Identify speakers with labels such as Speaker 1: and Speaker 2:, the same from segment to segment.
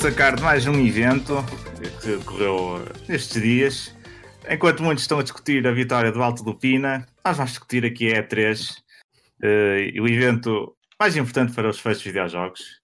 Speaker 1: ressacar de mais um evento que ocorreu nestes dias. Enquanto muitos estão a discutir a vitória do Alto do Pina, nós vamos discutir aqui a E3, uh, o evento mais importante para os fãs de videojogos.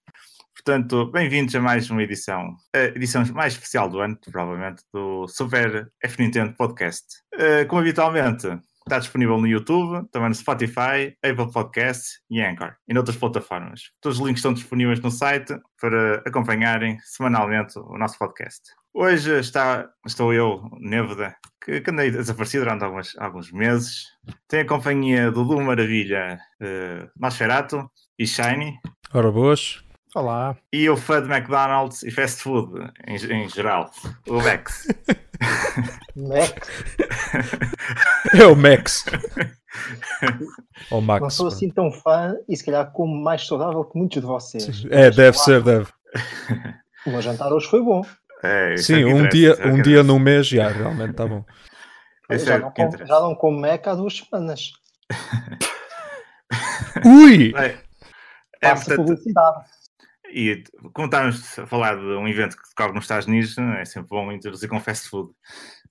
Speaker 1: Portanto, bem-vindos a mais uma edição, a edição mais especial do ano, provavelmente, do Super F Nintendo Podcast. Uh, como habitualmente, Está disponível no YouTube, também no Spotify, Apple Podcasts e Anchor, e noutras plataformas. Todos os links estão disponíveis no site para acompanharem semanalmente o nosso podcast. Hoje está, estou eu, Nevada, que, que andei desaparecido durante alguns, alguns meses. Tenho a companhia do Du Maravilha, uh, Nosferatu e Shiny.
Speaker 2: Ora boas.
Speaker 3: Olá.
Speaker 1: E o fã de McDonald's e fast food em, em geral, o Max.
Speaker 3: Max?
Speaker 2: é o Max. o Max.
Speaker 3: Não sou assim tão fã e se calhar como mais saudável que muitos de vocês.
Speaker 2: É, deve ser, deve.
Speaker 3: O meu jantar hoje foi bom.
Speaker 1: É,
Speaker 2: Sim, é um dia, é um dia no mês já, realmente está bom.
Speaker 3: já, é não como, já não como Mac há duas semanas.
Speaker 2: Ui!
Speaker 1: É,
Speaker 3: é, portanto, publicidade.
Speaker 1: E como a falar de um evento que decorre nos Estados Unidos, é sempre bom introduzir com fast food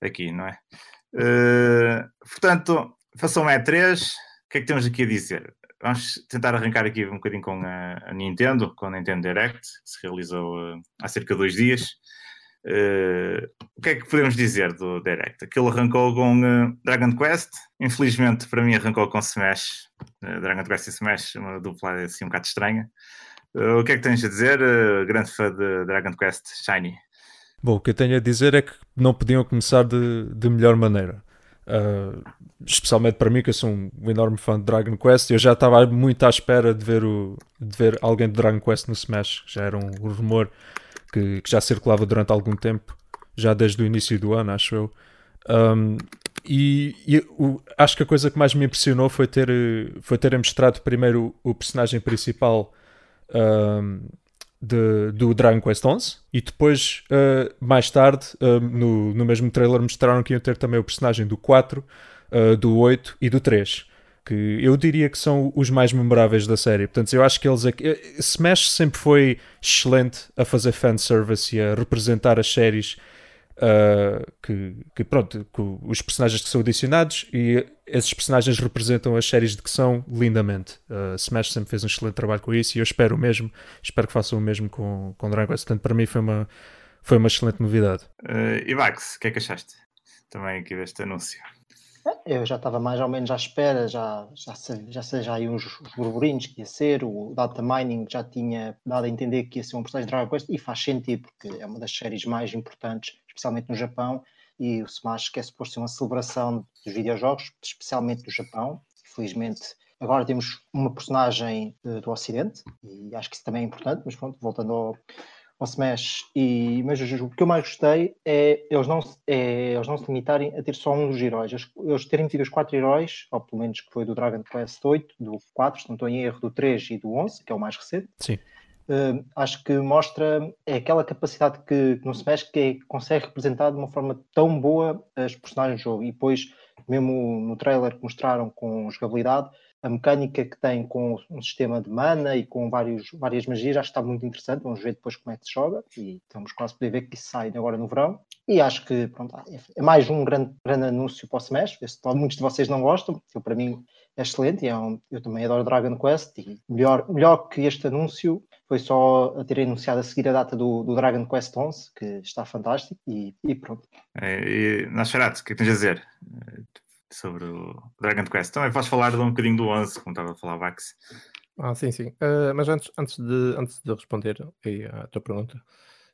Speaker 1: aqui, não é? Uh, portanto, façam um E3, o que é que temos aqui a dizer? Vamos tentar arrancar aqui um bocadinho com a, a Nintendo, com a Nintendo Direct, que se realizou uh, há cerca de dois dias. Uh, o que é que podemos dizer do Direct? Aquilo arrancou com uh, Dragon Quest, infelizmente para mim arrancou com Smash. Uh, Dragon Quest e Smash, uma dupla assim um bocado estranha. O que é que tens a dizer, grande fã de Dragon Quest Shiny?
Speaker 2: Bom, o que eu tenho a dizer é que não podiam começar de, de melhor maneira. Uh, especialmente para mim, que eu sou um enorme fã de Dragon Quest, eu já estava muito à espera de ver, o, de ver alguém de Dragon Quest no Smash, já era um, um rumor que, que, já circulava durante algum tempo, já desde o início do ano, acho eu. Um, e, e o, acho que a coisa que mais me impressionou foi ter foi terem mostrado primeiro o, o personagem principal de, do Dragon Quest 11 e depois, uh, mais tarde, uh, no, no mesmo trailer, mostraram que iam ter também o personagem do 4, uh, eh, do 8 e do 3. Que eu diria que são os mais memoráveis da série. Portanto, eu acho que eles. Aqui, Smash sempre foi excelente a fazer fanservice e a representar as séries Uh, que, que, pronto, que os personagens que são adicionados e esses personagens representam as séries de que são lindamente. Uh, Smash sempre fez um excelente trabalho com isso e eu espero o mesmo, espero que façam o mesmo com, com Dragon Quest. Portanto, para mim foi uma, foi uma excelente novidade.
Speaker 1: Uh, e Max, o que é que achaste também aqui deste anúncio?
Speaker 3: Eu já estava mais ou menos à espera, já, já, já sei já aí uns, burburinhos que ia ser, o Data Mining já tinha dado a entender que ia ser um personagem de Dragon Quest e faz sentido, porque é uma das séries mais importantes, especialmente no Japão, e o Smash quer suposto ser uma celebração dos videojogos, especialmente no Japão. Felizmente agora temos uma personagem uh, do Ocidente, e acho que isso também é importante, mas pronto, voltando ao, ao Smash. E, mas o que eu mais gostei é eles não, é eles não se limitarem a ter só um dos heróis. Eles, eles terem tido os quatro heróis, ou pelo menos que foi do Dragon Quest 8, do 4, se não estou em erro, do 3 e do 11, que é o mais recente.
Speaker 2: Sim.
Speaker 3: Uh, acho que mostra é aquela capacidade que, que no Smash que é, consegue representar de uma forma tão boa as personagens do jogo. E depois, mesmo no trailer que mostraram com jogabilidade, a mecânica que tem com um sistema de mana e com vários, várias magias, acho que está muito interessante. Vamos ver depois como é que se joga e estamos quase poder ver que isso sai agora no verão. E acho que pronto, é mais um grande, grande anúncio para o Smash. Muitos de vocês não gostam, eu para mim é excelente é um, eu também adoro Dragon Quest. E melhor, melhor que este anúncio foi só a ter anunciado a seguir a data do, do Dragon Quest 11, que está fantástico. E, e pronto.
Speaker 1: É, e, Nascerato, o que é que tens a dizer? Sobre o Dragon Quest. Também podes falar de um bocadinho do 11, como estava a falar Vax.
Speaker 4: Ah, sim, sim. Uh, mas antes, antes, de, antes de responder à tua pergunta,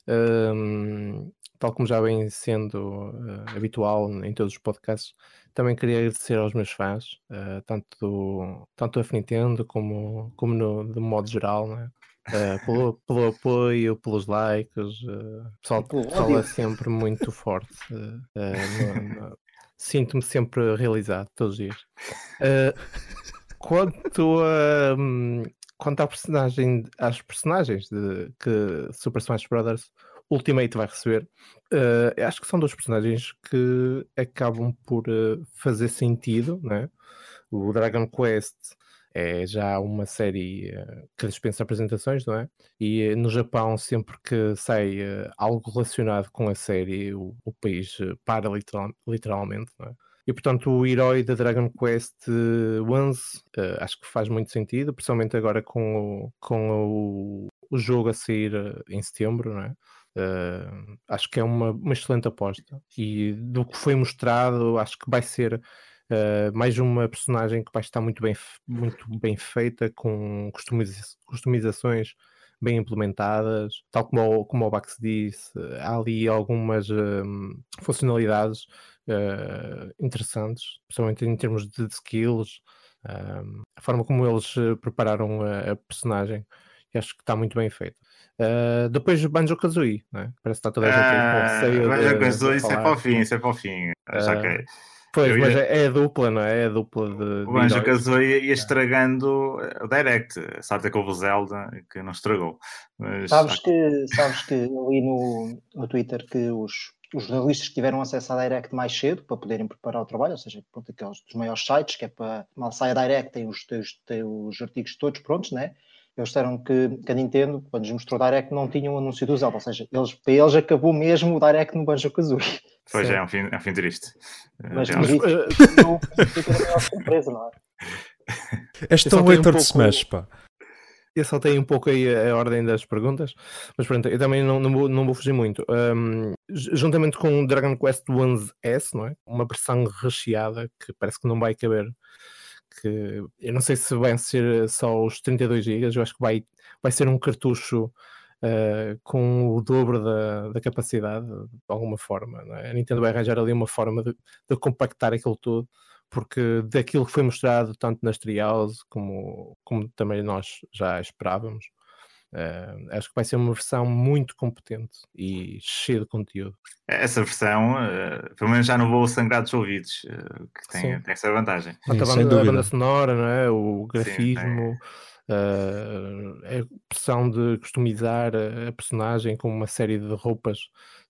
Speaker 4: uh, tal como já vem sendo uh, habitual em todos os podcasts, também queria agradecer aos meus fãs, tanto, do, tanto da Nintendo como, como no, de modo geral, né? Uh, pelo, pelo, apoio, pelos likes, uh, o pessoal, pessoal é sempre muito forte uh, no, no, sinto-me sempre realizado todos os dias. Uh, quanto a um, quanto à personagem, às personagens de que Super Smash Bros. Ultimate vai receber, uh, acho que são dois personagens que acabam por uh, fazer sentido, né? O Dragon Quest é já uma série uh, que dispensa apresentações, não é? E uh, no Japão, sempre que sai algo relacionado com a série, o, o país para literal, literalmente, não é? E portanto, o herói da Dragon Quest 11 uh, acho que faz muito sentido, principalmente agora com o, com o, o jogo a sair em setembro, não é? Uh, acho que é uma, uma, excelente aposta. E do que foi mostrado, acho que vai ser uh, mais uma personagem que vai estar muito bem, muito bem feita, com customiza customizações bem implementadas, tal como o, como o Bax disse, há ali algumas um, funcionalidades uh, interessantes, principalmente em termos de skills, um, a forma como eles prepararam a, a personagem, acho que está muito bem feito. Uh, depois Banjo Kazooie, né? parece que está toda a gente
Speaker 1: ah, com receio. Banjo Kazooie, isso é para o fim, isso é para o que...
Speaker 4: Pois, mas ia... é, é dupla, não é? É dupla de.
Speaker 1: O Banjo Kazooie ia estragando o Direct. Sorte é que houve o Zelda que não estragou.
Speaker 3: Mas... Sabes, que, sabes que eu li no, no Twitter que os, os jornalistas tiveram acesso à Direct mais cedo para poderem preparar o trabalho, ou seja, pronto, aqueles dos maiores sites, que é para mal sair a Direct, tem os, tem os, tem os artigos todos prontos, né? eles disseram que, que a Nintendo, quando nos mostrou o Direct, não tinha um anúncio do Zelda, ou seja, eles, para eles acabou mesmo o Direct no Banjo-Kazooie.
Speaker 1: Pois é, é um fim, é um fim triste.
Speaker 3: Mas, é, mas isso não fica a maior surpresa, não é?
Speaker 2: És tão hater um pouco... de Smash, pá.
Speaker 4: Eu saltei um pouco aí a, a, ordem das perguntas, mas pronto, eu também não, não, vou, não vou fugir muito. Um, juntamente com o Dragon Quest 11S, não é? Uma versão recheada que parece que não vai caber que eu não sei se vai ser só os 32 GB, eu acho que vai, vai ser um cartucho uh, com o dobro da, da capacidade, de alguma forma. É? A Nintendo vai arranjar ali uma forma de, de, compactar aquilo tudo, porque daquilo que foi mostrado tanto nas trials como, como também nós já esperávamos, Uh, acho que vai ser uma versão muito competente e cheia de conteúdo.
Speaker 1: Essa versão, uh, pelo menos já não vou sangrar dos ouvidos, uh, que tem, tem, essa vantagem.
Speaker 4: Sim, a, banda, a, banda, sonora, não é? o grafismo, Sim. A opção de customizar a personagem com uma série de roupas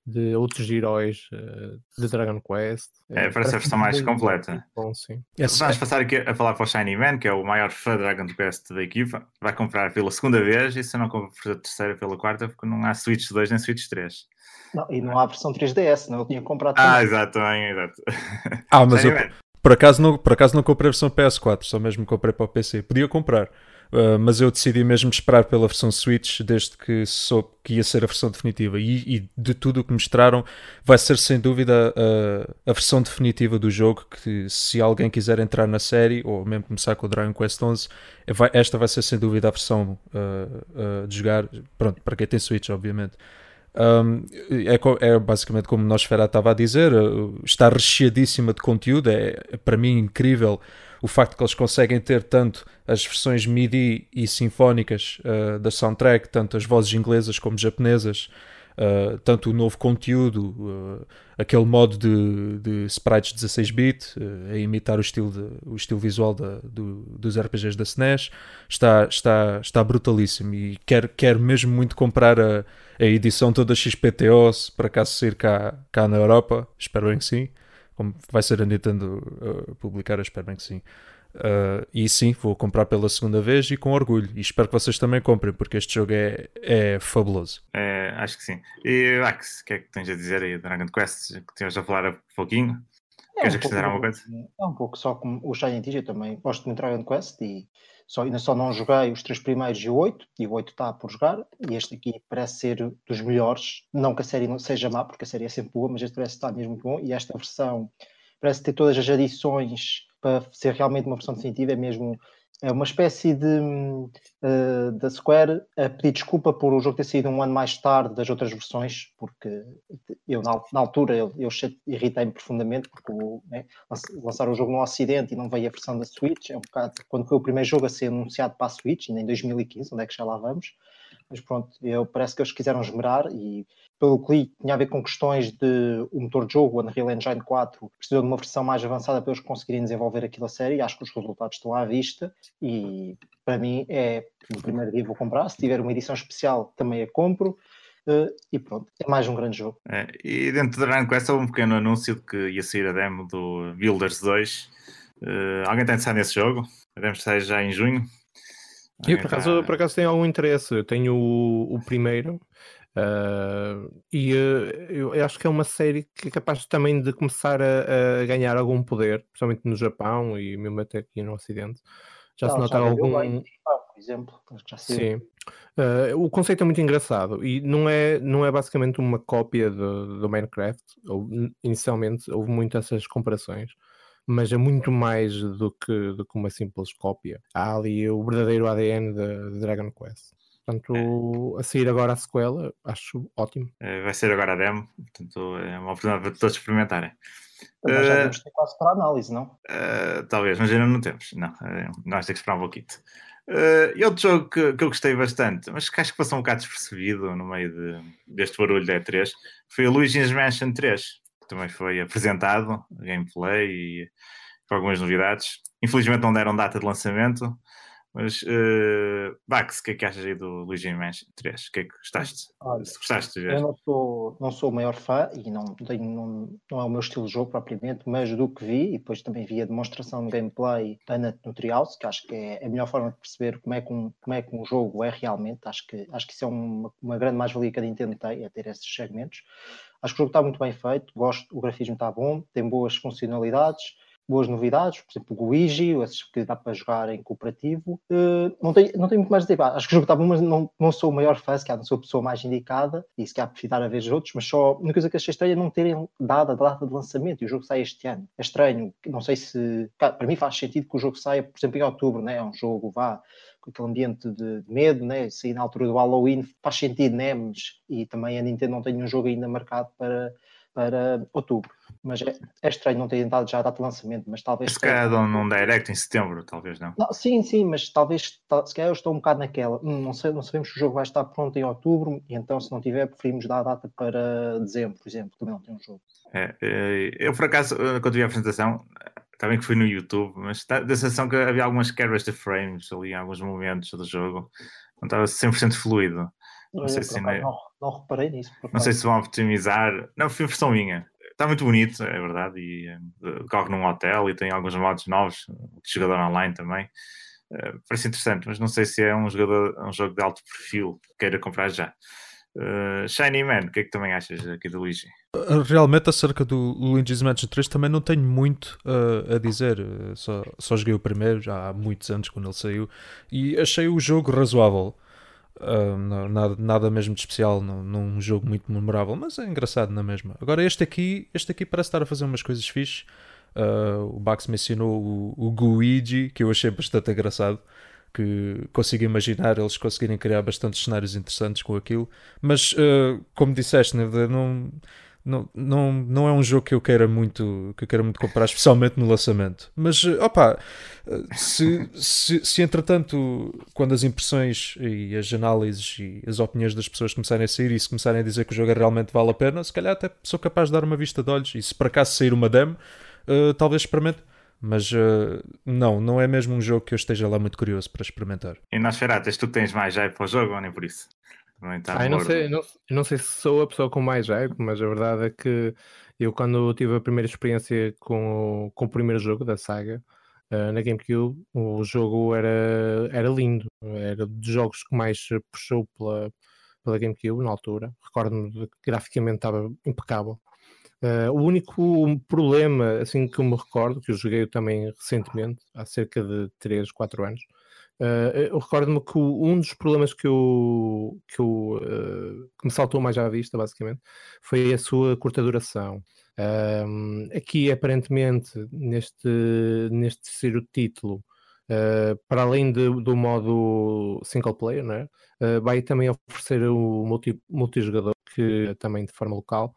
Speaker 4: de outros heróis uh, de Dragon Quest.
Speaker 1: É, parece a versão mais completa.
Speaker 4: Bom, sim.
Speaker 1: Vamos passar aqui a falar para o Shiny Man, que é o maior fã de Dragon Quest da equipa. Vai comprar pela segunda vez e se não comprar pela terceira pela quarta, porque não há Switch 2 nem Switch 3.
Speaker 3: Não, e não há versão 3DS, não? Eu tinha comprado
Speaker 1: ah, também. Ah, exato, também, exato.
Speaker 2: Ah, mas eu, por, acaso não, por acaso não comprei a versão PS4, só mesmo comprei para o PC. Podia comprar. Uh, mas eu decidi mesmo esperar pela versão Switch desde que soube que ia ser a versão definitiva. E, e de tudo o que mostraram, vai ser sem dúvida a, a, versão definitiva do jogo. Que se alguém quiser entrar na série ou mesmo começar com o Dragon Quest 11, vai, esta vai ser sem dúvida a versão uh, uh, de jogar. Pronto, para quem tem Switch, obviamente. Um, é, é, basicamente como Nosferatu estava a dizer, está recheadíssima de conteúdo, é, é para mim incrível o facto que eles conseguem ter tanto as versões MIDI e sinfónicas uh, da soundtrack, tanto as vozes inglesas como japonesas, uh, tanto o novo conteúdo, uh, aquele modo de, de sprites 16-bit, a imitar o estilo, de, o estilo visual da, do, dos RPGs da SNES, está, está, está brutalíssimo. E quero, quero mesmo muito comprar a, a edição toda XPTO para caso sair cá, cá na Europa, espero bem que sim como vai ser a Nintendo uh, publicar, eu espero bem que sim. Uh, e sim, vou comprar pela segunda vez e com orgulho. E espero que vocês também comprem, porque este jogo é, é fabuloso.
Speaker 1: É, acho que sim. E Max, o que é que tens a dizer aí Dragon Quest? Que tínhamos a falar há pouquinho? É Queres um acrescentar alguma coisa?
Speaker 3: É um pouco só como o Shining eu também gosto muito de Dragon Quest e só, ainda só não joguei os três primeiros e o oito, e o oito está por jogar, e este aqui parece ser dos melhores. Não que a série não seja má, porque a série é sempre boa, mas este parece estar mesmo muito bom, e esta versão parece ter todas as adições para ser realmente uma versão definitiva, é mesmo é uma espécie de uh, da Square a pedir desculpa por o jogo ter saído um ano mais tarde das outras versões, porque eu na, na altura eu, eu irritei-me profundamente porque né, lançaram o jogo no Ocidente e não veio a versão da Switch, é um bocado quando foi o primeiro jogo a ser anunciado para a Switch, ainda em 2015, onde é que já lá vamos, mas pronto, eu, parece que eles quiseram esmerar e pelo que li, tinha a ver com questões de o motor de jogo, o Unreal Engine 4, precisou de uma versão mais avançada para eles conseguirem desenvolver aquilo a série. Acho que os resultados estão à vista e para mim é no primeiro dia vou comprar. Se tiver uma edição especial, também a compro. Uh, e pronto, é mais um grande jogo.
Speaker 1: É, e dentro da Dragon Quest houve um pequeno anúncio de que ia sair a demo do Builders 2. Uh, alguém está interessado nesse jogo? A demo sai já em junho.
Speaker 4: Eu, por acaso, por acaso tenho algum interesse. Eu tenho o, o primeiro uh, e uh, eu acho que é uma série que é capaz também de começar a, a, ganhar algum poder, principalmente no Japão e mesmo até aqui no Ocidente. Já Não, se nota algum. Bem,
Speaker 3: por exemplo,
Speaker 4: Sim. Uh, o conceito é muito engraçado e não é, não é basicamente uma cópia do, do Minecraft. Ou, inicialmente houve muitas essas comparações mas é muito mais do que, do que uma simples cópia. Há ali o verdadeiro ADN de, Dragon Quest. Portanto, é. a sair agora a sequela, acho ótimo.
Speaker 1: É, vai ser agora a demo, portanto é uma oportunidade para todos experimentarem.
Speaker 3: Mas já temos que ter quase para análise, não?
Speaker 1: Uh, talvez, mas ainda não temos. Não, uh, nós temos que esperar um pouquinho. Uh, e outro jogo que, que eu gostei bastante, mas que acho que passou um bocado despercebido no meio de, deste barulho da E3, foi o Luigi's Mansion 3 também foi apresentado, gameplay e com algumas novidades. Infelizmente não deram data de lançamento, mas uh, Bax, o que é que achas aí do Luigi Mansion 3? O que é que gostaste? Olha, Se gostaste?
Speaker 3: Eu não sou, não sou o maior fã e não, tenho, não, não é o meu estilo de jogo propriamente, mas do que vi, e depois também vi a demonstração de gameplay da Nut no Treehouse, que acho que é a melhor forma de perceber como é que um, como é que um jogo é realmente. Acho que, acho que isso é uma, uma grande mais-valia que a Nintendo tem, é ter esses segmentos. Acho que o jogo está muito bem feito, gosto, o grafismo está bom, tem boas funcionalidades, boas novidades, por exemplo, o Luigi, esses que dá para jogar em cooperativo. Uh, não, tenho, não tenho muito mais a dizer. Acho que o jogo está bom, mas não, não sou o maior fã, se calhar não sou a pessoa mais indicada, e se calhar prefiro dar a os outros, mas só uma coisa que achei estranha é não terem dado a data de lançamento e o jogo sai este ano. É estranho, não sei se. Para mim faz sentido que o jogo saia, por exemplo, em outubro, né? é um jogo, vá com aquele ambiente de medo, né? sair na altura do Halloween faz sentido, né? Mas, e também a Nintendo não tem um jogo ainda marcado para, para outubro. Mas é, é estranho não terem dado já a data de lançamento, mas talvez.
Speaker 1: Se calhar dão num direct em setembro, talvez não. não.
Speaker 3: Sim, sim, mas talvez se calhar eu estou um bocado naquela. Hum, não, sei, não sabemos se o jogo vai estar pronto em outubro, e então se não tiver, preferimos dar a data para dezembro, por exemplo, também não tem um jogo.
Speaker 1: É, é eu por acaso, quando vi a apresentação, também que fui no YouTube, mas dá a sensação que havia algumas quebras de frames ali em alguns momentos do jogo. Não estava 100% fluido.
Speaker 3: Não, sei se não, não, reparei nisso.
Speaker 1: Não sei se vão optimizar. Não, foi versão minha. Está muito bonito, é verdade. E uh, corre num hotel e tem alguns modos novos, de jogador online também. Uh, parece interessante, mas não sei se é um, jogador, um jogo de alto perfil que queira comprar já. Uh, Shiny Man, o que é que também achas aqui do Luigi?
Speaker 2: Realmente, acerca do Luigi's Mansion 3, também não tenho muito uh, a dizer. Só, só joguei o primeiro, já há muitos anos, quando ele saiu, e achei o jogo razoável. Uh, não, nada, nada mesmo de especial, não, não um jogo muito memorável, mas é engraçado na mesma. Agora, este aqui, este aqui parece estar a fazer umas coisas fixes. o Bax mencionou o, o Guigi, que eu achei bastante engraçado que consigo imaginar eles conseguirem criar bastantes cenários interessantes com aquilo, mas uh, como disseste, não, não, não, não é um jogo que eu queira muito que eu queira muito comprar, especialmente no lançamento. Mas eh, opa, eh, se, se, se entretanto, quando as impressões e as análises e as opiniões das pessoas começarem a sair e se começarem a dizer que o jogo realmente vale a pena, se calhar até sou capaz de dar uma vista de olhos. E se por acaso sair uma demo, uh, talvez experimente. Mas uh, não, não é mesmo um jogo que eu esteja lá muito curioso para experimentar.
Speaker 1: E nas feratas, tu tens mais hype para o jogo ou nem por isso?
Speaker 4: Tá ah, eu, não sei, não, não sei se sou a pessoa com mais hype, mas a verdade é que eu, quando tive a primeira experiência com, com o primeiro jogo da saga, uh, na GameCube, o jogo era, era lindo. Era dos jogos que mais puxou pela, pela GameCube na altura. Recordo-me que graficamente estava impecável. Uh, o único problema, assim que eu me recordo, que eu joguei também recentemente, há cerca de 3, 4 anos, uh, eu recordo-me que um dos problemas que, eu, que, eu, uh, que me saltou mais à vista, basicamente, foi a sua curta duração. aqui, aparentemente, neste, neste terceiro título, Uh, para além de, do modo single player, né? Vai também oferecer o multi, multijogador, que também de forma local,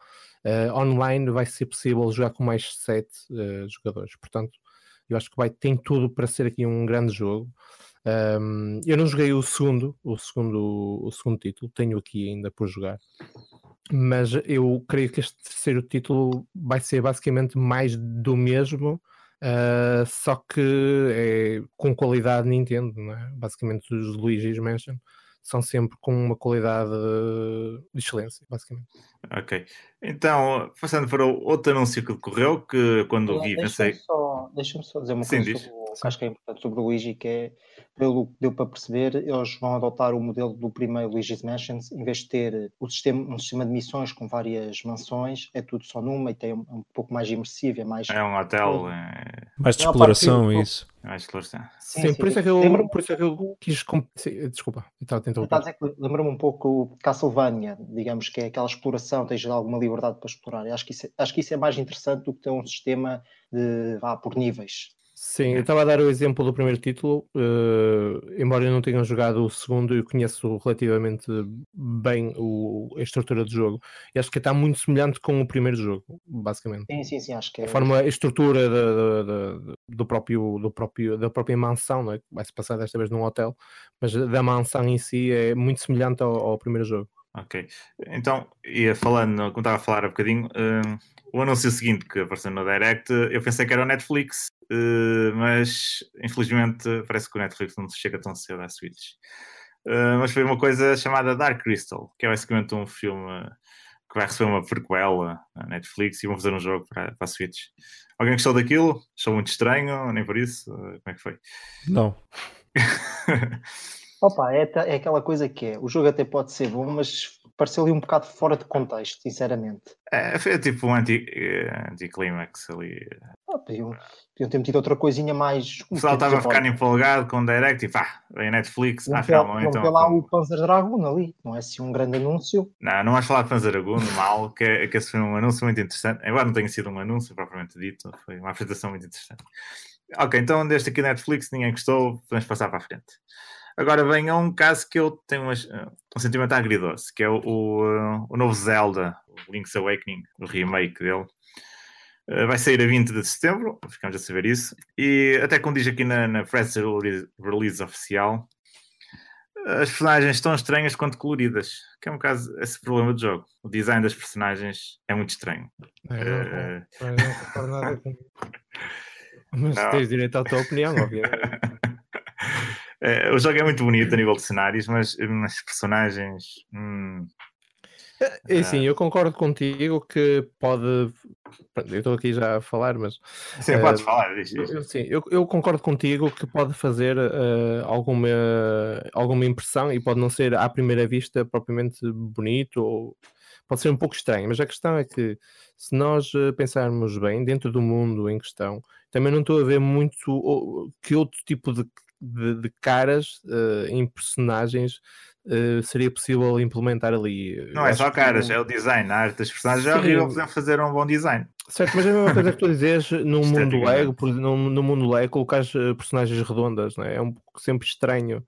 Speaker 4: online vai ser possível jogar com mais 7 eh, jogadores. Portanto, eu acho que vai, tem tudo para ser aqui um grande jogo. Um, eu não joguei o segundo, o segundo, o segundo título, tenho aqui ainda por jogar. Mas eu creio que este terceiro título vai ser basicamente mais do mesmo, uh, só que é com qualidade Nintendo, é? basicamente os Luigi's Mansion são sempre com uma qualidade de excelência, basicamente.
Speaker 1: Ok. Então, passando para o outro anúncio que decorreu, que quando vi
Speaker 3: pensei. Deixa-me só, dizer uma Sim, coisa sobre, que acho que é importante sobre o Luigi, que é, pelo que deu para perceber, eles vão adotar o modelo do primeiro Luigi's Mansions, em vez de ter o sistema, um sistema de missões com várias mansões, é tudo só numa e tem um, um pouco mais imersivo, é mais...
Speaker 1: É um hotel, é...
Speaker 2: Mais de exploração,
Speaker 3: pá, sim,
Speaker 2: isso.
Speaker 1: é mais exploração.
Speaker 4: Sim,
Speaker 3: sim,
Speaker 4: por, isso é que eu, por isso é que eu quis. sim, Desculpa, estava a tentar.
Speaker 3: Lembra-me um pouco Castlevania, digamos que é aquela exploração, tens alguma liberdade para explorar. Eu acho que isso é, acho que isso é mais interessante do que ter um sistema de vá por níveis.
Speaker 4: Sim, eu estava a dar o exemplo do primeiro título, eh, embora eu não tenha jogado o segundo, eu conheço relativamente bem o, a estrutura do jogo. E acho que está muito semelhante com o primeiro jogo, basicamente.
Speaker 3: Sim, sim, sim, acho que é.
Speaker 4: A forma, a estrutura da- da- da- do próprio, do próprio, da própria mansão, não é? vai se passar desta vez num hotel, mas da mansão em si é muito semelhante ao, ao primeiro jogo.
Speaker 1: Ok. Então, ia falando, como estava a falar há bocadinho, hum, o anúncio seguinte que apareceu no Direct, eu pensei que era o Netflix, eh, mas infelizmente parece que o Netflix não chega tão cedo à Switch. Eh, mas foi uma coisa chamada Dark Crystal, que é basicamente um filme que vai receber uma prequela na Netflix e vão fazer um jogo para, para a Switch. Alguém gostou daquilo? Achou muito estranho? Nem por isso? Como é que foi?
Speaker 2: Não.
Speaker 3: Opa, é, é aquela coisa que é, o jogo até pode ser bom, mas pareceu ali um bocado fora de contexto, sinceramente.
Speaker 1: É, foi tipo um anti- eh, anticlímax ali.
Speaker 3: Ah, podiam, podiam ter metido outra coisinha mais.
Speaker 1: O pessoal estava a ficar empolgado com o Direct e pá, vem a Netflix, ah, finalmente.
Speaker 3: Não
Speaker 1: então,
Speaker 3: lá o Panzer Dragoon ali, não é assim um grande anúncio.
Speaker 1: Não, não vais falar de Panzeragun, mal, que, é- que esse foi um anúncio muito interessante. Embora não tenha sido um anúncio propriamente dito, foi uma apresentação muito interessante. Ok, então deste aqui Netflix, ninguém gostou, podemos passar para a frente. Agora vem a um caso que eu tenho umas- um sentimento agridoce, que é o, o, uh, o novo Zelda, o Link's Awakening, o remake dele. Uh, vai sair a 20 de setembro, ficamos a saber isso. E até como diz aqui na, na press release, oficial, as personagens estão estranhas quanto coloridas, que é um caso esse problema do jogo. O design das personagens é muito estranho. Eh,
Speaker 4: não concordo nada com Mas
Speaker 1: Não.
Speaker 4: tens direito à tua opinião, obviamente.
Speaker 1: Eh, o jogo é muito bonito a nível de cenários, mas as personagens. hum,
Speaker 4: É assim, eu concordo contigo que pode. Eu estou aqui já a falar, mas
Speaker 1: sim,
Speaker 4: Eh,
Speaker 1: podes falar, diz, diz.
Speaker 4: Sim, eu, eu concordo contigo que pode fazer eh, alguma, alguma impressão e pode não ser à primeira vista propriamente bonito ou pode ser um pouco estranho, mas a questão é que se nós eh, pensarmos bem dentro do mundo em questão, também não estou a ver muito que outro tipo de, de, de caras eh, em personagens eh, seria possível implementar ali.
Speaker 1: Não
Speaker 4: Eu
Speaker 1: é só caras,
Speaker 4: não-
Speaker 1: é o design, a arte das personagens é
Speaker 4: Sim.
Speaker 1: horrível, podemos fazer um bom design.
Speaker 4: Certo, mas é a mesma coisa que tu dizes no mundo
Speaker 1: Esteticamente.
Speaker 4: Lego, no, no mundo Lego, colocar personagens redondas, não é? É um pouco sempre estranho.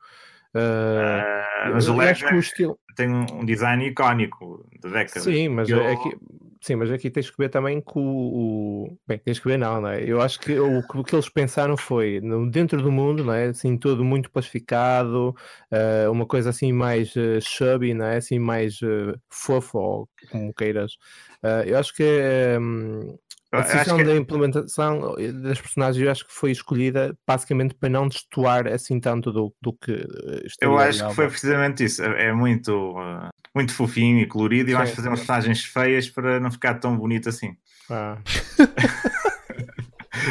Speaker 4: Ah,
Speaker 1: mas o Lego
Speaker 4: estilo.
Speaker 1: tem um um design icónico de décadas.
Speaker 4: Sim, mas
Speaker 1: Eu-
Speaker 4: aqui, sim, mas aqui tens que ver também que o, o- Bem, tens que ver não, não é? Eu acho que o, que- o que eles pensaram foi no- dentro do mundo, não é? Assim, tudo muito plastificado, ah, uma coisa assim mais uh, chubby, não é? Assim mais uh, fofo, ou como queiras. Eu acho que.
Speaker 1: Eu
Speaker 4: A
Speaker 1: acho
Speaker 4: decisão
Speaker 1: que-
Speaker 4: da implementação eh, das personagens eu acho que foi escolhida basicamente para não destoar assim tanto do, do que eh,
Speaker 1: Eu acho que foi
Speaker 4: não é?
Speaker 1: precisamente isso. É é muito, uh, muito fofinho e colorido, e
Speaker 4: Sim,
Speaker 1: vamos fazer umas personagens feias para não ficar tão bonito assim.
Speaker 4: Ah.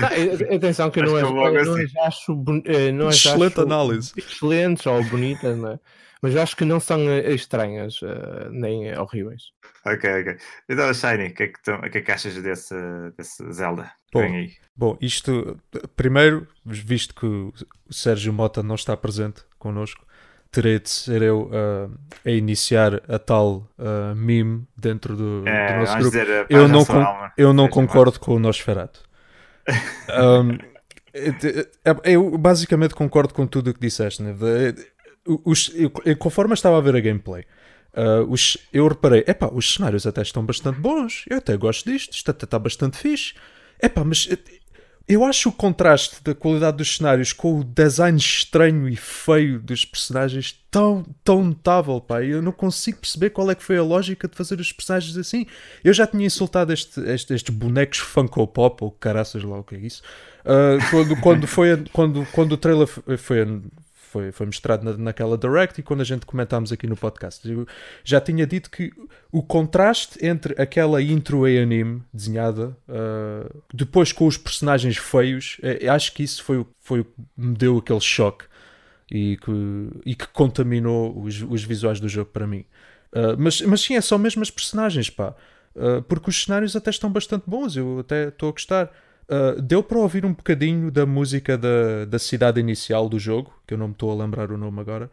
Speaker 4: Não, eh, atenção que eu
Speaker 1: Acho
Speaker 4: não,
Speaker 1: que eu vou
Speaker 4: não
Speaker 1: assim.
Speaker 4: as acho, eh, não as
Speaker 2: Excelente
Speaker 4: acho
Speaker 2: análise.
Speaker 4: excelentes ou bonitas, não é? Mas eu acho que não são eh, estranhas eh, nem horríveis.
Speaker 1: Ok, ok. Então, Shiny, o que, é que, tu- que é que achas desse, desse Zelda?
Speaker 2: Bom,
Speaker 1: Vem aí.
Speaker 2: Bom, isto, primeiro, visto que o Sérgio Mota não está presente connosco, terei de ser eu ah, a iniciar a tal ah, meme dentro do, do
Speaker 1: É,
Speaker 2: nosso
Speaker 1: vamos
Speaker 2: grupo.
Speaker 1: dizer, a
Speaker 2: Eu não,
Speaker 1: sua
Speaker 2: con-
Speaker 1: alma.
Speaker 2: eu não concordo com o Nosferatu. Um, é- eu basicamente concordo com tudo o que disseste, né? Os- eu- conforme eu estava a ver a gameplay, uh, os- eu reparei, epá, os cenários até estão bastante bons, eu até gosto disto, isto até está bastante fixe. Epá, mas eh, eu acho o contraste da qualidade dos cenários com o design estranho e feio dos personagens tão, tão notável, pá. Eu não consigo perceber qual é que foi a lógica de fazer os personagens assim. Eu já tinha insultado este, este- estes bonecos Funko Pop, ou caraças lá o que é isso, ah, quando, quando, foi, quando, quando o trailer foi, foi, foi mostrado na, naquela Direct e quando a gente comentámos aqui no podcast. Eu já tinha dito que o contraste entre aquela intro a anime desenhada uh, depois com os personagens feios, uh, acho que isso foi, foi o que me deu aquele choque e que, e que contaminou os, os visuais do jogo para mim. Uh, mas, mas sim, é só mesmo as personagens, pá. Uh, porque os cenários até estão bastante bons, eu até estou a gostar. Uh, deu para ouvir um bocadinho da música da, da cidade inicial do jogo, que eu não me estou a lembrar o nome agora.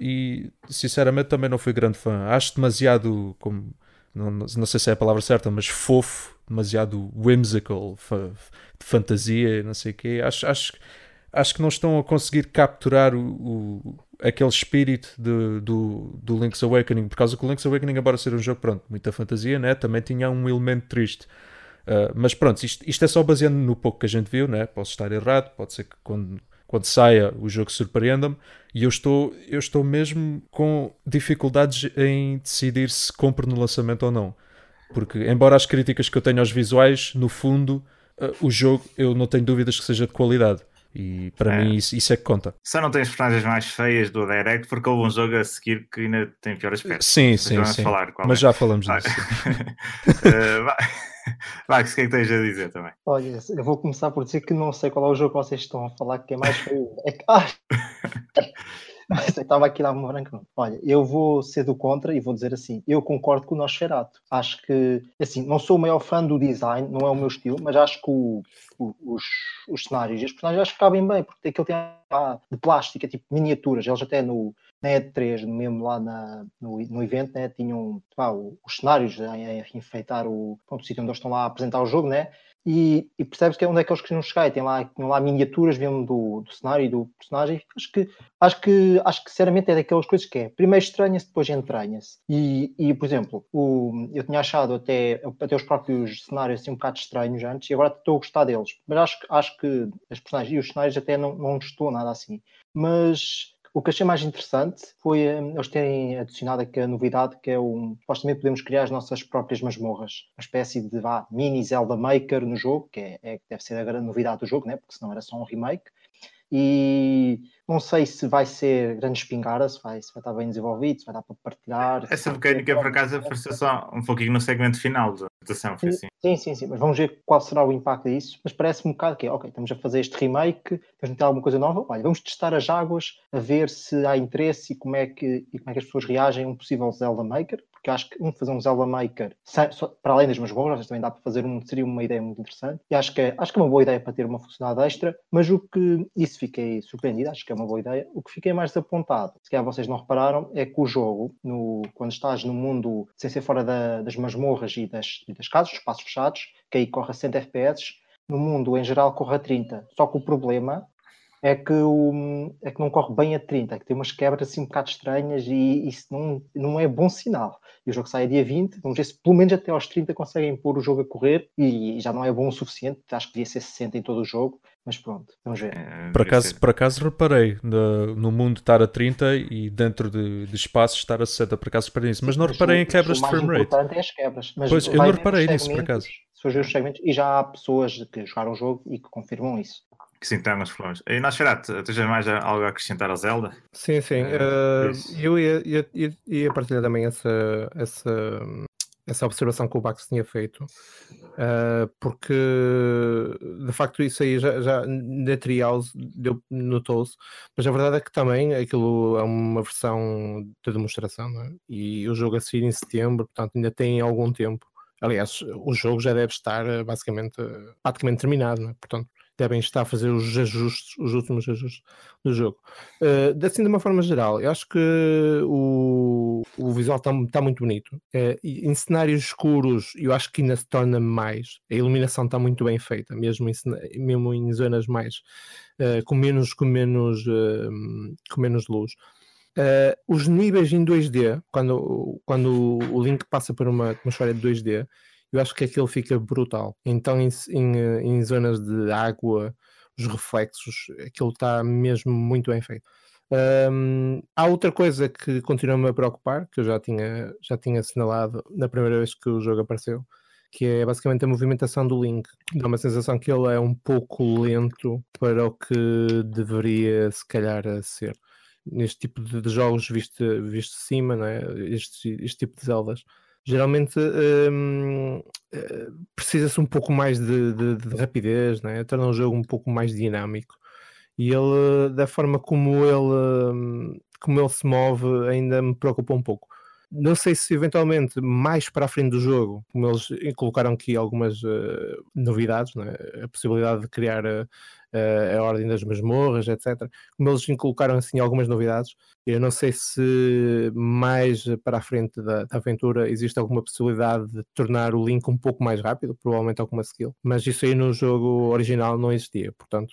Speaker 2: e sinceramente também não fui grande fã. Acho demasiado, como, não, não sei se é a palavra certa, mas fofo, demasiado whimsical, fa de fantasia, não sei o quê. Acho, acho, acho que não estão a conseguir capturar o, o aquele espírito de, do, do Link's Awakening, por causa que o Link's Awakening, embora ser um jogo, pronto, muita fantasia, né, também tinha um elemento triste. Uh, mas pronto, isto, isto, é só baseando no pouco que a gente viu, né? posso estar errado, pode ser que quando, quando saia o jogo surpreenda-me, e eu estou, eu estou mesmo com dificuldades em decidir se compro no lançamento ou não. Porque, embora as críticas que eu tenho aos visuais, no fundo, uh, o jogo eu não tenho dúvidas que seja de qualidade. E para é. mim isso, isso, é que conta.
Speaker 1: Só não tem as personagens mais feias do Direct porque houve um jogo a seguir que ainda tem pior aspecto.
Speaker 2: Sim, Mas sim, sim. Falar Mas é. já falamos disso.
Speaker 1: uh, vai, o que é que tens a dizer também?
Speaker 3: Olha, eu vou começar por dizer que não sei qual é o jogo que vocês estão a falar que é mais feio. É que. Ah! estava aqui lá uma branca. Olha, eu vou ser do contra e vou dizer assim: eu concordo com o Nosferatu. Acho que, assim, não sou o maior fã do design, não é o meu estilo, mas acho que o, o, os, os cenários e os personagens acho que cabem bem, porque aquilo tem ah, de plástico, é tipo miniaturas. Eles até no, na E3, mesmo lá na, no, no evento, né, tinham ah, os cenários a, a enfeitar o, o sítio onde eles estão lá a apresentar o jogo, né? E, e percebes que é onde é que eles queriam chegar. E tem lá, tem lá miniaturas mesmo do, do cenário e do personagem. Acho que, acho que, acho que sinceramente é daquelas coisas que é primeiro estranha-se, depois entranha-se. E, e, por exemplo, o, eu tinha achado até, até os próprios cenários assim um bocado estranhos antes e agora estou a gostar deles. Mas acho, acho que as personagens e os cenários até não, não estou nada assim. Mas o que achei mais interessante foi um, eles terem adicionado aqui a novidade que é um. Supostamente podemos criar as nossas próprias masmorras. Uma espécie de vá, mini Zelda Maker no jogo, que é, é, deve ser a grande novidade do jogo, né? porque senão era só um remake. E não sei se vai ser grande espingarda, se vai, se vai estar bem desenvolvido, se vai dar para partilhar.
Speaker 1: Essa mecânica, por acaso, apareceu só um pouquinho no segmento final da adaptação. Foi assim.
Speaker 3: Sim, sim, sim, mas vamos ver qual será o impacto disso. Mas parece-me um bocado que, ok, estamos a fazer este remake, estamos a meter alguma coisa nova, olha, vamos testar as águas, a ver se há interesse e como é que, e como é que as pessoas reagem a um possível Zelda Maker, porque acho que um fazer um Zelda Maker, para além das masmorras, também dá para fazer um, seria uma ideia muito interessante. E acho que, é, acho que é uma boa ideia para ter uma funcionalidade extra, mas o que, isso fiquei surpreendido, acho que é uma boa ideia. O que fiquei mais apontado, se calhar vocês não repararam, é que o jogo, no, quando estás no mundo sem ser fora da, das masmorras e das, e das casas, espaços fechados, que aí corre a 100 FPS, no mundo em geral corre a 30. Só que o problema é que, o, é que não corre bem a 30, é que tem umas quebras assim um bocado estranhas e isso não, não é bom sinal. E o jogo sai a dia 20, vamos ver se pelo menos até aos 30 conseguem pôr o jogo a correr e já não é bom o suficiente, acho que devia ser 60 em todo o jogo, mas pronto, vamos ver. É,
Speaker 2: por, acaso, por acaso reparei no, no mundo estar a 30 e dentro de, de espaços estar a 60, por acaso reparei nisso, mas não reparei em quebras de frame rate.
Speaker 3: é as quebras. Mas
Speaker 2: pois, eu não reparei nisso por acaso.
Speaker 3: Surgiu os segmentos e já há pessoas que jogaram o jogo e que confirmam isso
Speaker 1: que sim, tem alguns problemas. E Nosferatu, tens mais algo a acrescentar ao Zelda?
Speaker 4: Sim, sim. Uh, eu ia, ia, ia, partilhar também essa, essa, essa observação que o Bax tinha feito, uh, porque de facto isso aí já, já na Trials notou-se, mas a verdade é que também aquilo é uma versão de demonstração, é? e o jogo a seguir em setembro, portanto ainda tem algum tempo. Aliás, o jogo já deve estar basicamente praticamente terminado, é? portanto devem estar a fazer os ajustes, os últimos ajustes do jogo. Uh, assim, de uma forma geral, eu acho que o, o visual está tá muito bonito. Uh, em cenários escuros, eu acho que ainda se torna mais. A iluminação está muito bem feita, mesmo em, mesmo em zonas mais uh, com menos, com menos, com menos luz. os níveis em 2D, quando, quando o Link passa por uma atmosfera de 2D, eu acho que aquilo fica brutal. Então, em, em, em zonas de água, os reflexos, aquilo está mesmo muito bem feito. Um, há outra coisa que continua-me a preocupar, que eu já tinha, já tinha assinalado na primeira vez que o jogo apareceu, que é basicamente a movimentação do Link. Dá uma sensação que ele é um pouco lento para o que deveria, se calhar, ser. Neste tipo de, jogos, visto, visto de cima, não é? este, este tipo de Zeldas geralmente hum, eh, precisa-se um pouco mais de, de, de rapidez, né? torna o jogo um pouco mais dinâmico. E ele, da forma como ele, hum, como ele se move, ainda me preocupa um pouco. Não sei se eventualmente mais para a frente do jogo, como eles colocaram aqui algumas uh, novidades, né? a possibilidade de criar uh, a Ordem das Masmorras, etc. Como eles colocaram assim algumas novidades, eu não sei se mais para a frente da, da, aventura existe alguma possibilidade de tornar o Link um pouco mais rápido, provavelmente alguma skill, mas isso aí no jogo original não existia, portanto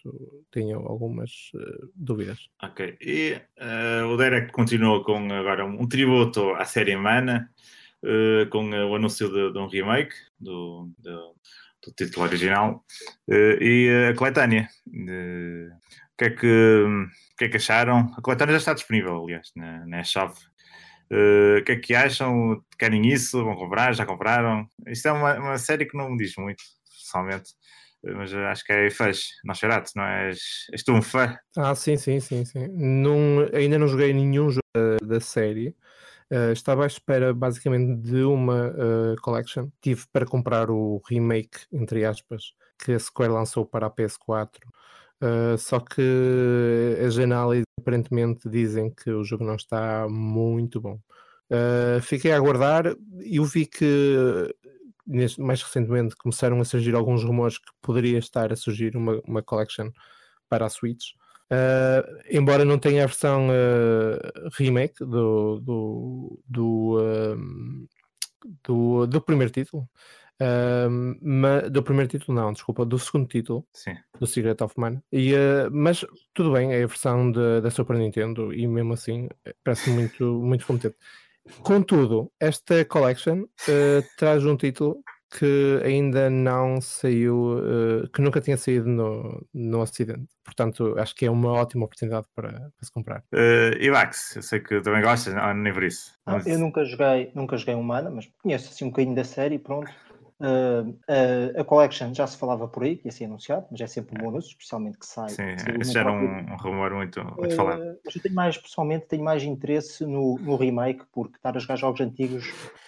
Speaker 4: tenho algumas uh, dúvidas.
Speaker 1: Ok, e uh, o Derek continua com agora um tributo à série Mana. Uh, com o anúncio de, de, um remake do, do, do título original, uh, e a coletânea. Uh, o, que é que, o que é que acharam? A coletânea já está disponível, aliás, na, na chave. O que é que acham? Querem isso? Vão comprar? Já compraram? Isto é uma, uma série que não me diz muito, pessoalmente. Mas acho que é fãs, não charato, não és, és tu um fã?
Speaker 4: Ah, sim, sim, sim, sim. Não, ainda não joguei nenhum jogo da, da série, Uh, estava à espera basicamente de uma uh, collection. Tive para comprar o remake, entre aspas, que a Square lançou para a PS4. Uh, eh, só que as análises aparentemente dizem que o jogo não está muito bom. fiquei a aguardar e eu vi que mais recentemente começaram a surgir alguns rumores que poderia estar a surgir uma, uma collection para a Switch. Uh, embora não tenha a versão uh, remake do, do, do, uh, do, do, primeiro título. Ma, do primeiro título, não, desculpa, do segundo título,
Speaker 1: Sim.
Speaker 4: do Secret of Mana. E, mas tudo bem, é a versão de, da Super Nintendo e mesmo assim parece muito, muito competente. Contudo, esta collection traz um título que ainda não saiu, uh, que nunca tinha saído no, no Ocidente. Portanto, acho que é uma ótima oportunidade para, para se comprar.
Speaker 1: Uh, e Max, eu sei que também gostas, não, nem por isso.
Speaker 3: Ah, eu nunca joguei, nunca joguei Humana, mas conheço assim um bocadinho da série, pronto. Uh, uh, a Collection já se falava por aí, que ia ser anunciado, mas é sempre um bom anúncio, especialmente que sai.
Speaker 1: Sim, esse já era um, um, rumor muito, muito uh, falado.
Speaker 3: Mas eu tenho mais, pessoalmente, tenho mais interesse no, no remake, porque estar a jogar jogos antigos,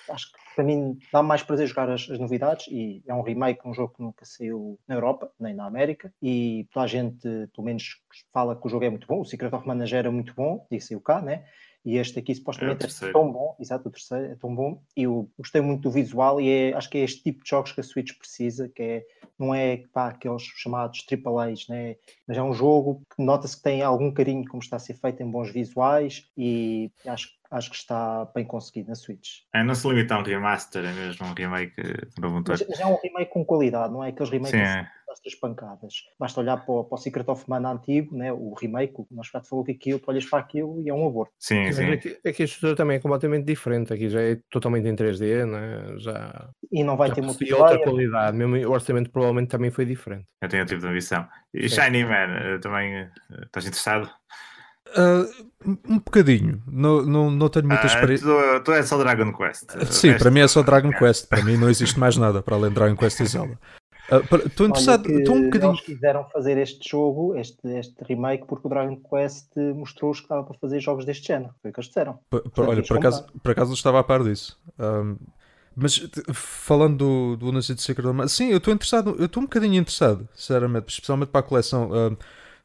Speaker 3: acho que para mim dá mais prazer jogar as, as, novidades. E é um remake, um jogo que nunca saiu na Europa, nem na América, e toda a gente, pelo menos, fala que o jogo é muito bom. O Secret of Mana já era muito bom, disse o cá, né? E este aqui supostamente é, é, tão bom, exato, o terceiro é tão bom. E eu gostei muito do visual e é, acho que é este tipo de jogos que a Switch precisa, que é, não é pá, aqueles chamados AAAs, né? mas é um jogo que nota-se que tem algum carinho como está a ser feito em bons visuais e acho, acho que está bem conseguido na Switch.
Speaker 1: É, não se limita a um remaster, é mesmo um remake
Speaker 3: mas, mas é um remake com qualidade, não é aqueles remakes Sim, é das pancadas. Basta olhar para o, para o Secret of Mana antigo, né, o remake, o Nosferatu falou que aquilo, tu olhas para aquilo e é um aborto.
Speaker 1: Sim, sim.
Speaker 4: Aqui, aqui a estrutura também é completamente diferente, aqui já é totalmente em 3D, né? já...
Speaker 3: E não vai ter muito
Speaker 4: outra qualidade, mesmo o orçamento provavelmente também foi diferente.
Speaker 1: Eu tenho tipo de ambição. E sim. Shiny Man, eh, também eh, estás interessado?
Speaker 2: Uh, um bocadinho, não, não, não tenho muita ah, experiência.
Speaker 1: Tu, tu, é só Dragon Quest.
Speaker 2: Sim, para mim é só Dragon Quest. Para mim não existe mais nada para além de Dragon Quest e Zelda. Estou uh, interessado, estou um bocadinho.
Speaker 3: Eles quiseram fazer este jogo, este, este remake, porque o Dragon Quest mostrou-os que dava para fazer jogos deste género. Foi o que eles disseram.
Speaker 2: olha, por acaso, por acaso estava a par disso. Um, mas falando do, do de Secret of sim, eu estou interessado, eu estou um bocadinho interessado, sinceramente, especialmente para a coleção. Um,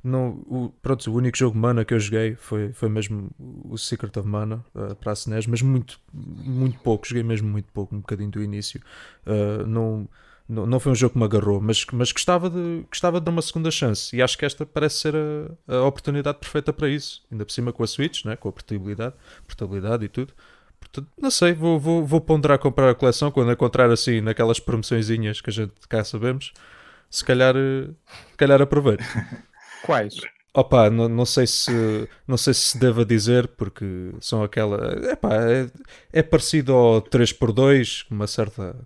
Speaker 2: não, o, pronto, o único jogo Mana que eu joguei foi, foi mesmo o Secret of Mana uh, para a SNES, mas muito, muito pouco, joguei mesmo muito pouco, um bocadinho do início. Uh, não não, não foi um jogo que me agarrou, mas, mas gostava, de, gostava de dar uma segunda chance. E acho que esta parece ser a, a oportunidade perfeita para isso. Ainda por cima com a Switch, né? com a portabilidade, portabilidade e tudo. Portanto, não sei, vou, vou, vou ponderar comprar a coleção quando encontrar assim naquelas promoçõezinhas que a gente cá sabemos. Se calhar, se calhar aproveito.
Speaker 4: Quais?
Speaker 2: Opa, não, não sei se não sei se deva dizer porque são aquela epá, é, é parecido ao 3x2 uma certa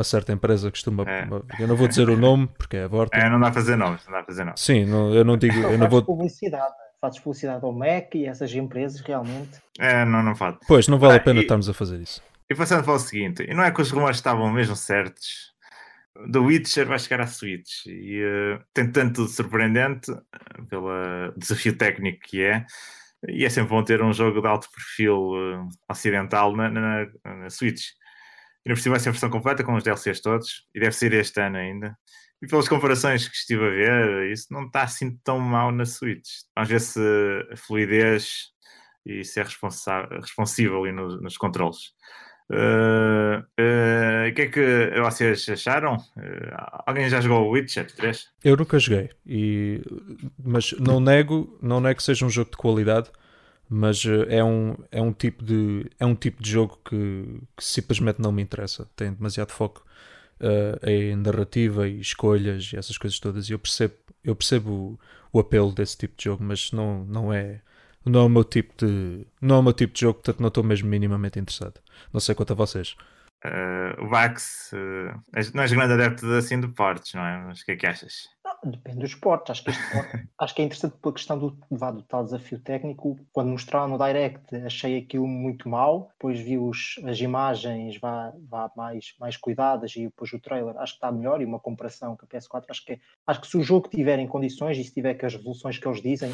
Speaker 2: uma certa empresa costuma. É. Eu não vou dizer o nome porque é a Vorta.
Speaker 1: É, não dá a fazer nomes, não dá a fazer nomes.
Speaker 2: Sim, não, eu não digo. eu não vou...
Speaker 3: publicidade, fazes publicidade ao Mac e essas empresas realmente.
Speaker 1: É, não, não faz.
Speaker 2: Pois, não vale ah, a pena e, estarmos a fazer isso.
Speaker 1: E passando para o seguinte, e não é que os rumores estavam mesmo certos The Witcher vai chegar à Switch e uh, tem tanto de surpreendente pelo desafio técnico que é. E é sempre bom ter um jogo de alto perfil uh, ocidental na, na, na Switch. E não precisa ser a versão completa com os DLCs todos, e deve ser este ano ainda. E pelas comparações que estive a ver, isso não está assim tão mal na Switch. Vamos ver se a fluidez e se é responsível ali nos, nos controles. Uh, uh, o que é que vocês acharam? Uh, alguém já jogou o Witcher 3?
Speaker 2: Eu nunca joguei, e, mas não nego, não nego que seja um jogo de qualidade, mas é um, é um tipo de é um tipo de jogo que, que simplesmente não me interessa. Tem demasiado foco uh, em narrativa e escolhas e essas coisas todas. E eu percebo, eu percebo o, o apelo desse tipo de jogo, mas não, não é não é o meu tipo de não é o meu tipo de jogo, portanto não estou mesmo minimamente interessado. Não sei quanto a vocês.
Speaker 1: Uh, o Vax, uh, não és grande adepto assim de portes, não é? Mas o que é que achas?
Speaker 3: Depende do esporte. Acho que, acho que é interessante pela questão do, do tal desafio técnico. Quando mostraram no Direct, achei aquilo muito mal. Depois vi os, as imagens vá, vá mais, mais cuidadas e depois o trailer acho que está melhor. E uma comparação com a PS4, acho que, acho que se o jogo tiver em condições e se tiver com as resoluções que eles dizem,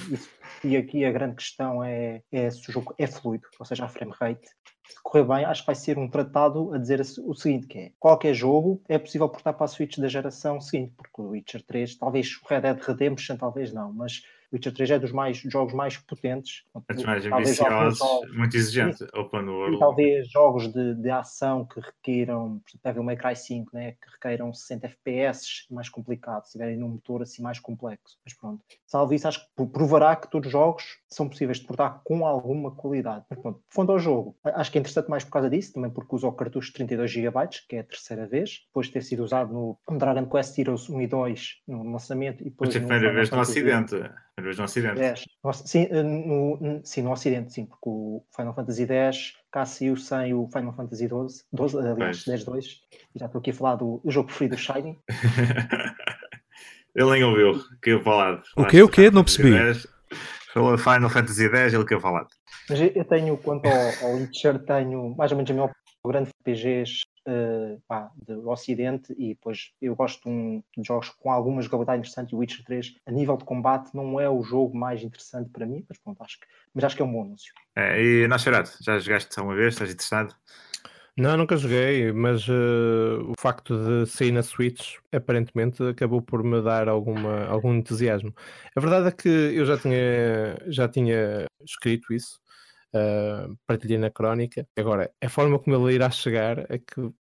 Speaker 3: e, e aqui a grande questão é, é se o jogo é fluido, ou seja, a frame rate, se correr bem, acho que vai ser um tratado a dizer o seguinte: que é qualquer jogo é possível portar para a Switch da geração seguinte, porque o Witcher 3, talvez o Red Dead Redemption, talvez não, mas Witcher 3 é dos mais, jogos mais potentes.
Speaker 1: Os mais ambiciosos, muito exigente, open world.
Speaker 3: E talvez jogos de, de ação que requeiram, por exemplo, Devil May Cry 5, né, que requeiram 60 FPS, mais complicado, se tiverem num motor assim mais complexo. Mas pronto, salvo isso, acho que provará que todos os jogos são possíveis de portar com alguma qualidade. Mas pronto, fundo ao jogo, acho que é interessante mais por causa disso, também porque usa o cartucho de 32 GB, que é a terceira vez, depois de ter sido usado no Dragon Quest Heroes 1 e 2 no lançamento. E depois
Speaker 1: Mas a primeira vez no. Primeira vez no Ocidente.
Speaker 3: 10. Sim, eh, no, sim, no Ocidente, sim, porque o Final Fantasy X cá saiu sem o Final Fantasy XII, 12, aliás, 10-2, e já estou aqui a falar do, do jogo preferido do Shining.
Speaker 1: ele nem ouviu, caiu para
Speaker 2: O quê? O quê? Não percebi.
Speaker 1: Falou Final Fantasy X, ele caiu para
Speaker 3: Mas eu tenho, quanto ao, ao Witcher, tenho mais ou menos a minha opinião grande RPGs uh, pá, do Ocidente e depois eu gosto de, um, de, jogos com alguma jogabilidade interessante e o Witcher 3 a nível de combate não é o jogo mais interessante para mim, mas pronto, acho que, mas acho que é um bom anúncio.
Speaker 1: É, e Nascerato, já jogaste uma vez? Estás interessado?
Speaker 4: Não, nunca joguei, mas uh, o facto de sair na Switch aparentemente acabou por me dar alguma, algum entusiasmo. A verdade é que eu já tinha, já tinha escrito isso uh, partilhei na crónica. Agora, a forma como ele irá chegar é que uh,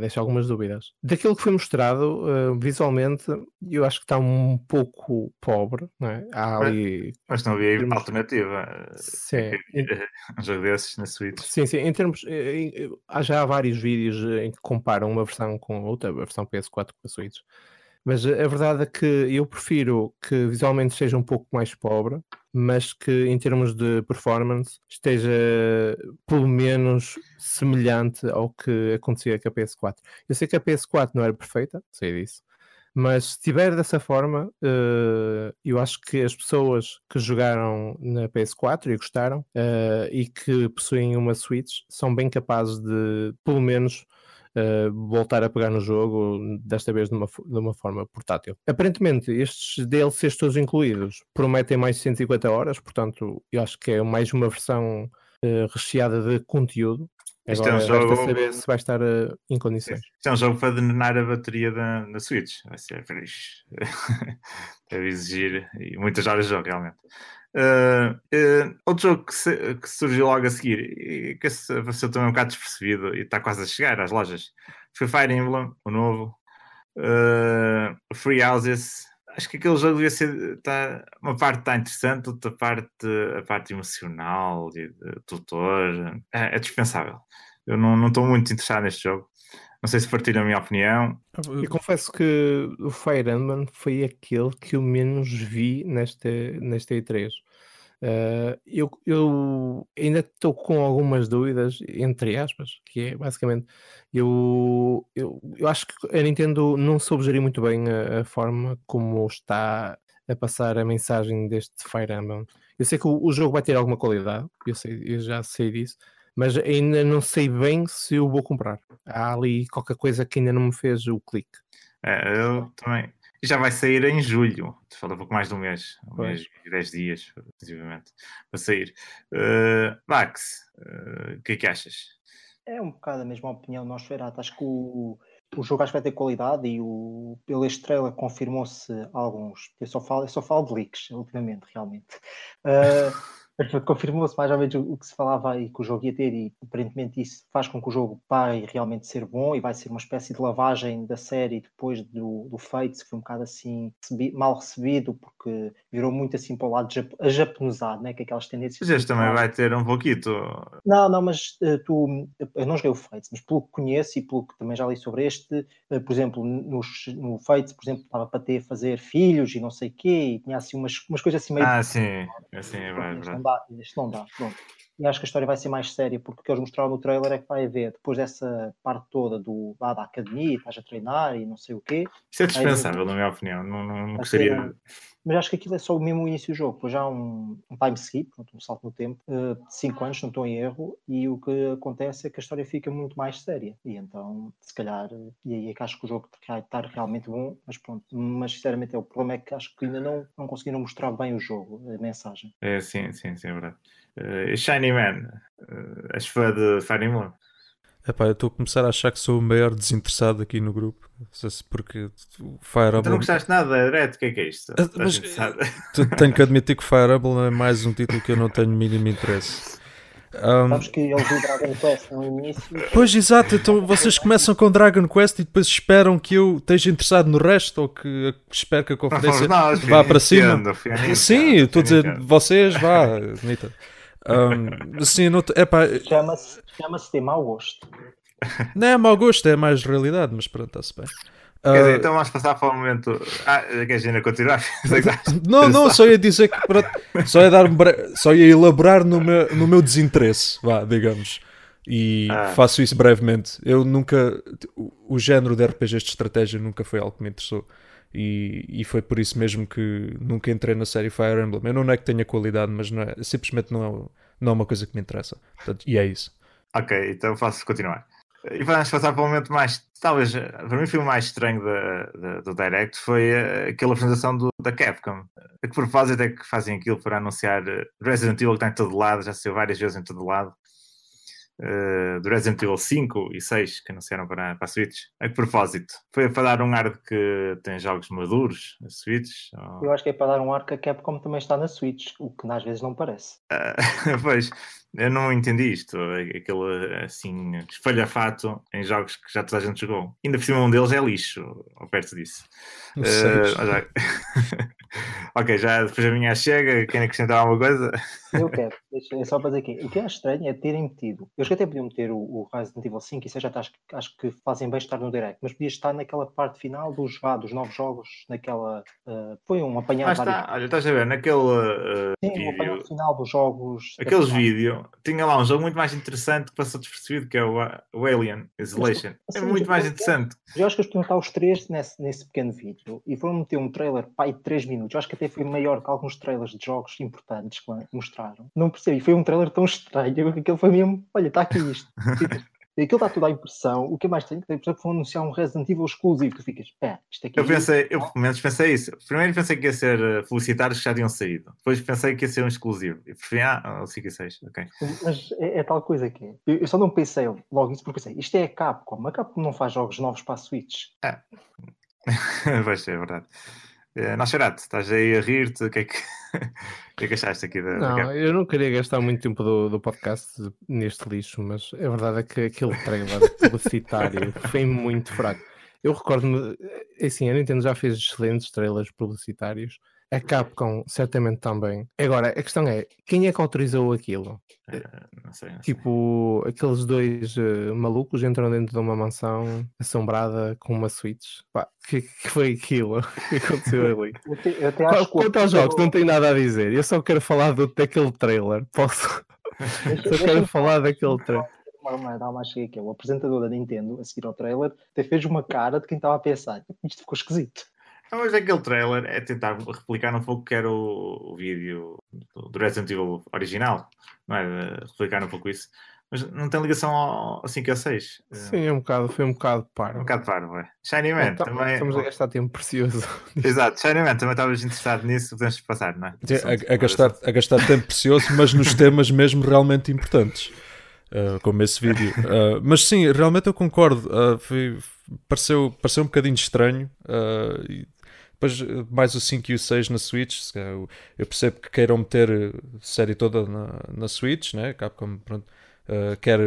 Speaker 4: deixa algumas dúvidas. Daquilo que foi mostrado uh, visualmente, eu acho que está um pouco pobre. Não é? Há ali.
Speaker 1: Mas não havia termos... alternativa. Sim. Um jogo desses na Switch.
Speaker 4: Sim, sim. Em termos. Há já vários vídeos em que comparam uma versão com outra, a versão PS4 com a Switch. Mas a verdade é que eu prefiro que visualmente seja um pouco mais pobre, mas que em termos de performance esteja pelo menos semelhante ao que acontecia com a PS4. Eu sei que a PS4 não era perfeita, sei disso, mas se estiver dessa forma, uh, eu acho que as pessoas que jogaram na PS4 e gostaram uh, e que possuem uma Switch são bem capazes de, pelo menos, uh, voltar a pegar no jogo, desta vez de uma, de uma forma portátil. Aparentemente, estes DLCs todos incluídos prometem mais de 150 horas, portanto, eu acho que é mais uma versão uh, recheada de conteúdo. Este Agora, é um jogo... saber se vai estar uh, em condições.
Speaker 1: Este é um jogo para drenar a bateria da, da Switch. Vai ser fixe. Deve exigir e muitas horas de jogo, realmente. Uh, uh, outro jogo que, se, que, surgiu logo a seguir e que apareceu também um bocado despercebido e está quase a chegar às lojas foi Fire Emblem, o novo. Free Houses. Acho que aquele jogo devia ser. Tá, uma parte está interessante, outra parte, a parte emocional, de, de tutor, é, é dispensável. Eu não estou muito interessado neste jogo. Não sei se partilham a minha opinião.
Speaker 4: Eu confesso que o Fire Emblem foi aquele que eu menos vi nesta, nesta E3. Eh, eu, eu ainda estou com algumas dúvidas, entre aspas, que é basicamente eu, eu, eu acho que a Nintendo não soube gerir muito bem a, a, forma como está a passar a mensagem deste Fire Emblem. Eu sei que o, o jogo vai ter alguma qualidade, eu, sei, eu já sei disso, mas ainda não sei bem se eu vou comprar. Há ali qualquer coisa que ainda não me fez o clique.
Speaker 1: É, eu também. E já vai sair em julho. Falta pouco mais de um mês. Um
Speaker 4: Pois.
Speaker 1: mês e 10 dias, precisamente, para sair. Uh, Max, uh, o que é que achas?
Speaker 3: É um bocado a mesma opinião nós Ferrat. Acho que o, o jogo acho que vai ter qualidade e o, pela estrela confirmou-se alguns. Eu só falo, eu só falo de leaks ultimamente, realmente. Uh, confirmou-se mais ou menos o, que se falava aí que o jogo ia ter e aparentemente isso faz com que o jogo pare realmente ser bom e vai ser uma espécie de lavagem da série depois do, do Fates, que foi um bocado assim recebi- mal recebido porque virou muito assim para o lado jap japonesado, né? que aquelas tendências.
Speaker 1: Mas este também vai ter um pouquito.
Speaker 3: Não, não, mas uh, tu, eu não joguei o Fates, mas pelo que conheço e pelo que também já li sobre este, uh, por exemplo, nos, no Fates, por exemplo, estava para ter fazer filhos e não sei o quê, e tinha assim umas, umas coisas assim meio.
Speaker 1: Ah, sim, assim é verdade.
Speaker 3: Isto não dá, isto não dá, pronto. E acho que a história vai ser mais séria, porque o que eles mostraram no trailer é que vai haver, depois dessa parte toda do, lá da academia, estás a treinar e não sei o quê,
Speaker 1: Isso é dispensável, na minha opinião. Não, não, não
Speaker 3: ser
Speaker 1: gostaria.
Speaker 3: um- mas acho que aquilo é só o mesmo início do jogo, depois já há um, um time skip, um salto no tempo, eh, de 5 anos, não estou em erro, e o que acontece é que a história fica muito mais séria. E então, se calhar, eh, e aí é que acho que o jogo estar realmente bom, mas pronto, mas sinceramente é o problema é que acho que ainda não, não conseguiram mostrar bem o jogo, a mensagem.
Speaker 1: É, sim, sim, sim, é verdade. Uh, Shiny Man, uh, és fã de Fire Emblem?
Speaker 2: Epá, eu estou a começar a achar que sou o maior desinteressado aqui no grupo. Não sei se porque o Fire
Speaker 1: Tu não
Speaker 2: Emblem.
Speaker 1: gostaste nada da Red? O que é que é isto?
Speaker 2: Ah, mas- Tenho que admitir que Fire Emblem é mais um título que eu não tenho mínimo interesse. Um,
Speaker 3: Sabes que eles do Dragon Quest no início
Speaker 2: Pois, exato, então vocês começam com Dragon Quest e depois esperam que eu esteja interessado no resto ou que espero que a
Speaker 1: Não
Speaker 2: conferência
Speaker 1: nós, foi
Speaker 2: vá para cima. Sim, eu estou a dizer, vocês, vá, Nita. Um, sim, não, epá,
Speaker 3: chama-se chama ter mau gosto.
Speaker 2: não é mau gosto, é mais realidade, mas pronto, está-se bem.
Speaker 1: Quer dizer,
Speaker 2: Ah,
Speaker 1: então vamos passar para o momento. Ah, queres ainda continuar?
Speaker 2: Não, não, só ia dizer que pronto, só ia dar só ia elaborar no meu, no meu desinteresse, vá, digamos. E
Speaker 1: Ah.
Speaker 2: faço isso brevemente. Eu nunca. O, o género de RPGs de estratégia nunca foi algo que me interessou. E, e foi por isso mesmo que nunca entrei na série Fire Emblem. Eu não é que tenha qualidade, mas não é, simplesmente não é, não é uma coisa que me interessa. Portanto, e é isso.
Speaker 1: Ok, então faço continuar. E vamos passar para o momento mais. Talvez, para mim, foi o mais estranho da, da- do Direct foi eh, aquela apresentação do, da Capcom. A que propósito é que fazem aquilo para anunciar eh, Resident Evil que está em todo lado, já saiu várias vezes em todo lado. Eh, do Resident Evil 5 e 6 que anunciaram para, para a Switch. A que propósito? Foi para dar um ar de que tem jogos maduros a Switch? Ou-
Speaker 3: Eu acho que é para dar um ar que a Capcom também está na Switch, o que às vezes não parece.
Speaker 1: Ah, pois, eu não entendi isto. Aquele assim, espalhafato em jogos que já toda a gente jogou. Ainda por cima, um deles é lixo, ou perto disso. Ah, olha- ok, já depois a minha chega. Querem acrescentar alguma coisa?
Speaker 3: Eu quero, deixa- é só para dizer que o que é estranho é terem metido. Eu acho que até podiam meter o, o Resident Evil 5, isso eu já tá- acho, que- acho que fazem bem estar no direct, mas podia estar naquela parte final dos, ah, dos novos jogos, naquela. ah, foi um
Speaker 1: Ah,
Speaker 3: apanhado vários-
Speaker 1: está. Olha, estás a ver, naquele ah,
Speaker 3: Sim, um
Speaker 1: vídeo,
Speaker 3: apanhado final dos jogos.
Speaker 1: aqueles
Speaker 3: daquela-
Speaker 1: tinha lá um jogo muito mais interessante que passou despercebido, que é o, o Alien Isolation. É
Speaker 3: assim,
Speaker 1: muito mais interessante.
Speaker 3: Eu acho que eles podiam estar os três nesse, nesse pequeno vídeo e foram meter um trailer pai de 3 minutos. Eu acho que até foi maior que alguns trailers de jogos importantes que mostraram. Não percebi, foi um trailer tão estranho que aquele foi mesmo. Olha, está aqui isto. Aquilo está tudo à impressão. O que é mais estranho? Por exemplo, vão anunciar um Resident Evil exclusivo. Tu ficas, pé, isto aqui.
Speaker 1: Eu pensei, eu pelo menos pensei isso. Primeiro pensei que ia ser uh, publicitários que já tinham saído. Depois pensei que ia ser um exclusivo. E preferi, ah, o 5 e 6, ok.
Speaker 3: Mas é, é tal coisa que é. Eu, eu só não pensei logo isso porque pensei, isto é a Capcom. A Capcom não faz jogos novos para a Switch.
Speaker 1: Vai ser, é verdade. Uh, Nosferatu, estás aí a rir-te, o que é que, que, é que achaste aqui da, da
Speaker 4: Não,
Speaker 1: Capcom?
Speaker 4: eu não queria gastar muito tempo do, do podcast neste lixo, mas a verdade é que aquele trailer publicitário foi muito fraco. Eu recordo-me, é assim, a Nintendo já fez excelentes trailers publicitários, a Capcom certamente também. Agora, a questão é, quem é que autorizou aquilo?
Speaker 1: Uh, não sei, não sei.
Speaker 4: Tipo, aqueles dois eh, malucos entram dentro de uma mansão assombrada com uma Switch. Pá, que, que foi aquilo? Que aconteceu ali?
Speaker 3: Eu, te- eu que.
Speaker 4: Quanto aos jogos, não tenho nada a dizer. Eu só quero falar do, daquele trailer. Posso?
Speaker 3: Deixa-
Speaker 4: Só quero falar daquele trailer.
Speaker 3: Aqui. O apresentador da Nintendo, a seguir ao trailer, até fez uma cara de quem estava a pensar. Isto ficou esquisito.
Speaker 1: Não, mas aquele trailer é tentar replicar um pouco que era o, o vídeo do, Resident Evil original, não é? Replicar um pouco isso. Mas não tem ligação ao 5 a 6.
Speaker 4: Sim, é um bocado, foi um bocado paro.
Speaker 1: Um bocado paro, é. Shiny Man
Speaker 4: Então,
Speaker 1: também.
Speaker 4: Estamos a gastar tempo precioso.
Speaker 1: Exato, Shiny Man também estavas interessado nisso, podemos passar, não é?
Speaker 2: Sim, a, a gastar, a gastar tempo precioso, mas nos temas mesmo realmente importantes. Uh, como esse vídeo. Uh, mas sim, realmente eu concordo. Uh, foi, pareceu, pareceu um bocadinho estranho. Uh, e depois, uh, mais o 5 e o 6 na Switch. Eu, percebo que queiram meter a série toda na, na Switch, né? Capcom pronto, uh, quer,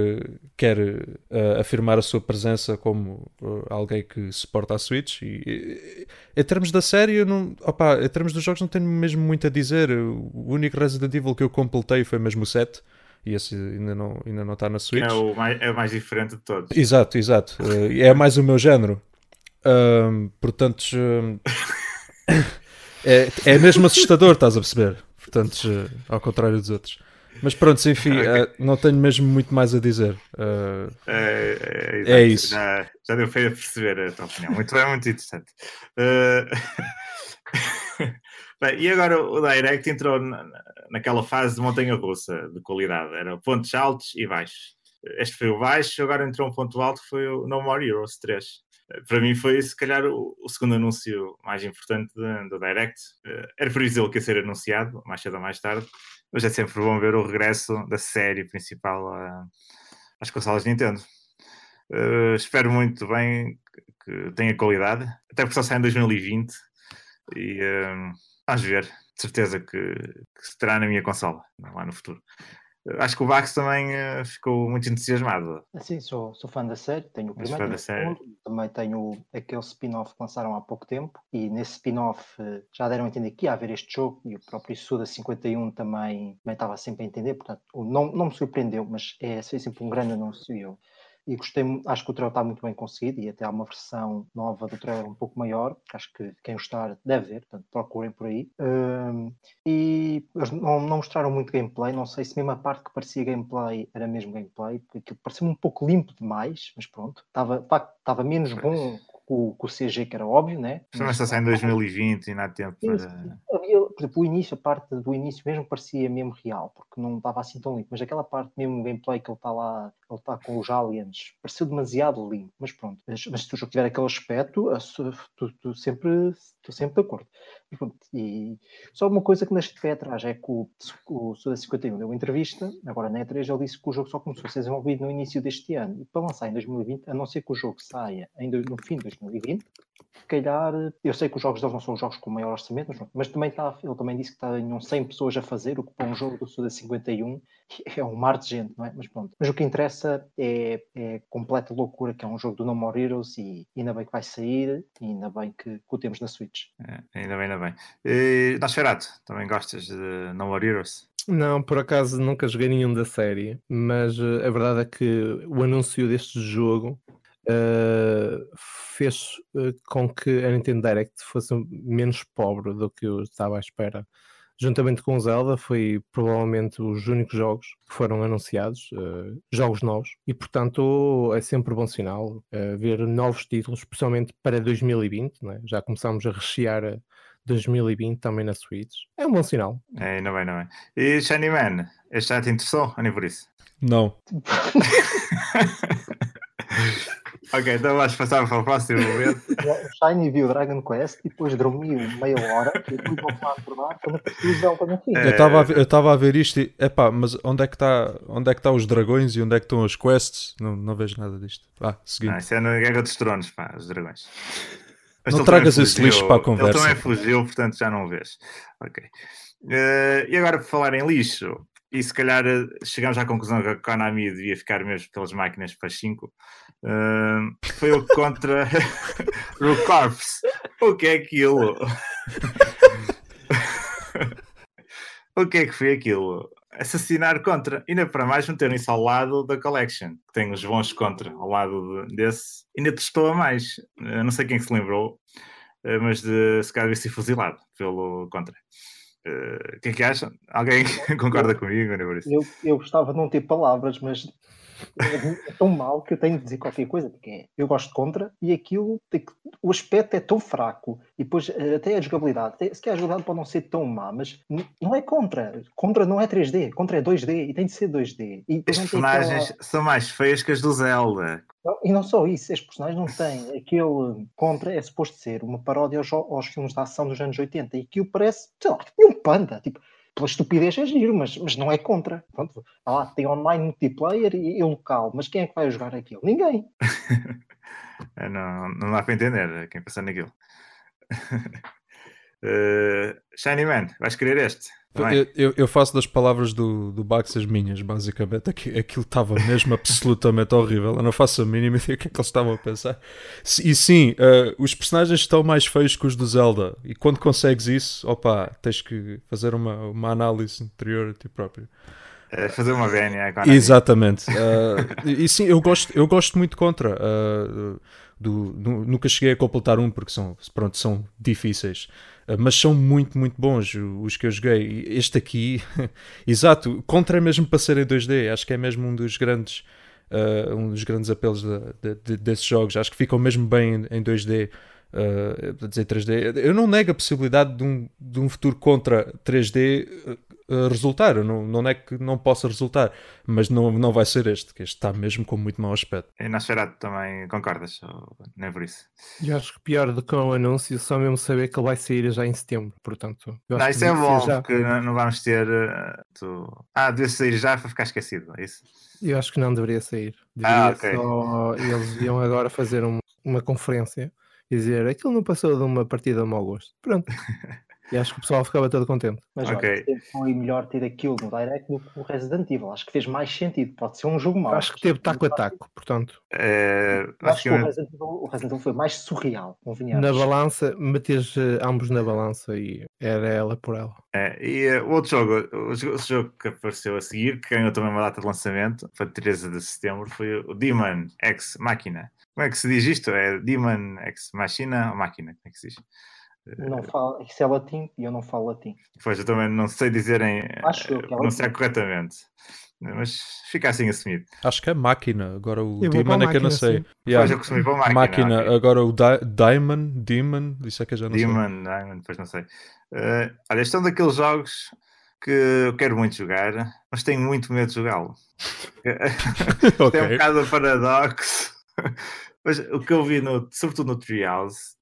Speaker 2: quer uh, afirmar a sua presença como uh, alguém que suporta a Switch. E, e- em termos da série, eu não, opa, em termos dos jogos, não tenho mesmo muito a dizer. O único Resident Evil que eu completei foi mesmo o 7. E esse ainda não, ainda não está na Switch.
Speaker 1: É o, mais, é o mais diferente de todos.
Speaker 2: Exato, exato. Eh, é mais o meu género. Portanto, é, é mesmo assustador, estás a perceber? Portanto, eh, ao contrário dos outros. Mas pronto, enfim, eh, não tenho mesmo muito mais a dizer. Eh,
Speaker 1: É, é,
Speaker 2: É isso.
Speaker 1: Já, já deu feio a perceber a tua opinião. Muito bem, muito interessante. Eh, bem, e agora o Direct entrou na- naquela fase de montanha-russa de qualidade. Era pontos altos e baixos. Este foi o baixo, agora entrou um ponto alto que foi o No More Heroes 3. Eh, Para mim foi, se calhar, o, o segundo anúncio mais importante do, Direct. Eh, Era previsível que ia ser anunciado, mais cedo ou mais tarde, mas é sempre bom ver o regresso da série principal às consolas Nintendo. Uh, espero muito bem que, tenha qualidade, até porque só sai em 2020 e um, vamos ver, de certeza que, que se terá na minha consola lá no futuro. Acho que o Bax também uh, ficou muito entusiasmado.
Speaker 3: Assim, sou, sou fã da série, tenho o primeiro,
Speaker 1: fã da série?
Speaker 3: também tenho aquele spin-off que lançaram há pouco tempo e nesse spin-off eh, já deram a entender que ia haver este jogo e o próprio Suda 51 também, também estava sempre a entender, portanto não, não me surpreendeu, mas é foi sempre um grande anúncio e eu e gostei, acho que o trailer está muito bem conseguido e até há uma versão nova do trailer um pouco maior, que acho que quem gostar deve ver, portanto procurem por aí. Hum, e eles não, não mostraram muito gameplay, não sei se mesmo a parte que parecia gameplay era mesmo gameplay, porque aquilo parecia um pouco limpo demais, mas pronto, estava, estava menos bom que o, CG, que era óbvio, né? Mas-
Speaker 1: só sai em 2020 e não há tempo para.
Speaker 3: Havia, exemplo, o início, a parte do início mesmo parecia mesmo real, porque não estava assim tão limpo, mas aquela parte mesmo gameplay que ele está lá, ele está com os aliens, pareceu demasiado limpo, mas pronto. Mas, mas se o jogo tiver aquele aspecto, a tu sempre, estou sempre de acordo. E, pronto, e só uma coisa que nas pé atrás é que o, o Suda 51 deu uma entrevista, agora na E3 ele disse que o jogo só começou a ser desenvolvido no início deste ano, e para lançar em 2020, a não ser que o jogo saia no fim de 2020, se calhar, eu sei que os jogos deles não são os jogos com maior orçamento, mas, mas também está, ele também disse que tinham 100 pessoas a fazer, o que para um jogo do Suda 51 é um mar de gente, não é? Mas pronto. Mas o que interessa é, é completa loucura, que é um jogo do No More Heroes e ainda bem que vai sair e ainda bem que, que o temos na Switch.
Speaker 1: É, ainda bem, ainda bem. E, Nosferatu, também gostas de No More Heroes?
Speaker 4: Não, por acaso nunca joguei nenhum da série, mas eh, a verdade é que o anúncio deste jogo eh, fez eh, com que a Nintendo Direct fosse menos pobre do que eu estava à espera. Juntamente com o Zelda, foi provavelmente os únicos jogos que foram anunciados, eh, jogos novos, e portanto é sempre bom sinal eh, ver novos títulos, especialmente para 2020, não é? já começámos a rechear eh, 2020 também na Switch. É um bom sinal.
Speaker 1: É, ainda bem, ainda bem. E Shiny Man, este já te interessou? Ou nem por isso?
Speaker 2: não.
Speaker 1: ok, então vais passar para o próximo momento.
Speaker 3: O Shiny viu Dragon Quest e depois dormiu meia hora e depois voltou a acordar quando apareceu o Zelda no fim.
Speaker 1: É.
Speaker 2: Eu estava a ver- isto e, epá, mas onde é que está onde é que tá os dragões e onde é que estão as quests? Não, não vejo nada disto. Ah, seguinte.
Speaker 1: Não, isso é na Guerra dos Tronos, pá, os dragões. Mas
Speaker 2: Não tragas esse lixo para a conversa.
Speaker 1: Ele também fugiu, portanto já não o vês. Ok. Eh, e agora, por falar em lixo, e se calhar eh, chegamos à conclusão que a Konami devia ficar mesmo pelas máquinas para 5, foi o contra o Corps. O que é aquilo? o que é que foi aquilo? Assassinar contra. Ainda para mais meteram isso ao lado da Collection, que tem os bons contra ao lado de- desse. Ainda testou a mais. Eu não sei quem se lembrou, eh, mas de se calhar devia ser fuzilado pelo contra. Eh, O que é que acham? Alguém concorda comigo?
Speaker 3: Eu, eu gostava de não ter palavras, mas é tão mal que eu tenho de dizer qualquer coisa, porque eu gosto de contra e aquilo, o aspecto é tão fraco e depois eh, até a jogabilidade, se quer a jogabilidade pode não ser tão má, mas não é contra. Contra não é 3D, contra é 2D e tem de ser 2D. E
Speaker 1: As personagens aquela... são mais feias que as do Zelda.
Speaker 3: E não só isso, as personagens não têm aquele contra, é suposto ser uma paródia aos, aos filmes de ação dos anos 80 e aquilo parece, sei lá, um panda, tipo pela estupidez é giro, mas, mas não é contra. Pronto, ah, tem online multiplayer e, e, local, mas quem é que vai jogar aquilo? Ninguém.
Speaker 1: É, não, não dá para entender quem pensa naquilo. uh, Shiny Man, vais querer este?
Speaker 2: Eu, eu, eu, faço das palavras do, do Bax as minhas, basicamente. Aquilo estava mesmo absolutamente horrível. Eu não faço a mínima ideia do que é que eles estavam a pensar. E sim, uh, os personagens estão mais feios que os do Zelda. E quando consegues isso, opa, tens que fazer uma, uma análise interior a ti próprio.
Speaker 1: É fazer uma vénia.
Speaker 2: Exatamente. Uh, e sim, eu gosto, eu gosto muito contra. Uh, do, do, nunca cheguei a completar um porque são, pronto, são difíceis. Ah, mas são muito, muito bons os que eu joguei. Este aqui, exato, contra é mesmo para ser em 2D, acho que é mesmo um dos grandes, uh, um dos grandes apelos de, de, de, desses jogos. Acho que ficam mesmo bem em 2D. Uh, dizer 3D, eu não nego a possibilidade de um, de um futuro contra 3D resultar. Não, não é que não possa resultar, mas não, não vai ser este, que este está mesmo com muito mau aspecto.
Speaker 1: E na Nosferatu também concordas, nem por isso?
Speaker 4: Eu acho que pior do que o anúncio, só mesmo saber que ele vai sair já em setembro, portanto.
Speaker 1: Não, isso é bom, já... porque não vamos ter. Uh, tu... Ah, deve sair já para ficar esquecido, é isso?
Speaker 4: Eu acho que não deveria sair. Deveria ah, okay. só... Eles iam agora fazer um, uma conferência e dizer aquilo não passou de uma partida de mau gosto. Pronto. E acho que o pessoal ficava todo contente.
Speaker 3: Mas okay. olha, foi melhor ter aquilo no Direct do que o Resident Evil. Acho que fez mais sentido. Pode ser um jogo mau.
Speaker 4: Acho que teve taco a taco, portanto.
Speaker 1: É,
Speaker 3: acho, que, o, Resident Evil, o, Resident Evil, foi mais surreal.
Speaker 4: Na balança, metes uh, ambos na balança e era ela por ela.
Speaker 1: É, e uh, o outro jogo, o, jogo que apareceu a seguir, que ganhou também uma data de lançamento, foi 13 de setembro, foi o Demon X Machina. Como é que se diz isto? É Demon X Machina ou Máquina? Como é que se diz?
Speaker 3: Não falo, isso é latim e eu não falo latim.
Speaker 1: Pois, eu também não sei dizer em Acho eu que é pronunciar corretamente. Mas fica assim assumido.
Speaker 2: Acho que é máquina. Agora o eu Demon é que eu não sei. Sim.
Speaker 1: Yeah. Pois eu máquina.
Speaker 2: Máquina. Okay. Agora o Di Diamond, Demon, isso é que eu já não
Speaker 1: Demon,
Speaker 2: sei.
Speaker 1: Diamond, depois não sei. Uh, olha, estão é daqueles jogos que eu quero muito jogar, mas tenho muito medo de jogá-lo. okay. é um bocado paradoxo. mas o que eu vi, no, sobretudo no Trials,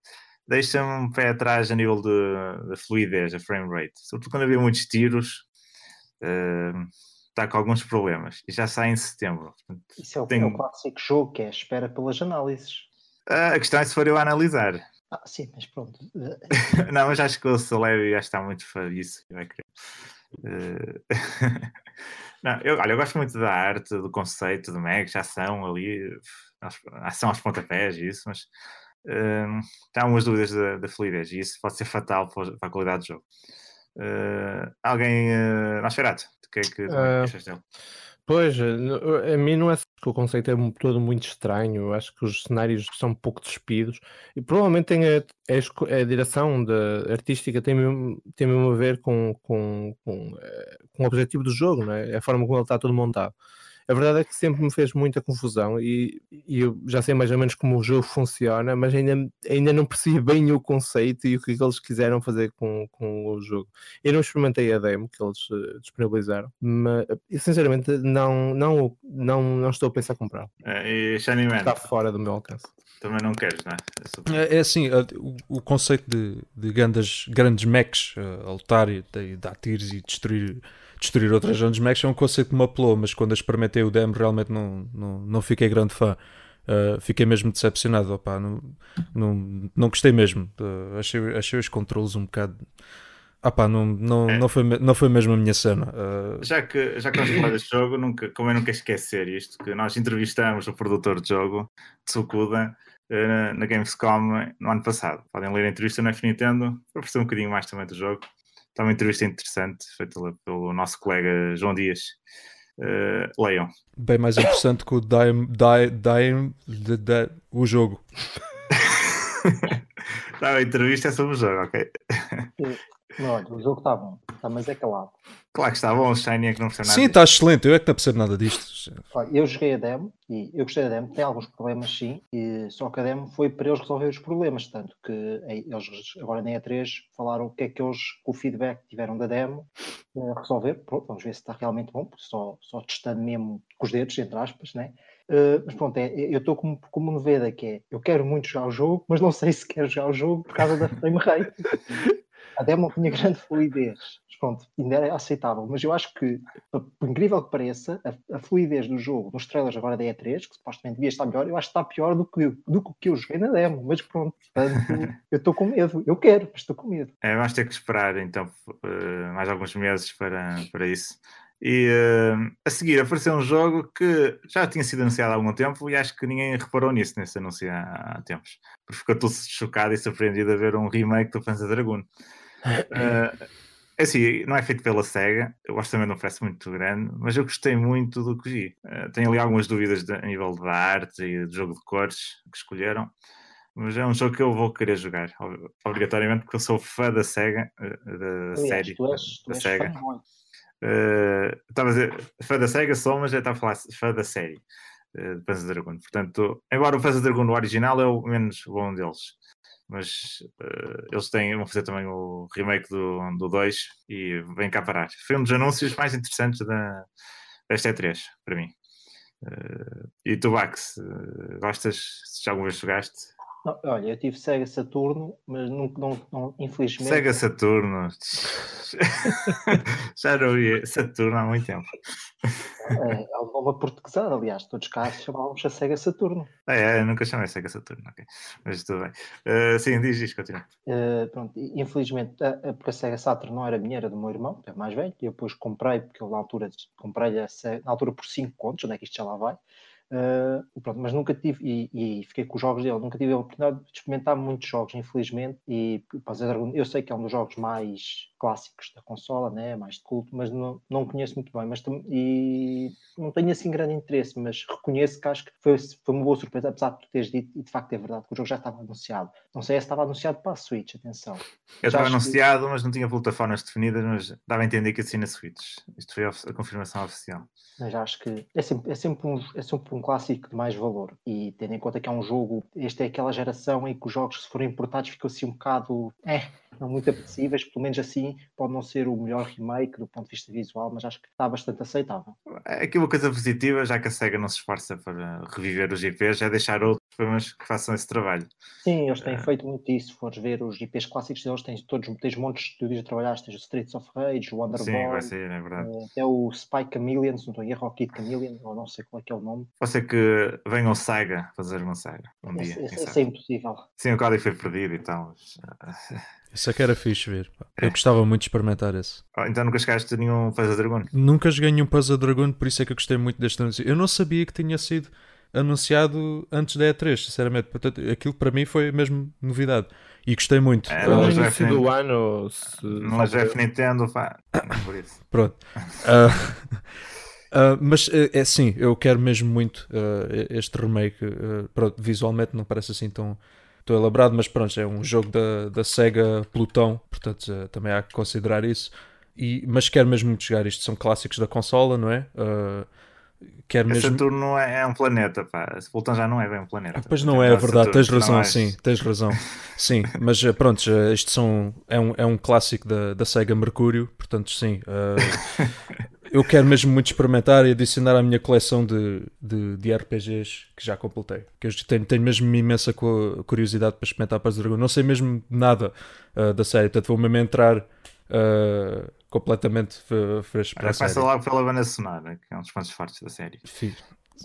Speaker 1: deixa-me um pé atrás a nível de, de fluidez, a frame rate. Sobretudo quando havia muitos tiros, uh, está com alguns problemas. E já sai em setembro.
Speaker 3: Portanto, Isso é o, tenho... é o clássico jogo que é espera pelas análises.
Speaker 1: Uh, a questão é se for eu a analisar.
Speaker 3: Ah, sim, mas pronto.
Speaker 1: não, mas acho que o Celeb já está muito fã disso. Vai querer. Uh... não, eu, olha, eu gosto muito da arte, do conceito do Meg, ação ali, ação aos pontapés e isso, mas Uh, há umas dúvidas da, da fluidez e isso pode ser fatal para a qualidade do jogo. Uh, alguém, uh, Nosferatu, o que é que uh, achas dele?
Speaker 4: Pois, a mim não é que o conceito é todo muito estranho. Eu acho que os cenários são um pouco despidos e provavelmente tem a, a, a direção da artística tem mesmo, tem mesmo a ver com, com, com, eh, com o objetivo do jogo, não é? a forma como ele está todo montado. A verdade é que sempre me fez muita confusão e, e, eu já sei mais ou menos como o jogo funciona, mas ainda, ainda não percebi bem o conceito e o que, é que eles quiseram fazer com, com o jogo. Eu não experimentei a demo que eles uh, disponibilizaram, mas sinceramente não, não, não, não estou a pensar em comprar.
Speaker 1: É?
Speaker 4: Está fora do meu alcance.
Speaker 1: Também não queres, não
Speaker 2: é? É, é assim, o, o, conceito de, de grandes, grandes mechs uh, a lutar e, e dar tiros e destruir destruir outras grandes mechas é um conceito que me apelou, mas quando experimentei o demo realmente não, não, não fiquei grande fã. Uh, fiquei mesmo decepcionado, opa, não, não, não gostei mesmo. Uh, achei, achei os controles um bocado. Ah não, não, é. não, foi, não foi mesmo a minha cena. Uh...
Speaker 1: Já que já que vamos falar deste jogo, nunca, como eu nunca esquecer isto, que nós entrevistamos o produtor de jogo, Tsukuda, na Gamescom no ano passado. Podem ler a entrevista na F Nintendo para perceber um bocadinho mais também do jogo. Está uma entrevista interessante, feita pelo nosso colega João Dias. Uh, leiam.
Speaker 2: Bem mais interessante que o Dime, Dime, Dime o jogo.
Speaker 1: Não, a entrevista é sobre o jogo, ok?
Speaker 3: Olha, o jogo está bom, tá, mas é calado.
Speaker 1: Claro que está bom, o Shiny é que não percebe nada.
Speaker 2: Sim, está excelente. Eu é que não percebo nada disto.
Speaker 3: Olha, eu joguei a demo e eu gostei da demo. Tem alguns problemas, sim, e, só que a demo foi para eles resolver os problemas. Tanto que eles agora na E3 falaram o que é que eles, com o feedback que tiveram da demo, eh, resolver. Pronto, vamos ver se está realmente bom, porque só, só testando mesmo com os dedos, entre aspas, né? Uh, mas pronto, é, eu estou como, como Neveda, que é eu quero muito jogar o jogo, mas não sei se quero jogar o jogo por causa da frame rate. A demo tinha grande fluidez, mas pronto, ainda era aceitável. Mas eu acho que, por incrível que pareça, a, a fluidez do jogo nos trailers agora da E3, que supostamente devia estar melhor, eu acho que está pior do que, do que o que eu joguei na demo. Mas pronto, portanto, eu estou com medo. Eu quero, mas estou com medo.
Speaker 1: É, vamos ter que esperar então uh, mais alguns meses para, para isso. E uh, a seguir apareceu um jogo que já tinha sido anunciado há algum tempo e acho que ninguém reparou nisso nesse anúncio há, há tempos. Porque ficou todo chocado e surpreendido a ver um remake do Panzer Dragoon. Uh, assim, não é feito pela SEGA, o orçamento não parece muito grande, mas eu gostei muito do que vi. Uh, tenho ali algumas dúvidas de, a nível da arte e do jogo de cores que escolheram, mas é um jogo que eu vou querer jogar, obrigatoriamente, porque eu sou fã da SEGA, da Aliás, série
Speaker 3: tu és, tu
Speaker 1: da
Speaker 3: SEGA.
Speaker 1: Estava a dizer, fã da SEGA sou, mas já estava a falar fã da série uh, de Panzer Dragoon. Portanto, embora o Panzer Dragoon no original é o menos bom deles, mas uh, eles têm, vão fazer também o remake do, do 2 e vem cá parar. Foi um dos anúncios mais interessantes da, desta E3, para mim. E tu, Bax, gostas? Se já alguma vez jogaste?
Speaker 3: Não, olha, eu tive Sega Saturno, mas não, não, não infelizmente.
Speaker 1: Sega Saturno. Já não vi Saturno há muito tempo.
Speaker 3: É, é uma portuguesada, aliás, todos cá chamávamos a Sega Saturno.
Speaker 1: Ah, é, eu nunca chamei Sega Saturno, ok. Mas tudo bem. Uh, sim, diz isto, continua.
Speaker 3: Uh, pronto, infelizmente, porque a Sega Saturn não era minha, era do meu irmão, que é mais velho, e eu depois comprei, porque eu na altura comprei-lhe na altura por 5 contos, onde é que isto já lá vai. Uh, pronto, mas nunca tive, e, e, fiquei com os jogos dele, nunca tive a oportunidade de experimentar muitos jogos, infelizmente. E eu sei que é um dos jogos mais clássicos da consola, né? mais de culto, mas não, não conheço muito bem. Mas, e não tenho assim grande interesse, mas reconheço que acho que foi, foi uma boa surpresa, apesar de tu teres dito, e de facto é verdade, que o jogo já estava anunciado. Não sei se estava anunciado para a Switch, atenção.
Speaker 1: Eu estava anunciado, que... mas não tinha plataformas definidas, mas dava a entender que assim na Switch. Isto foi a confirmação oficial.
Speaker 3: Mas acho que é sempre, é sempre, um, é sempre um clássico de mais valor. E tendo em conta que é um jogo, este é aquela geração em que os jogos, se forem importados, ficam assim um bocado. É, não muito apetecíveis, pelo menos assim, pode não ser o melhor remake do ponto de vista visual, mas acho que está bastante aceitável.
Speaker 1: É aqui uma coisa positiva, já que a SEGA não se esforça para reviver os IPs, é deixar outros mas que façam esse trabalho.
Speaker 3: Sim, eles têm é. feito muito isso. Se fores ver os IPs clássicos deles, tens todos tens montes de estúdios a trabalhar, tens o Streets of Rage, o Wonderboy,
Speaker 1: Sim, vai ser, é verdade.
Speaker 3: Eh, até o Spy Chameleon, se não estou em erro, o Kid Chameleon, ou não sei qual é que é o nome.
Speaker 1: Pode ser que venham Saga fazer uma saga um
Speaker 3: esse,
Speaker 1: dia.
Speaker 3: Esse, esse é impossível.
Speaker 1: Sim, o código foi perdido e tal.
Speaker 2: Isso é que era fixe ver. Eu gostava muito de experimentar esse.
Speaker 1: Oh, então nunca chegaste a nenhum Puzzle Dragon?
Speaker 2: Nunca joguei nenhum Puzzle Dragon, por isso é que eu gostei muito deste anúncio. Eu não sabia que tinha sido anunciado antes da E3, sinceramente. Portanto, aquilo para mim foi mesmo novidade. E gostei muito.
Speaker 4: É, no início do ano. Se...
Speaker 1: No Jeff Nintendo, pá. por isso.
Speaker 2: Pronto. Uh, uh, mas é assim, eu quero mesmo muito uh, este remake. Pronto, visualmente não parece assim tão, tão elaborado, mas pronto, é um jogo da, da Sega Plutão, portanto também há que considerar isso. E, mas quero mesmo muito jogar isto. São clássicos da consola, não é? Uh,
Speaker 1: Quer mesmo... Saturno é, é um planeta, pá. Plutão já não é bem um planeta.
Speaker 2: Ah, pois não é, é verdade, tens razão, é... sim, tens razão. sim, mas eh, pronto, isto são, é, um, é um clássico da, da Sega Mercúrio, portanto, sim. Uh, eu quero mesmo muito experimentar e adicionar à minha coleção de, de, de RPGs que já completei. Que eu tenho, tenho mesmo imensa curiosidade para experimentar para Dragon. Não sei mesmo nada uh, da série, portanto, vou mesmo entrar. Uh, completamente fresco
Speaker 1: para Começa logo pela banda sonora, que é um dos pontos fortes da série.
Speaker 2: Fiz.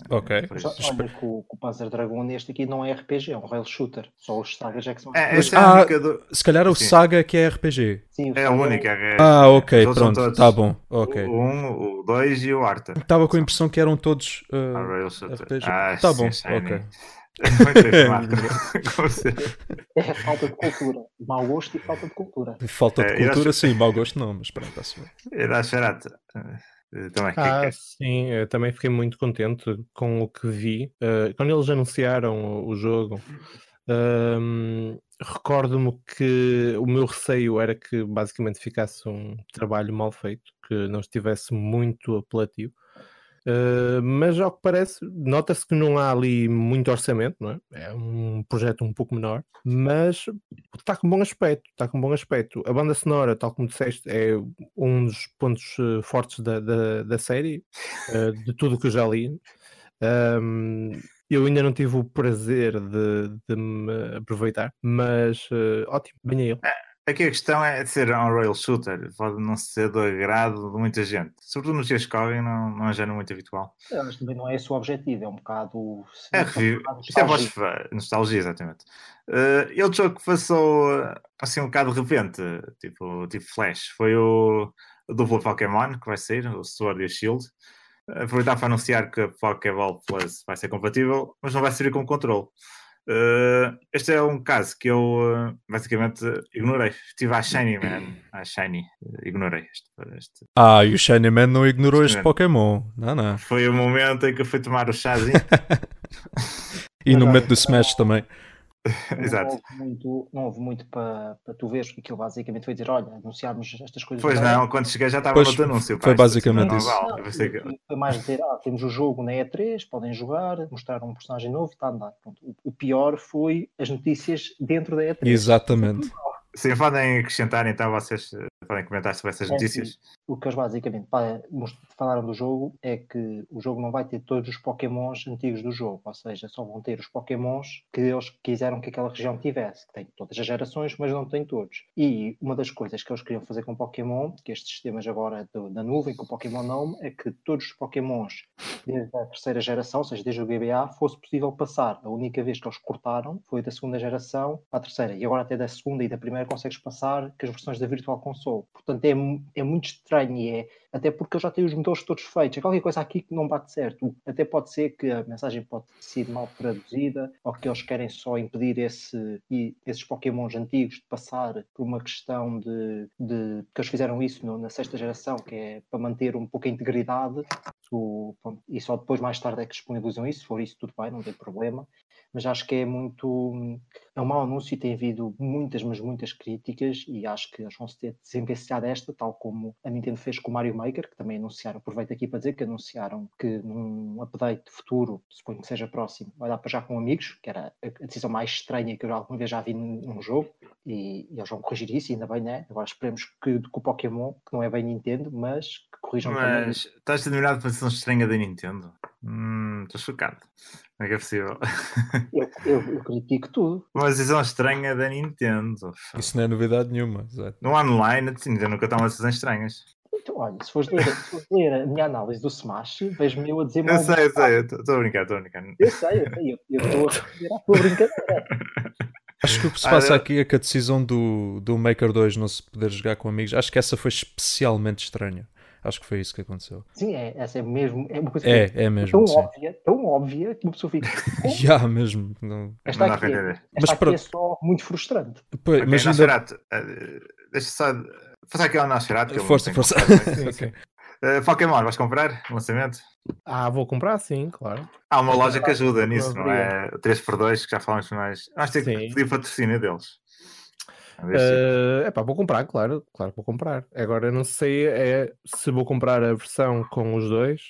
Speaker 2: Ok.
Speaker 3: olha que o, o Panzer Dragon este aqui não é RPG, é um rail shooter. Só os sagas é que são.
Speaker 1: É, Mas, é ah, do...
Speaker 2: Se calhar o Sim. Saga que é RPG.
Speaker 3: Sim,
Speaker 1: é a única. É,
Speaker 2: ah, ok, pronto, tá bom. Okay.
Speaker 1: O 1, o 2 e o Arthur.
Speaker 2: Estava com a impressão que eram todos uh, RPG. Ah, tá bom, ok.
Speaker 3: é falta de cultura. Mau gosto e falta de cultura.
Speaker 2: Falta de é, cultura, sim, mau gosto não, mas pronto, está-se bem.
Speaker 1: Também.
Speaker 4: Ah, que... sim, eu também fiquei muito contente com o que vi. Uh, quando eles anunciaram o, o jogo, um, recordo-me que o meu receio era que basicamente ficasse um trabalho mal feito, que não estivesse muito apelativo. Uh, mas ao que parece, nota-se que não há ali muito orçamento, não é? É um projeto um pouco menor, mas está com bom aspecto, está com bom aspecto. A banda sonora, tal como disseste, é um dos pontos uh, fortes da, da, da série, uh, de tudo que eu já li. Um, eu ainda não tive o prazer de, de me aproveitar, mas ótimo, venha ele.
Speaker 1: Aqui a questão é de ser um rail shooter, pode não ser do agrado de muita gente. Sobretudo nos dias que não, não é género muito habitual.
Speaker 3: É, mas também não é esse o objetivo, é um bocado.
Speaker 1: É review. Isto é voz nostalgia, exatamente. Uh, ele jogo que passou assim um bocado de repente, tipo, tipo Flash, foi o, o duplo Pokémon que vai sair, o Sword e o Shield. Aproveitar para anunciar que a Pokéball Plus vai ser compatível, mas não vai servir como controle. Uh, este é um caso que eu uh, basicamente ignorei. Estive à Shiny Man, à Shiny, ignorei este, este.
Speaker 2: Ah, e o Shiny Man não ignorou este Pokémon. Não, não.
Speaker 1: Foi o momento em que eu fui tomar o chazinho.
Speaker 2: e no momento do Smash também.
Speaker 1: Exato.
Speaker 3: Não houve muito, não houve muito para, para tu veres que aquilo basicamente foi dizer: olha, anunciarmos estas coisas.
Speaker 1: Pois não, quando cheguei já estava pois, outro anúncio.
Speaker 2: Foi basicamente isso.
Speaker 3: Não, Foi mais dizer: ah, temos o jogo na E3, podem jogar, mostrar um personagem novo, está a andar. O, o pior foi as notícias dentro da E3.
Speaker 2: Exatamente.
Speaker 1: Sim, podem acrescentar então, vocês eh, podem comentar sobre essas é, notícias.
Speaker 3: O que eles basicamente falaram do jogo é que o jogo não vai ter todos os Pokémons antigos do jogo, ou seja, só vão ter os Pokémons que eles quiseram que aquela região tivesse, que tem todas as gerações, mas não tem todos. E uma das coisas que eles queriam fazer com Pokémon, que estes sistemas agora do, da nuvem, com o Pokémon Home, é que todos os Pokémons desde a terceira geração, ou seja, desde o GBA, fosse possível passar. A única vez que eles cortaram foi da segunda geração a terceira, e agora até da segunda e da primeira consegues passar que as versões da Virtual Console. Portanto, é, é muito estranho e é até porque eu já tenho os motores todos feitos. É qualquer coisa aqui que não bate certo. Até pode ser que a mensagem pode sido mal traduzida ou que eles querem só impedir esse, esses Pokémons antigos de passar por uma questão de, de que eles fizeram isso no, na sexta geração, que é para manter um pouco a integridade. O, e só depois, mais tarde, é que disponibilizam isso. Se for isso, tudo bem, não tem problema mas acho que é muito. É um mau anúncio e tem havido muitas, mas muitas críticas, e acho que eles vão se ter desenvencilhado esta, tal como a Nintendo fez com o Mario Maker, que também anunciaram, aproveito aqui para dizer que anunciaram que num update futuro, suponho que seja próximo, vai dar para já com amigos, que era a decisão mais estranha que eu alguma vez já vi num jogo, e, e eles vão corrigir isso, ainda bem, né? Agora esperemos que, que o Pokémon, que não é bem Nintendo, mas que corrijam
Speaker 1: mas,
Speaker 3: também.
Speaker 1: Mas estás admirado pela decisão estranha da Nintendo? Hum, estou chocado. Como é que é possível?
Speaker 3: Eu, eu, eu critico tudo.
Speaker 1: Uma decisão estranha da Nintendo.
Speaker 2: Isso não é novidade nenhuma. Exato.
Speaker 1: No online, a Nintendo nunca toma decisões estranhas.
Speaker 3: Então, olha, se fores ler, se fores ler a minha análise do Smash, vejo-me eu a dizer
Speaker 1: mal. Eu sei, eu sei, estou a brincar, estou a brincar.
Speaker 3: Eu sei, eu sei, eu estou a responder à tua brincadeira.
Speaker 2: Acho que o que se passa aqui é que a decisão do, do Maker 2 não se poder jogar com amigos, acho que essa foi especialmente estranha. Acho que foi isso que aconteceu.
Speaker 3: Sim, é, essa é mesmo. É uma coisa
Speaker 2: é, é mesmo.
Speaker 3: Tão
Speaker 2: sim.
Speaker 3: óbvia, tão óbvia que uma pessoa fica.
Speaker 2: Já, yeah, mesmo. Não...
Speaker 3: Esta aqui, é, esta mas aqui para... é só muito frustrante.
Speaker 1: Pois, okay, mas ainda... uh, deixa só fazer aqui ao Nosferatu.
Speaker 2: Força, força.
Speaker 1: okay. Uh, Pokémon, vais comprar lançamento?
Speaker 4: Ah, vou comprar sim, claro.
Speaker 1: Há uma loja que ajuda nisso, não é? 3x2, que já falamos mais. Acho que tem que pedir patrocínio deles.
Speaker 4: Uh, é pá, vou comprar, claro, claro que vou comprar. Agora não sei é, se vou comprar a versão com os dois.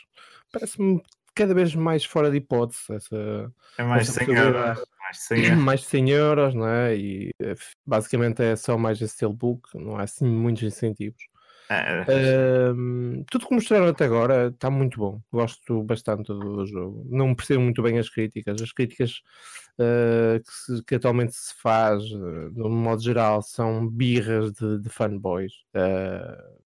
Speaker 4: Parece-me cada vez mais fora de hipótese. Essa,
Speaker 1: é mais
Speaker 4: essa
Speaker 1: 100 euros. Mais 100 euros.
Speaker 4: mais 100 euros, não é? E eh, basicamente é só mais esse steelbook, não há assim muitos incentivos. Uh, tudo que mostraram até agora está muito bom. Gosto bastante do, jogo. Não percebo muito bem as críticas. As críticas uh, que, se, que, atualmente se faz, uh, no modo geral, são birras de, de fanboys.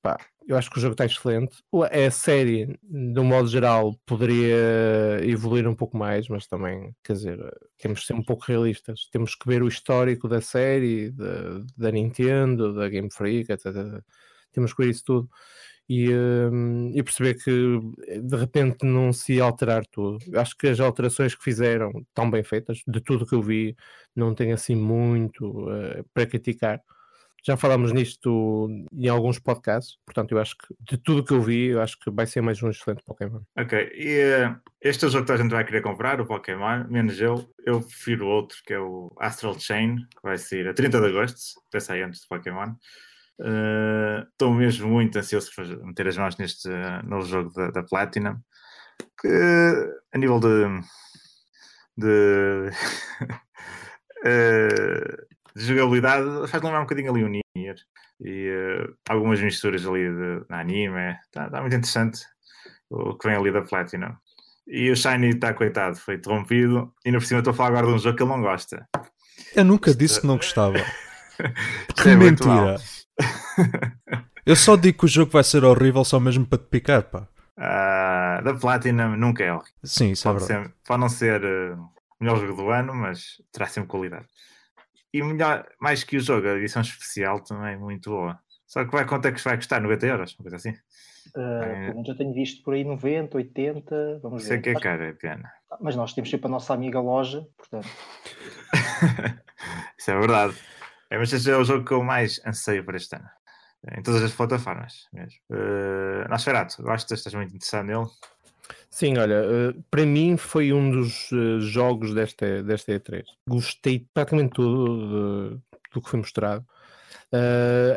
Speaker 4: Pá, eu acho que o jogo está excelente. É a série, do modo geral, poderia evoluir um pouco mais, mas também, quer dizer, temos de ser um pouco realistas. Temos que ver o histórico da série, da, da Nintendo, da Game Freak, etc temos que ver isso tudo e, uh, e perceber que de repente não se alterar tudo. Acho que as alterações que fizeram estão bem feitas, de tudo que eu vi, não tem assim muito uh, para criticar. já falámos nisto em alguns podcasts, portanto, eu acho que de tudo que eu vi, eu acho que vai ser mais um excelente Pokémon.
Speaker 1: Ok, e uh, este é o jogo que a gente vai querer comprar, o Pokémon, menos eu. Eu prefiro outro, que é o Astral Chain, que vai sair a 30 de agosto, até sair antes do Pokémon. Estou uh, mesmo muito ansioso por meter as mãos neste uh, novo jogo da, da Platinum, que a nível de. de uh, de jogabilidade faz lembrar um bocadinho ali o Nier e uh, algumas misturas ali de, de anime. Está tá muito interessante o que vem ali da Platinum. E o Shiny está coitado, foi interrompido. E na por cima estou a falar agora de um jogo que ele não gosta.
Speaker 2: Eu nunca Isto... disse que não gostava. que é mentira. Eu só digo que o jogo vai ser horrível só mesmo para te picar, pá.
Speaker 1: Uh, da Platinum nunca é horrível.
Speaker 2: Sim, isso
Speaker 1: pode
Speaker 2: é verdade.
Speaker 1: Ser, pode não ser uh, o melhor jogo do ano, mas terá sempre qualidade. E melhor, mais que o jogo, a edição especial também é muito boa. Só que vai, quanto é que vai custar? 90 euros? Uma coisa assim?
Speaker 3: Uh, é... Já tenho visto por aí 90, 80. Vamos
Speaker 1: Sei
Speaker 3: ver.
Speaker 1: que é caro, é pena.
Speaker 3: Mas nós temos sempre a nossa amiga loja, portanto.
Speaker 1: Isso é verdade. É, mas este é o jogo que eu mais anseio para este ano. Em todas as plataformas mesmo. Uh, Nosferatu, gostas? Estás muito interessado nele?
Speaker 4: Sim, olha, eh, para mim foi um dos eh, jogos desta, desta E3. Gostei praticamente tudo do que foi mostrado.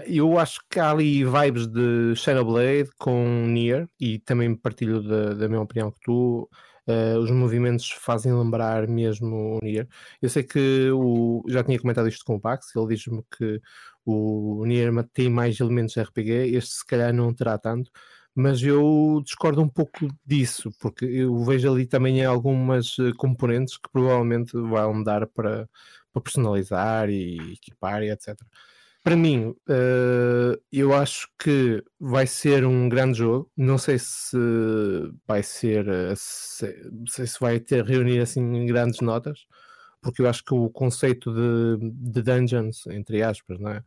Speaker 4: Eu acho que há ali vibes de Shadowblade com Nier e também partilho da, da minha opinião que tu. Os movimentos fazem lembrar mesmo o Nier. Eu sei que o, já tinha comentado isto com o Pax, ele diz-me que o Nier tem mais elementos RPG, este se calhar não terá tanto, mas eu discordo um pouco disso, porque eu vejo ali também algumas eh, componentes que provavelmente vão dar para, para personalizar e equipar e etc. Para mim, uh, eu acho que vai ser um grande jogo. Não sei se vai ser, eh, se, sei se vai ter reunir assim grandes notas, porque eu acho que o conceito de, de dungeons, entre aspas, não é?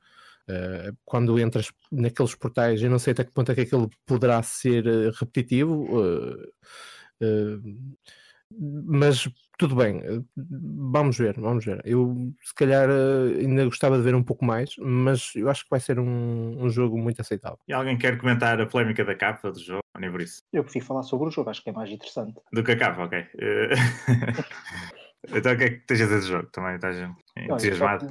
Speaker 4: Uh, quando entras naqueles portais, eu não sei até que ponto é que aquilo poderá ser uh, repetitivo, uh, mas tudo bem, vamos ver, vamos ver. Eu se calhar ainda gostava de ver um pouco mais, mas eu acho que vai ser um, um jogo muito aceitável.
Speaker 1: E alguém quer comentar a polémica da capa do jogo? Nem por isso.
Speaker 3: Eu prefiro falar sobre o jogo, acho que é mais interessante.
Speaker 1: Do que a capa, ok. Então o que é que tens a dizer estás entusiasmado?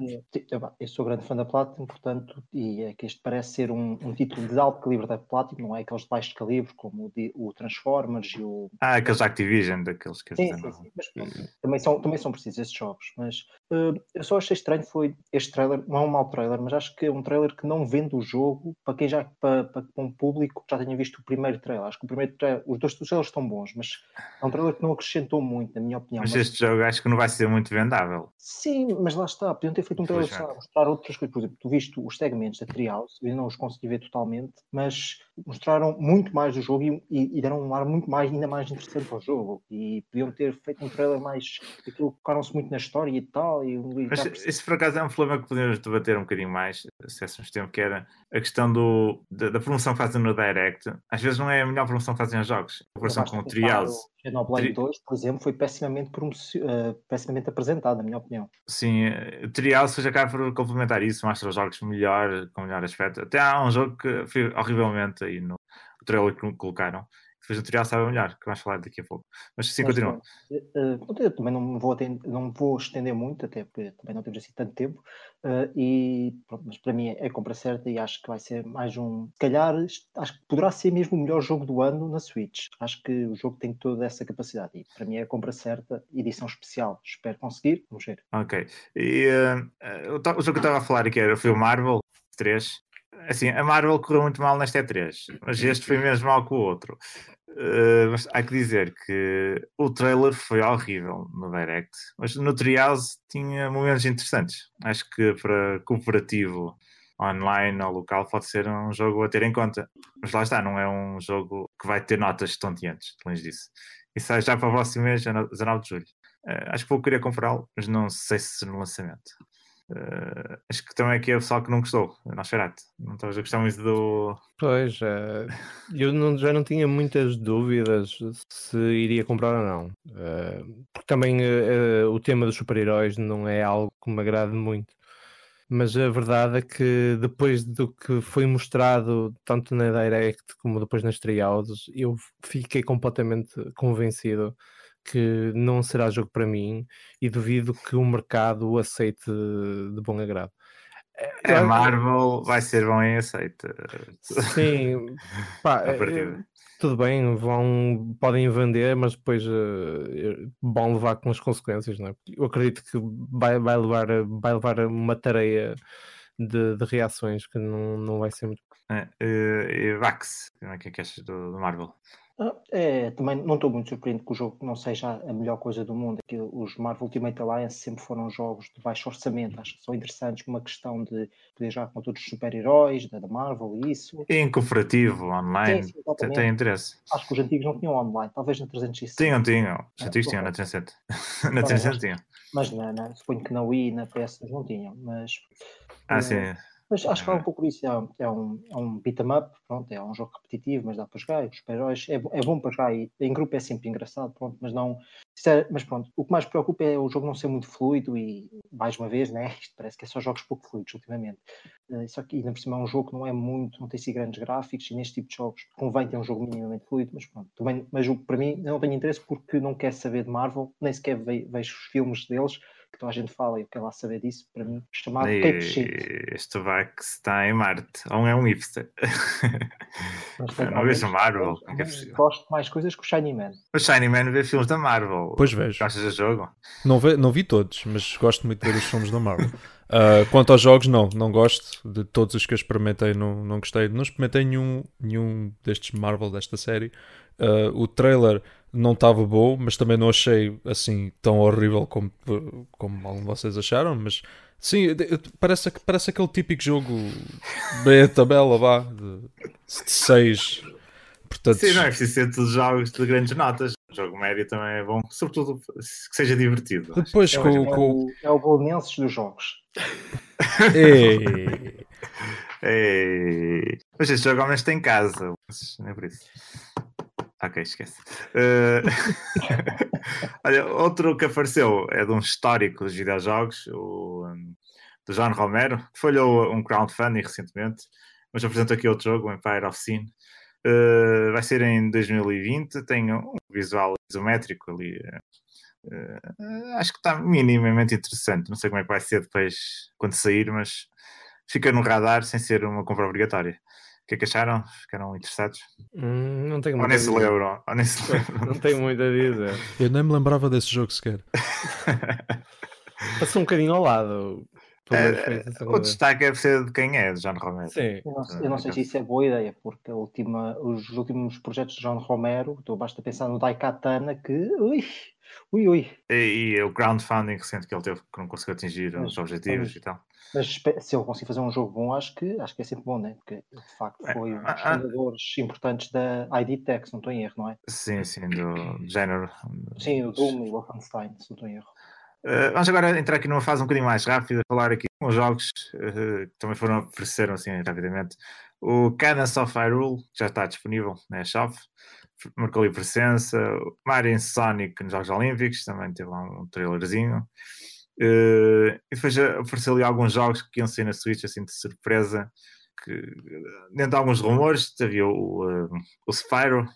Speaker 3: Eu, eu sou grande fã da Platinum, portanto, e é que este parece ser um, um título de alto calibre da Platinum, não é aqueles de baixo calibre como o, o Transformers e o.
Speaker 1: Ah, aqueles Activision, daqueles que
Speaker 3: sim, sim, sim, mas também são, também são precisos esses jogos. Mas uh, eu só achei estranho foi este trailer, não é um mau trailer, mas acho que é um trailer que não vende o jogo para quem já, para, para, para um público que já tenha visto o primeiro trailer. Acho que o primeiro trailer, os dois trailers estão bons, mas é um trailer que não acrescentou muito, na minha opinião.
Speaker 1: Mas, mas este jogo acho que não vai ser muito vendável.
Speaker 3: Sim, mas lá está, podiam ter feito um trailer a mostrar outras coisas. Por exemplo, tu viste os segmentos da Treehouse, eu não os consegui ver totalmente, mas mostraram muito mais do jogo e, e, e, deram um ar muito mais, ainda mais interessante ao jogo. E podiam ter feito um trailer mais. aquilo focaram-se muito na história e tal. E, e
Speaker 1: mas esse por acaso é um problema que podemos debater um bocadinho mais, se esse tempo, que era a questão do, da, da promoção que fazem no Direct. Às vezes não é a melhor promoção que fazem os jogos. A comparação com o Treehouse.
Speaker 3: Xenoblade Tri... 2, por exemplo, foi pessimamente, uh, pessimamente apresentado, na minha opinião.
Speaker 1: Sim, o Trial já acaba por complementar isso, mostra os jogos melhor, com melhor aspecto. Até há um jogo que foi horrivelmente aí no trailer que colocaram, depois o tutorial estava melhor, que vamos falar daqui a pouco. Mas sim, continua.
Speaker 3: Uh, eu também não vou, não vou estender muito, até porque também não temos assim tanto tempo. Uh, e pronto, mas para mim é a compra certa e acho que vai ser mais um. Se calhar, acho que poderá ser mesmo o melhor jogo do ano na Switch. Acho que o jogo tem toda essa capacidade e para mim é a compra certa, edição especial. Espero conseguir, vamos ver.
Speaker 1: Ok. E uh, o jogo que eu estava a falar aqui era, foi o Marvel 3. Assim, a Marvel correu muito mal nesta E3, mas este foi mesmo mal que o outro. Uh, mas há que dizer que o trailer foi horrível no Direct, mas no Trials tinha momentos interessantes. Acho que para cooperativo online ou local pode ser um jogo a ter em conta. Mas lá está, não é um jogo que vai ter notas estonteantes, longe disso. E sai já para o próximo mês, 19 de julho. Uh, acho que vou querer comprá-lo, mas não sei se no lançamento. Uh, acho que também aqui é o pessoal que não gostou, Nosferatu. Não estavas a gostar muito do.
Speaker 4: Pois, uh, eu não, já não tinha muitas dúvidas se iria comprar ou não. Uh, porque também o tema dos super-heróis não é algo que me agrade muito. mas a verdade é que depois do que foi mostrado, tanto na Direct como depois nas trials, eu fiquei completamente convencido que não será jogo para mim e duvido que o mercado o aceite de bom agrado.
Speaker 1: A é, Marvel vai ser bom em aceita.
Speaker 4: Sim, pá, é, tudo bem, vão, podem vender, mas depois uh, vão levar com as consequências, não é? Eu acredito que vai, vai, levar, vai levar uma tarefa de, de reações que não, não vai ser muito.
Speaker 1: É, uh, Vax, o é que é que achas do, do Marvel?
Speaker 3: É, também não estou muito surpreendido que o jogo não seja a melhor coisa do mundo. Aquilo, os Marvel Ultimate Alliance sempre foram jogos de baixo orçamento. Acho que são interessantes uma questão de poder jogar com todos os super-heróis da, Marvel e isso.
Speaker 1: em cooperativo, online, sim, sim, tem interesse.
Speaker 3: Acho que os antigos não tinham online, talvez na 360.
Speaker 1: Tinham, tinham. Os é, antigos tinham na 360. na 360 tinham.
Speaker 3: Mas não, não, suponho que na Wii e na PS não tinham. Mas,
Speaker 1: ah, sim
Speaker 3: mas acho que é um pouco isso. É, é um, é um beat 'em up, pronto, é um jogo repetitivo, mas dá para jogar. Os super-heróis é, é bom para jogar e em grupo é sempre engraçado, pronto, mas não. É, mas pronto, o que mais preocupa é o jogo não ser muito fluido e, mais uma vez, né, isto parece que é só jogos pouco fluidos ultimamente. Uh, só que ainda por cima é um jogo que não é muito, não tem assim grandes gráficos e neste tipo de jogos convém ter um jogo minimamente fluido, mas pronto. Também, mas para mim não tenho interesse porque não quero saber de Marvel, nem sequer vejo os filmes deles que toda a gente fala e eu quero lá saber disso, para mim, chamado e, Cape Shit.
Speaker 1: Este Vax está em Marte, ou é um hipster. não vejo Marvel.
Speaker 3: É gosto de mais coisas que o Shiny Man.
Speaker 1: O Shiny Man vê filmes da Marvel.
Speaker 2: Pois vejo.
Speaker 1: Gostas do jogo?
Speaker 2: Não, ve, não vi todos, mas gosto muito de ver os filmes da Marvel. Uh, quanto aos jogos, não, não gosto. De todos os que eu experimentei, não, não gostei. Não experimentei nenhum, nenhum destes Marvel, desta série. Uh, o trailer não estava bom, mas também não achei assim tão horrível como, como algum de vocês acharam. Mas sim, parece, parece aquele típico jogo bem a tabela, vá, de 6.
Speaker 1: Portanto, sim, não é preciso ser todos jogos de grandes notas. O jogo médio também é bom, sobretudo que seja divertido.
Speaker 2: Depois
Speaker 3: é,
Speaker 2: com, com...
Speaker 3: O, é o Bolonenses dos jogos.
Speaker 2: Ei.
Speaker 1: Ei. Mas este jogo ao menos tem casa, não é por isso. Ok, esquece. Uh... Olha, outro que apareceu é de um histórico dos videojogos, o um, do John Romero, que falhou um crowdfunding recentemente, mas apresentou aqui outro jogo, o Empire of Sin. Uh, vai ser em 2020, tem um visual isométrico ali. Uh, acho que está minimamente interessante. Não sei como é que vai ser depois quando sair, mas fica no radar sem ser uma compra obrigatória que é que acharam? Ficaram interessados?
Speaker 4: Hum, não tenho muito
Speaker 1: ou nem se lembram? Ou nem se
Speaker 4: Não tenho muito a dizer.
Speaker 2: Eu nem me lembrava desse jogo sequer.
Speaker 4: Passou um bocadinho ao lado.
Speaker 1: É, o destaque deve ser de quem é, de John Romero.
Speaker 3: Sim. Eu não, eu não sei se isso é boa ideia, porque última, os últimos projetos de John Romero, estou basta pensar no Daikatana, que ui, ui, ui.
Speaker 1: E, e o crowdfunding recente que ele teve, que não conseguiu atingir mas, os objetivos mas, e tal.
Speaker 3: Mas se ele conseguir fazer um jogo bom, acho que, acho que é sempre bom, né? Porque de facto é, foi um dos ah, fundadores importantes da ID Tech, se não estou em erro, não é?
Speaker 1: Sim, sim, do género.
Speaker 3: Sim, o Doom e o Wolfenstein, se não estou em erro.
Speaker 1: Uh, vamos agora entrar aqui numa fase um bocadinho mais rápida, falar aqui com os jogos uh, que também foram ofereceram assim rapidamente. O Cadence of Hyrule, que já está disponível na shop, marcou ali presença. O Mario Sonic nos Jogos Olímpicos, também teve lá um trailerzinho. Uh, e depois apareceu ali alguns jogos que iam sair na Switch, assim, de surpresa. Que, dentro de alguns rumores, havia o, uh, o Spyro,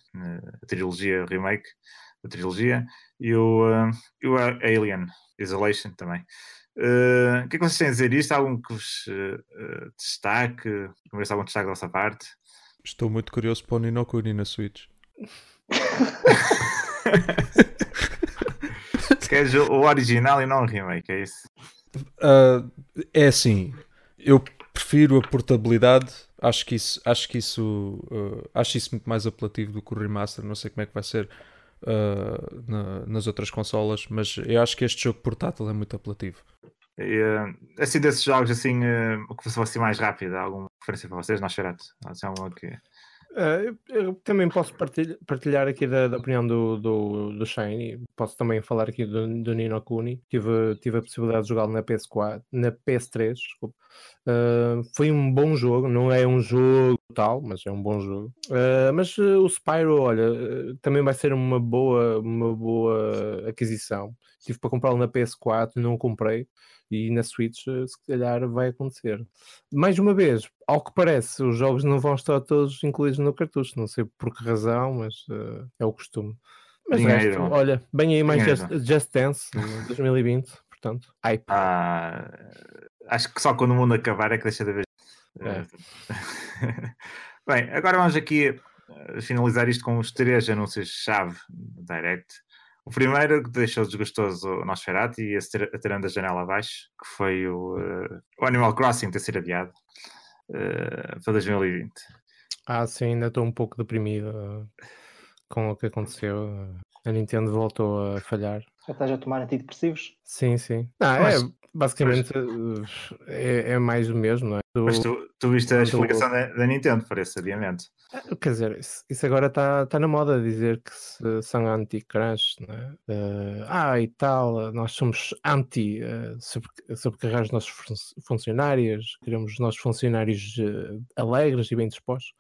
Speaker 1: a trilogia remake da trilogia, e o, e o Alien Isolation também. o que é que vocês têm a dizer isto? Algum que vos destaque? Ver algum destaque da vossa parte?
Speaker 2: Estou muito curioso para o Nino Kuni na Switch.
Speaker 1: Queres o original e não o remake, é isso?
Speaker 2: Uh, é assim, eu prefiro a portabilidade. Acho que isso, acho que isso, uh, acho isso muito mais apelativo do que o remaster. Não sei como é que vai ser uh, na, nas outras consolas, mas eu acho que este jogo portátil é muito apelativo.
Speaker 1: E, assim, desses jogos, assim, o que fosse mais rápido, alguma referência para vocês? Não, Xerato? Assim, alguma que
Speaker 4: Uh, eu também posso partilhar, partilhar aqui da, da, opinião do, do, do Shane. Posso também falar aqui do, do Nino Kuni. Tive, tive a possibilidade de jogá-lo na PS4, na PS3, desculpa. Uh, foi um bom jogo, não é um jogo tal, mas é um bom jogo. Uh, mas o Spyro, olha, também vai ser uma boa, uma boa aquisição. Tive para comprá-lo na PS4, não comprei E na Switch, eh, se calhar, vai acontecer. Mais uma vez, ao que parece, os jogos não vão estar todos incluídos no cartucho. Não sei por que razão, mas uh, é o costume. Mas resto, olha, bem aí mais Just, Just, Dance 2020, portanto, hype.
Speaker 1: Ah, acho que só quando o mundo acabar é que deixa de haver. É. bem, agora vamos aqui finalizar isto com os três anúncios-chave Direct. O primeiro que deixou desgostoso o Nosferatu e atirando a janela abaixo, que foi o, uh, o Animal Crossing ter sido adiado uh, para 2020.
Speaker 4: Ah, sim, ainda estou um pouco deprimido uh, com o que aconteceu. A Nintendo voltou a falhar.
Speaker 3: Já estás a tomar antidepressivos?
Speaker 4: Sim, sim. Não, Mas... é, basicamente é, é, mais do mesmo, não é?
Speaker 1: Do, Mas tu, tu viste a explicação do... da, da, Nintendo para esse adiamento?
Speaker 4: Ah, quer dizer, isso, agora está tá na moda dizer que se, são anti-crunch, não é? Uh, ah, e tal, nós somos anti uh, sobre, sobrecarregar os nossos funcionários, queremos os nossos funcionários uh, alegres e bem dispostos.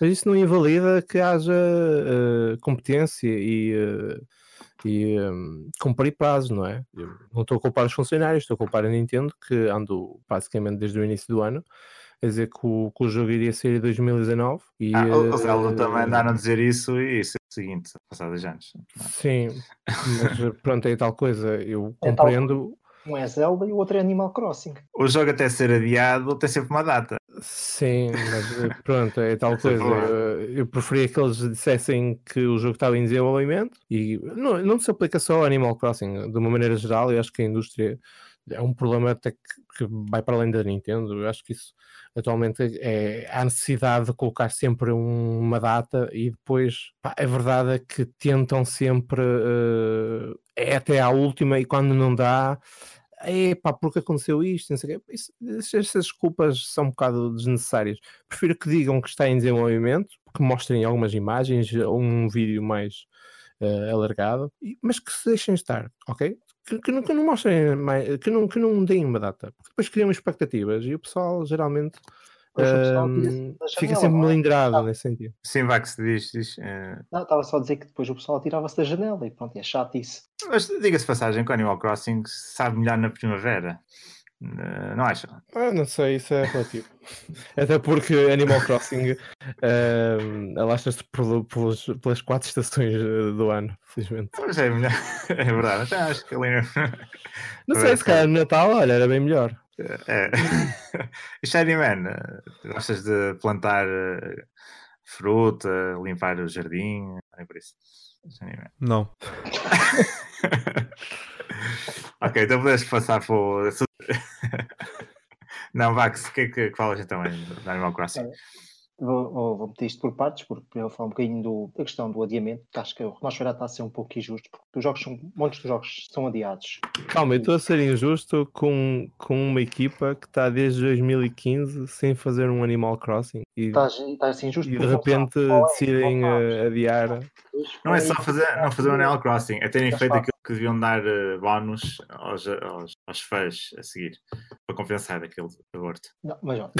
Speaker 4: Mas isso não invalida que haja uh, competência e e um, cumprir prazo, não é? Eu não estou a culpar os funcionários, estou a culpar a Nintendo, que ando basicamente desde o início do ano a dizer que o, que o jogo iria ser em 2019. E,
Speaker 1: ah, o Zelda uh, também andaram a dizer isso e isso é o seguinte, passados anos.
Speaker 4: É? Sim, mas pronto, é tal coisa, eu é compreendo.
Speaker 3: Um é Zelda e o outro é Animal Crossing.
Speaker 1: O jogo até ser adiado tem sempre uma data.
Speaker 4: Sim, mas eh, pronto, é tal coisa. Eu, eu preferia que eles dissessem que o jogo estava em desenvolvimento e não, não se aplica só ao Animal Crossing, de uma maneira geral, eu acho que a indústria é um problema até que, que vai para além da Nintendo. Eu acho que isso atualmente é a necessidade de colocar sempre um, uma data e depois pá, a verdade é que tentam sempre uh, é até à última e quando não dá epá, porque aconteceu isto, essas desculpas são um bocado desnecessárias. Prefiro que digam que está em desenvolvimento, que mostrem algumas imagens ou um vídeo mais uh, alargado, mas que se deixem estar, ok? Que, que, não, que não mostrem mais, que não, que não deem uma data, porque depois criam expectativas e o pessoal geralmente um, fica sempre melindrado ah. nesse sentido.
Speaker 1: Sim, vai que se diz. diz
Speaker 3: é... Não, estava só a dizer que depois o pessoal tirava-se da janela e pronto, é chato isso.
Speaker 1: Mas diga-se passagem que o Animal Crossing sabe melhor na primavera. Uh, não acha?
Speaker 4: Ah, não sei, isso é relativo. Até porque Animal Crossing uh, alastra-se pelas, pelas quatro estações do ano, felizmente.
Speaker 1: Mas é melhor, é verdade. Até acho que ali.
Speaker 4: Não sei, se calhar no Natal, olha, era bem melhor.
Speaker 1: É. Shady Man, eh, gostas de plantar eh, fruta, limpar o jardim? É por isso.
Speaker 2: Não.
Speaker 1: ok, então podes passar para o. Não, Vax, o que é que falas então do Animal Crossing?
Speaker 3: Vou, vou, meter isto por partes, porque eu falar um bocadinho do, da questão do adiamento, que acho que o Renosfera está a ser um pouco injusto, porque os jogos são, muitos dos jogos são adiados.
Speaker 4: Calma, eu estou a ser injusto com, com uma equipa que está desde 2015 sem fazer um Animal Crossing e,
Speaker 3: estás, estás injusto
Speaker 4: e de repente é, decidem é, adiar.
Speaker 1: Não é só fazer, não fazer um Animal Crossing, é terem feito aquilo que deviam dar uh, bónus aos, aos, aos fãs a seguir para compensar aquele aborto.
Speaker 3: Não, mas ó,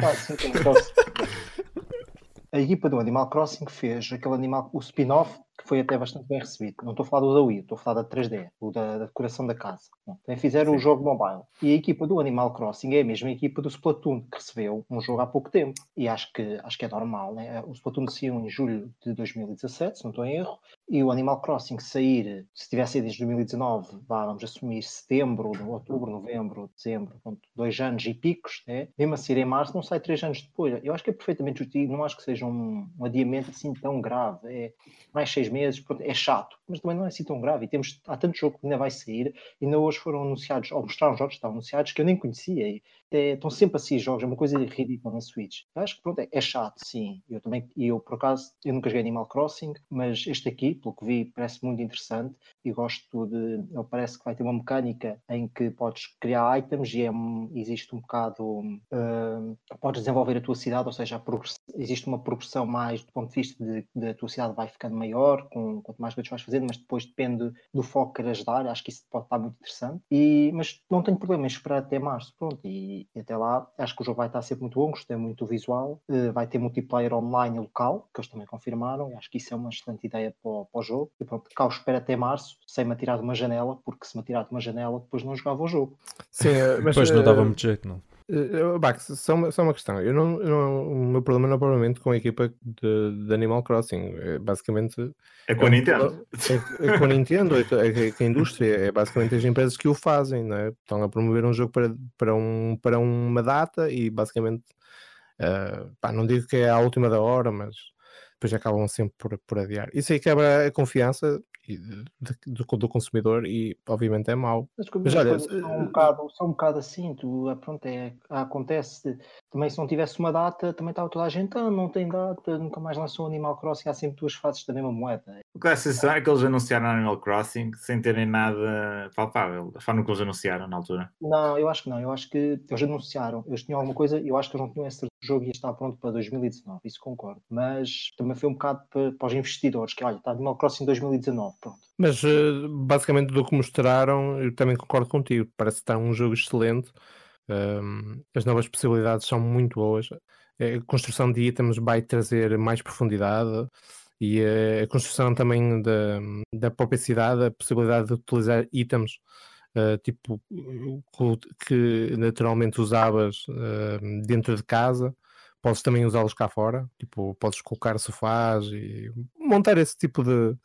Speaker 3: assim, a equipa do Animal Crossing fez aquele animal, o spin-off que foi até bastante bem recebido. Não estou a falar do da Wii, estou a falar da 3D, o da, da decoração da casa. Também fizeram Sim. o jogo mobile. E a equipa do Animal Crossing é a mesma equipa do Splatoon, que recebeu um jogo há pouco tempo. E acho que, acho que é normal, né? O Splatoon saiu em julho de 2017, se não estou em erro, e o Animal Crossing sair, se tivesse saído desde 2019, vá, vamos assumir setembro, outubro, novembro, dezembro, pronto, dois anos e picos, né? mesmo a sair em março, não sai três anos depois. Eu acho que é perfeitamente justo e não acho que seja um, um adiamento assim tão grave. É mais seis meses, pronto, é chato, mas também não é assim tão grave. E temos, há tanto jogo que ainda vai sair, ainda hoje foram anunciados, ou mostraram jogos que estavam anunciados que eu nem conhecia. E é, estão sempre assim jogos, é uma coisa ridícula na Switch. Acho que pronto, é, é, chato, sim. Eu também, e eu por acaso, eu nunca joguei Animal Crossing, mas este aqui, pelo que vi, parece muito interessante e gosto de. Ele parece que vai ter uma mecânica em que podes criar items e é, existe um bocado. Uh, podes desenvolver a tua cidade, ou seja, existe uma progressão mais do ponto de vista de, de a tua cidade vai ficando maior, com, quanto mais coisas vais fazendo, mas depois depende do foco que queres dar. Acho que isso pode estar muito interessante. E, mas não tenho problema em esperar até março, pronto. E, e, e, até lá acho que o jogo vai estar sempre muito bom, gostei muito do visual, uh, vai ter multiplayer online local, que eles também confirmaram, e acho que isso é uma excelente ideia para o, para o jogo. E pronto, cá eu espero até março, sem me atirar de uma janela, porque se me atirar de uma janela, depois não jogava o jogo.
Speaker 2: Sim, mas depois não dava muito jeito, não.
Speaker 4: Uh, Bax, só uma, só uma questão. Eu não, eu não, o meu problema não é provavelmente com a equipa de, de Animal Crossing. É basicamente.
Speaker 1: É com a Nintendo.
Speaker 4: É, é, com a Nintendo, é, é, a indústria. É basicamente as empresas que o fazem, não é? Estão a promover um jogo para, para, um, para uma data e basicamente. Uh, pá, não digo que é a última da hora, mas depois acabam sempre por, por adiar. Isso aí quebra a confiança do, do, consumidor e obviamente é mau.
Speaker 3: Mas, Mas olha, são um, bocado, são um bocado assim, tu, é, pronto, é, acontece também se não tivesse uma data, também estava toda a gente, ah, não tem data, nunca mais lançou Animal Crossing, há sempre duas faces da mesma moeda.
Speaker 1: O que é sensação é que eles anunciaram Animal Crossing sem terem nada palpável, a forma que eles anunciaram na altura.
Speaker 3: Não, eu acho que não, eu acho que eles anunciaram, eles tinham alguma coisa, eu acho que eles não tinham esse jogo ia estar pronto para 2019, isso concordo. Mas também foi um bocado para, para os investidores, que olha, está Animal Crossing 2019, pronto.
Speaker 4: Mas eh, basicamente do que mostraram, eu também concordo contigo, parece que está um jogo excelente um, as novas possibilidades são muito boas. A construção de itens vai trazer mais profundidade e a construção também da, da própria cidade, a possibilidade de utilizar itens uh, tipo que naturalmente usavas uh, dentro de casa, podes também usá-los cá fora, tipo, podes colocar sofás e montar esse tipo de,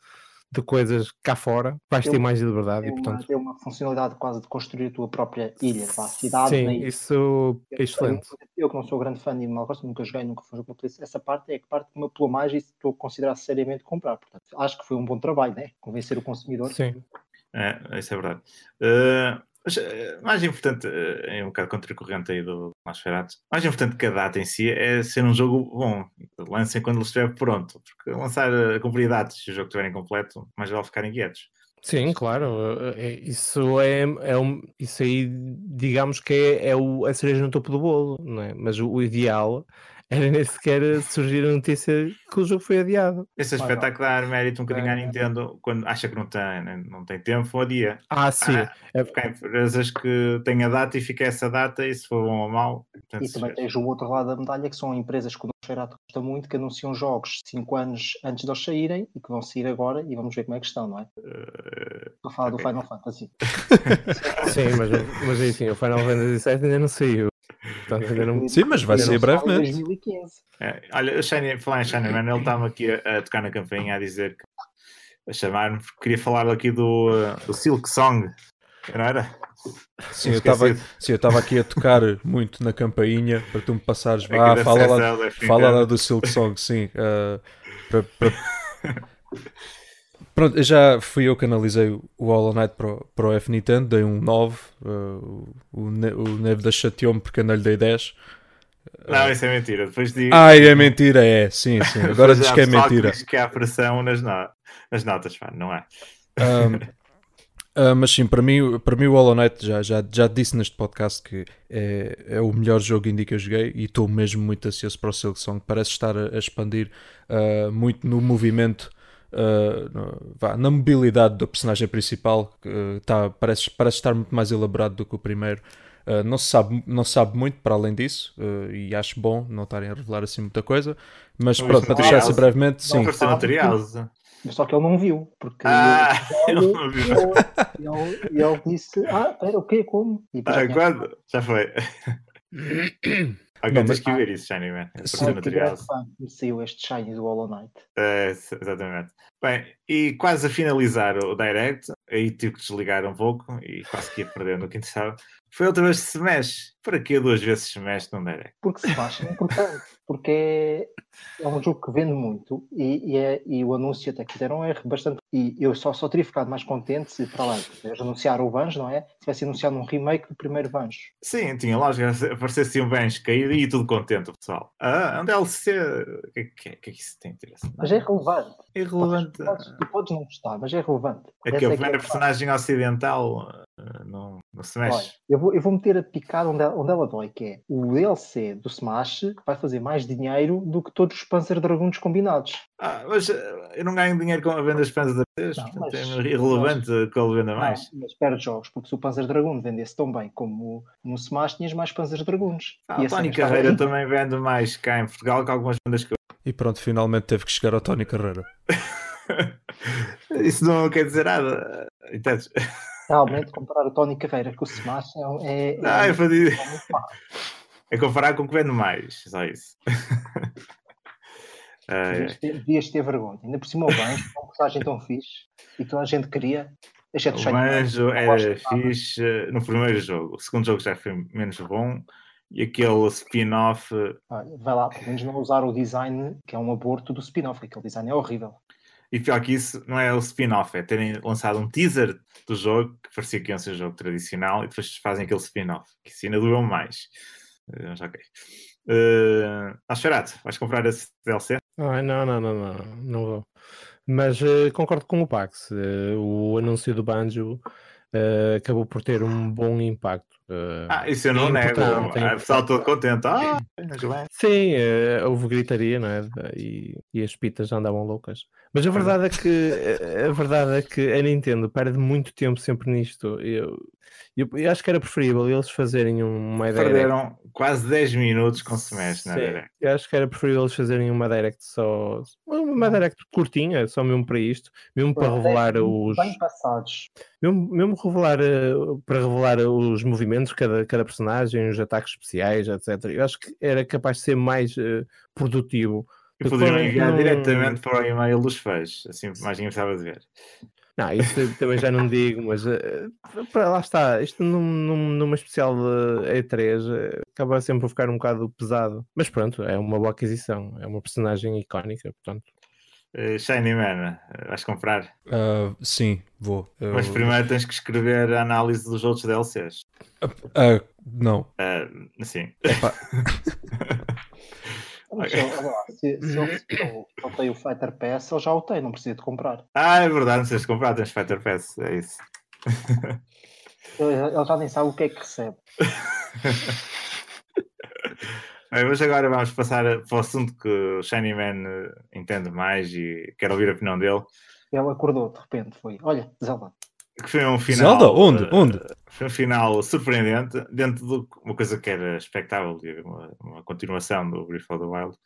Speaker 4: de coisas cá fora, vais ter mais liberdade.
Speaker 3: Tem,
Speaker 4: e, portanto...
Speaker 3: uma, tem uma funcionalidade quase de construir a tua própria ilha, a cidade.
Speaker 4: Sim, isso é excelente.
Speaker 3: Eu, que não sou grande fã de Animal Crossing, nunca joguei, nunca fui jogo essa parte é que parte que me apelou mais e estou a considerar seriamente comprar. Portanto, acho que foi um bom trabalho, né? Convencer o consumidor.
Speaker 4: Sim.
Speaker 1: É, isso é verdade. Uh, mas uh, mais importante, uh, é um bocado contracorrente aí do Nosferatu, mais importante que a data em si é ser um jogo bom. Lancem quando ele estiver pronto, porque lançar a cumprir datas se o jogo estiver incompleto, mais vale ficarem quietos.
Speaker 4: Sim, claro. Isso é, é um, isso aí, digamos que é, é o, a cereja no topo do bolo, não é? Mas o, o ideal era nem sequer surgir a notícia que o jogo foi adiado.
Speaker 1: Esse aspecto há que dar mérito um bocadinho à Nintendo quando acha que não tem, não tem tempo, adia.
Speaker 4: Ah, sim. Ah,
Speaker 1: é porque há empresas que têm a data e fica essa data e se for bom ou mau.
Speaker 3: e também tens o outro lado da medalha que são empresas que o Nosferatu gosta muito que anunciam jogos 5 anos antes de eles saírem e que vão sair agora e vamos ver como é que estão, não é? Uh, Estou a falar okay. do Final Fantasy.
Speaker 4: sim, mas, mas é assim, o Final Fantasy VII ainda não saiu.
Speaker 2: Não... Sim, mas vai ser brevemente.
Speaker 3: 2015.
Speaker 1: É, olha, o Shiny, falar em Shiny Man, ele estava aqui a, a, tocar na campainha a dizer que a chamar-me, porque queria falar aqui do, do Silk Song, não era?
Speaker 2: Sim, eu estava sim, eu estava aqui a tocar muito na campainha para tu me passares. Vá, fala, lá, fala lá do Silk Song, sim. Uh, para, para... Pronto, já fui eu que analisei o Hollow Knight para o, para o F Nintendo, dei um 9. Uh, o, o Nevda chateou-me porque eu não lhe dei 10.
Speaker 1: Não, isso é mentira. Depois digo...
Speaker 2: Ah, é mentira, é. Sim, sim. Agora diz que é mentira.
Speaker 1: Diz que há pressão nas, no... nas notas, não é?
Speaker 2: Um, uh, mas sim, para mim, para mim o Hollow Knight já, já, já disse neste podcast que é, é o melhor jogo indie que eu joguei e estou mesmo muito ansioso para o Silk Song. Parece estar a, a expandir uh, muito no movimento uh, vá, na mobilidade do personagem principal, que uh, tá, parece, parece estar muito mais elaborado do que o primeiro. Uh, não, se sabe, não se sabe muito para além disso, uh, e acho bom não estarem a revelar assim muita coisa. Mas não, pronto, para deixar assim brevemente, sim.
Speaker 3: Só que ele não viu, porque
Speaker 1: ah, ele, não viu.
Speaker 3: E ele, ele, disse: Ah, espera, o quê? Como?
Speaker 1: E ah, quando? Já foi. Alguém tens que ver isso, Shiny Man.
Speaker 3: Material. saiu este Shiny do Hollow Knight.
Speaker 1: É, exatamente. Bem, e quase a finalizar o Direct, aí tive que desligar um pouco e quase que ia perder no que interessava. Foi outra vez se mexe. Para que duas vezes se mexe num Direct?
Speaker 3: Porque se faz, é importante. Porque é, é um jogo que vende muito e, e, é, e o anúncio até que fizeram é bastante. E eu só, só teria ficado mais contente se, para lá, eles anunciaram o Banjo, não é? Se tivesse anunciado um remake do primeiro Banjo.
Speaker 1: Sim, tinha lógica. Aparecesse um Banjo caído e tudo contente, pessoal. Ah, um DLC. O que, que, que é que isso tem interesse?
Speaker 3: Mas é relevante.
Speaker 1: É relevante.
Speaker 3: Podes, podes, tu podes não gostar, mas é relevante.
Speaker 1: É que a primeira personagem ocidental não, não se mexe.
Speaker 3: Olha, eu vou, eu vou meter a picada onde, ela- onde ela dói, que é o DLC do Smash vai fazer mais dinheiro do que todos os Panzer Dragoons combinados.
Speaker 1: Ah, mas eh, eu não ganho dinheiro com a venda das peças
Speaker 3: Não,
Speaker 1: portanto é
Speaker 3: mas-
Speaker 1: irrelevante que ele venda
Speaker 3: Não,
Speaker 1: mais.
Speaker 3: mas perde jogos, porque se o Panzer Dragoon vendesse tão bem como no Smash, tinhas mais Panzer Dragoons.
Speaker 1: Ah,
Speaker 3: E
Speaker 1: o
Speaker 3: a
Speaker 1: Tony Carreira
Speaker 3: aí.
Speaker 1: também vende mais cá em Portugal que algumas vendas que eu.
Speaker 2: E pronto, finalmente teve que chegar ao Tony Carreira.
Speaker 1: Isso não quer dizer nada. Entendes?
Speaker 3: Realmente, comparar o Tony Carreira com o Smash é, é, é,
Speaker 1: Não, é,
Speaker 3: é
Speaker 1: é comparar com o que vende mais. Só isso.
Speaker 3: Devias ter, devias ter vergonha. Ainda por cima o Banjo, é uma personagem tão fixe e toda a gente queria. Deixa-te
Speaker 1: O Banjo era
Speaker 3: nada.
Speaker 1: fixe eh, no primeiro jogo. O segundo jogo já foi menos bom. E aquele spin-off. eh,
Speaker 3: Olha, vai lá, pelo menos não usar o design que é um aborto do spin-off, aquele design é horrível.
Speaker 1: E pior que isso, não é o spin-off, é terem lançado um teaser do jogo que parecia que ia ser um jogo tradicional e depois fazem aquele spin-off, que isso ainda doeu mais. Eh, Mas ok. Uh, Asferato, vais comprar esse DLC?
Speaker 4: Ai, não, não, não, não, não vou. Mas eh, concordo com o Pax. eh, o anúncio do Banjo eh, acabou por ter um bom impacto.
Speaker 1: Ah, isso eu não nego.
Speaker 4: importante, é
Speaker 1: todo contente. Ah.
Speaker 4: Sim, houve gritaria, não é? E, e as pitas andavam loucas. Mas a verdade é que a verdade é que a Nintendo perde muito tempo sempre nisto. Eu, eu, eu acho que era preferível eles fazerem uma Direct.
Speaker 1: Perderam quase 10 minutos com Smash na
Speaker 4: Sim,
Speaker 1: Direct.
Speaker 4: eu acho que era preferível eles fazerem uma Direct só. Uma Direct curtinha, só mesmo para isto, mesmo para revelar os.
Speaker 3: Bem passados.
Speaker 4: Mesmo, mesmo revelar eh, para revelar os movimentos de cada, cada personagem, os ataques especiais, etc. Eu acho que era capaz de ser mais eh, produtivo.
Speaker 1: E poderiam enviar
Speaker 4: não-
Speaker 1: diretamente para o e-mail dos fãs. Assim mais ninguém precisava de ver.
Speaker 4: Não, isso também já não digo, mas eh, para lá está, isto num, num- numa especial eh, E3 eh, acaba sempre por ficar um bocado pesado. Mas pronto, é uma boa aquisição, é uma personagem icónica, portanto.
Speaker 1: Uh, Shiny Man, uh, vais comprar?
Speaker 2: Ah, sim, vou. Eu-
Speaker 1: Mas primeiro tens que escrever a análise dos outros DLCs.
Speaker 2: Ah, não.
Speaker 1: Uh, assim.
Speaker 2: Epá,
Speaker 3: Mas, se, ele se ele só tem o Fighter Pass, ele já o tem, não precisa de comprar.
Speaker 1: Ah, é verdade, não precisas de comprar, tens Fighter Pass. É isso.
Speaker 3: Ele, ele já nem sabe o que é que recebe.
Speaker 1: Bem, mas agora vamos passar para o assunto que o Shiny Man uh, entende mais e quero ouvir a opinião dele.
Speaker 3: Ele acordou de repente, foi, olha, Zelda.
Speaker 1: Que foi um final.
Speaker 2: Zelda? Onde?
Speaker 1: uh,
Speaker 2: Onde?
Speaker 1: Foi um final surpreendente, dentro de uma coisa que era expectável, uma, uma continuação do Breath of the Wild.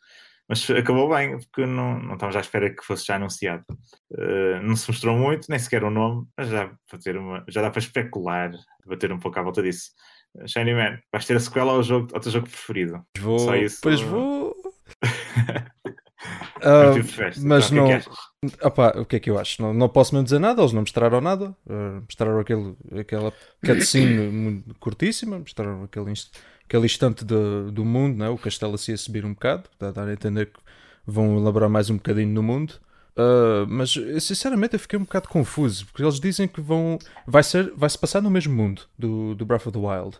Speaker 1: Mas acabou bem, porque não, não estávamos à espera que fosse já anunciado. Uh, não se mostrou muito, nem sequer o nome, mas já, para ter uma, já dá para especular, bater um pouco à volta disso. Uh, Shiny Man, vais ter a sequela ao, jogo, ao teu jogo preferido.
Speaker 2: vou.
Speaker 1: Só isso.
Speaker 2: Pois vou.
Speaker 1: Fizeste.
Speaker 2: mas
Speaker 1: Então, o que é
Speaker 2: não.
Speaker 1: que
Speaker 2: Opá, o que é que eu acho? Não, não posso mesmo dizer nada, eles não mostraram nada. Uh, mostraram aquele, aquela cutscene curtíssima, mostraram aquele, inst aquele instante do, do mundo, né? o castelo assim a subir um bocado, dá a entender que vão elaborar mais um bocadinho no mundo. Uh, mas sinceramente eu fiquei um bocado confuso, porque eles dizem que vão vai ser vai se passar no mesmo mundo do, do Breath of the Wild.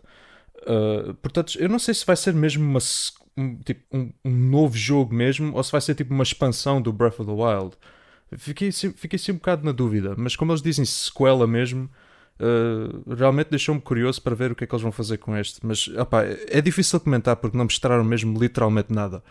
Speaker 2: Uh, portanto, eu não sei se vai ser mesmo uma, um, tipo, um, um novo jogo mesmo ou se vai ser tipo uma expansão do Breath of the Wild. Fiquei, assim- fiquei assim um bocado na dúvida, mas como eles dizem sequela mesmo, uh, realmente deixou-me curioso para ver o que é que eles vão fazer com este. Mas é difícil comentar porque não mostraram mesmo literalmente nada.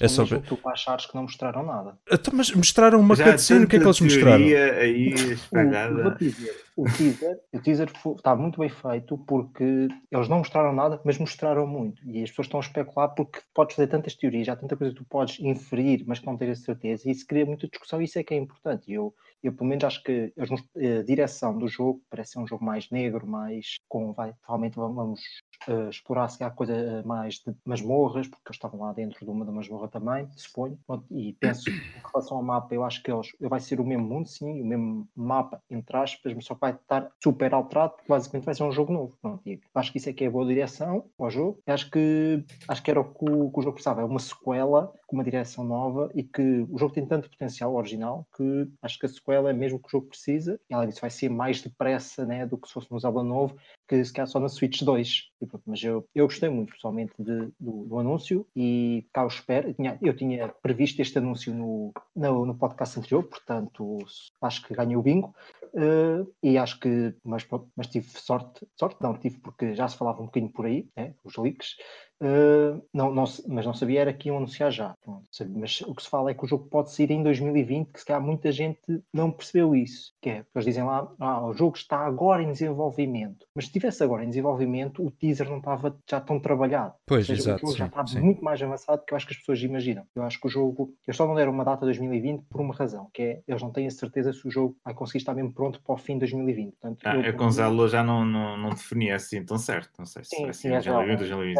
Speaker 2: É
Speaker 3: Só
Speaker 2: ver.
Speaker 3: tu para achares que não mostraram nada.
Speaker 2: Então, mas mostraram uma cutscene, o que é que eles mostraram?
Speaker 1: teoria aí
Speaker 3: O,
Speaker 1: espalhada.
Speaker 3: vou dizer, o teaser, o teaser fo- está muito bem feito porque eles não mostraram nada, mas mostraram muito. E as pessoas estão a especular porque podes fazer tantas teorias, há tanta coisa que tu podes inferir, mas que não tens a certeza. E isso cria muita discussão e isso é que é importante. E eu, eu pelo menos acho que mos- a direção do jogo parece ser um jogo mais negro, mais com, vai, realmente vamos eh, explorar se há coisa eh, mais de masmorras, porque eles estavam lá dentro de uma da masmorra também, suponho. E penso em relação ao mapa, eu acho que eles vai ser o mesmo mundo, sim, o mesmo mapa, entre aspas, mas só que vai estar super alterado, porque basicamente vai ser um jogo novo. Pronto, e acho que isso é que é a boa direção ao jogo. Acho que acho que era o que o, que o jogo precisava, é uma sequela com uma direção nova e que o jogo tem tanto potencial original que acho que a sequela é mesmo o que o jogo precisa. E além disso, vai ser mais depressa né, do que se fosse um Zelda novo, que se calhar só na Switch 2. E pronto, mas eu, eu gostei muito, pessoalmente, de, do, do anúncio e cá eu espero. Eu tinha, eu tinha previsto este anúncio no, no, no podcast anterior, portanto acho que ganhei o bingo. Uh, e acho que, mas, mas tive sorte, sorte não tive porque já se falava um bocadinho por aí, né, os leaks, Uh, não, não, mas não sabia era que iam anunciar já. Pronto, mas o que se fala é que o jogo pode sair em 2020, que se calhar muita gente não percebeu isso. Que é, eles dizem lá, ah, o jogo está agora em desenvolvimento. Mas se estivesse agora em desenvolvimento, o teaser não estava já tão trabalhado.
Speaker 2: Pois,
Speaker 3: seja,
Speaker 2: exato,
Speaker 3: o jogo já está
Speaker 2: sim.
Speaker 3: muito mais avançado do que eu acho que as pessoas imaginam. Eu acho que o jogo, eles só não deram uma data 2020 por uma razão, que é eles não têm a certeza se o jogo vai conseguir estar mesmo pronto para o fim de 2020. Portanto,
Speaker 1: ah, eu, eu com Zelda já não, não, não definia assim tão certo. Não sei se
Speaker 3: sim,
Speaker 1: assim
Speaker 3: é
Speaker 1: assim,
Speaker 3: é
Speaker 1: já, é
Speaker 3: 2020,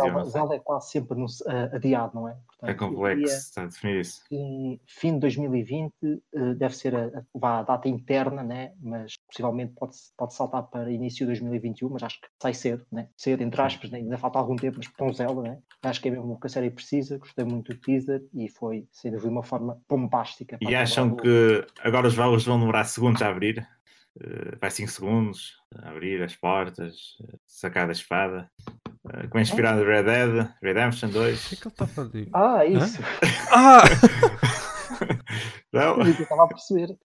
Speaker 3: é quase sempre no, uh, adiado, não é? Portanto,
Speaker 1: é complexo a definir isso.
Speaker 3: Fim de 2020 uh, eh, deve ser a, a, a, data interna, né? mas possivelmente pode, pode saltar para início de 2021, mas acho que sai cedo, né? cedo entre aspas, né? ainda falta algum tempo, mas com zelo, né? acho que é mesmo o que a série precisa, gostei muito do teaser e foi, sem dúvida, uma forma bombástica.
Speaker 1: E acham que agora os valores vão demorar segundos a abrir? Eh, vai 5 segundos, abrir as portas, eh, sacar da espada. Eh, como é inspirado em Red Dead, Redemption
Speaker 2: O que
Speaker 1: 2.
Speaker 2: é que ele está a fazer?
Speaker 3: Ah, isso,
Speaker 2: Ah!
Speaker 1: Não,
Speaker 3: eu estava a perceber.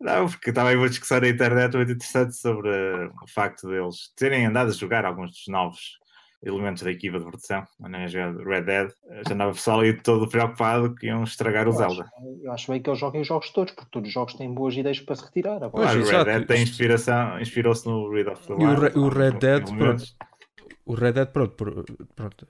Speaker 1: não, porque estava aí uma discussão na internet muito interessante sobre eh, o facto deles terem andado a jogar alguns dos novos elementos da equipa de produção. Andam a jogar Red Dead. Eh, Já andava o pessoal aí todo preocupado que iam estragar o
Speaker 3: Eu acho,
Speaker 1: Zelda.
Speaker 3: eu acho bem que eles joguem os jogos todos, porque todos os jogos têm boas ideias para se retirar. Agora,
Speaker 2: Pois,
Speaker 1: Claro, o Red. Dead tem inspiração, inspirou-se no Red of the
Speaker 2: E o
Speaker 1: Wild.
Speaker 2: Re- o Red Dead. O Red Dead, pronto, pronto.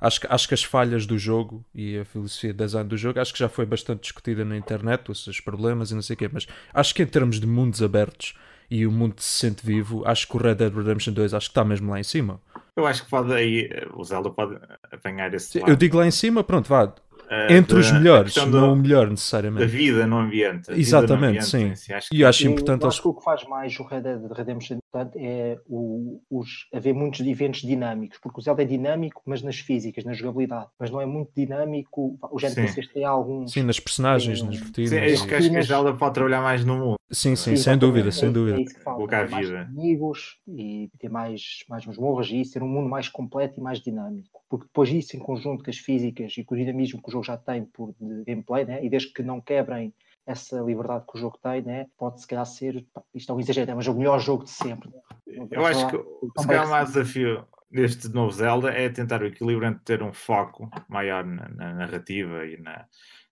Speaker 2: Acho, que- acho que as falhas do jogo e a filosofia de design do jogo, acho que já foi bastante discutida na internet, os seus problemas e não sei o quê, mas acho que em termos de mundos abertos e o mundo se sente vivo, acho que o Red Dead Redemption 2 acho que está mesmo lá em cima.
Speaker 1: Eu acho que pode aí, o Zelda pode apanhar esse
Speaker 2: Sim. Eu digo lá em cima, pronto, vá,
Speaker 1: eh,
Speaker 2: entre os
Speaker 1: da-
Speaker 2: melhores,
Speaker 1: a questão
Speaker 2: não
Speaker 1: da-
Speaker 2: o melhor
Speaker 1: da
Speaker 2: necessariamente.
Speaker 1: vida no ambiente. a vida no
Speaker 2: Exatamente,
Speaker 1: ambiente
Speaker 2: sim.
Speaker 1: Acho
Speaker 2: E eu acho
Speaker 3: Eu-
Speaker 2: importante
Speaker 3: acho que o que faz mais o Red Dead Redemption é o, os, haver muitos eventos dinâmicos, porque o Zelda é dinâmico, mas nas físicas, na jogabilidade, mas não é muito dinâmico. Os
Speaker 1: Sim.
Speaker 3: NPCs têm alguns.
Speaker 2: Sim, nas personagens,
Speaker 3: Sim.
Speaker 2: nas
Speaker 1: Sim,
Speaker 2: rotinas.
Speaker 1: acho que,
Speaker 2: e-
Speaker 1: acho que a Zelda pode trabalhar mais no mundo.
Speaker 2: Sim, sim, sem
Speaker 3: Exatamente,
Speaker 2: dúvida, sem
Speaker 3: é-
Speaker 2: dúvida.
Speaker 3: É isso que falta.
Speaker 1: Colocar
Speaker 3: mais
Speaker 1: vida.
Speaker 3: amigos e ter mais, mais masmorras e isso, ter um mundo mais completo e mais dinâmico. Porque depois isso, em conjunto com as físicas e com o dinamismo que o jogo já tem por de gameplay, né? e desde que não quebrem essa liberdade que o jogo tem, né? pode se calhar ser, pá, isto é um exagero, né? mas é o melhor jogo de sempre. né?
Speaker 1: Eu acho que se calhar o maior
Speaker 3: ser-
Speaker 1: desafio deste novo Zelda é tentar o equilíbrio entre ter um foco maior na, na narrativa e na-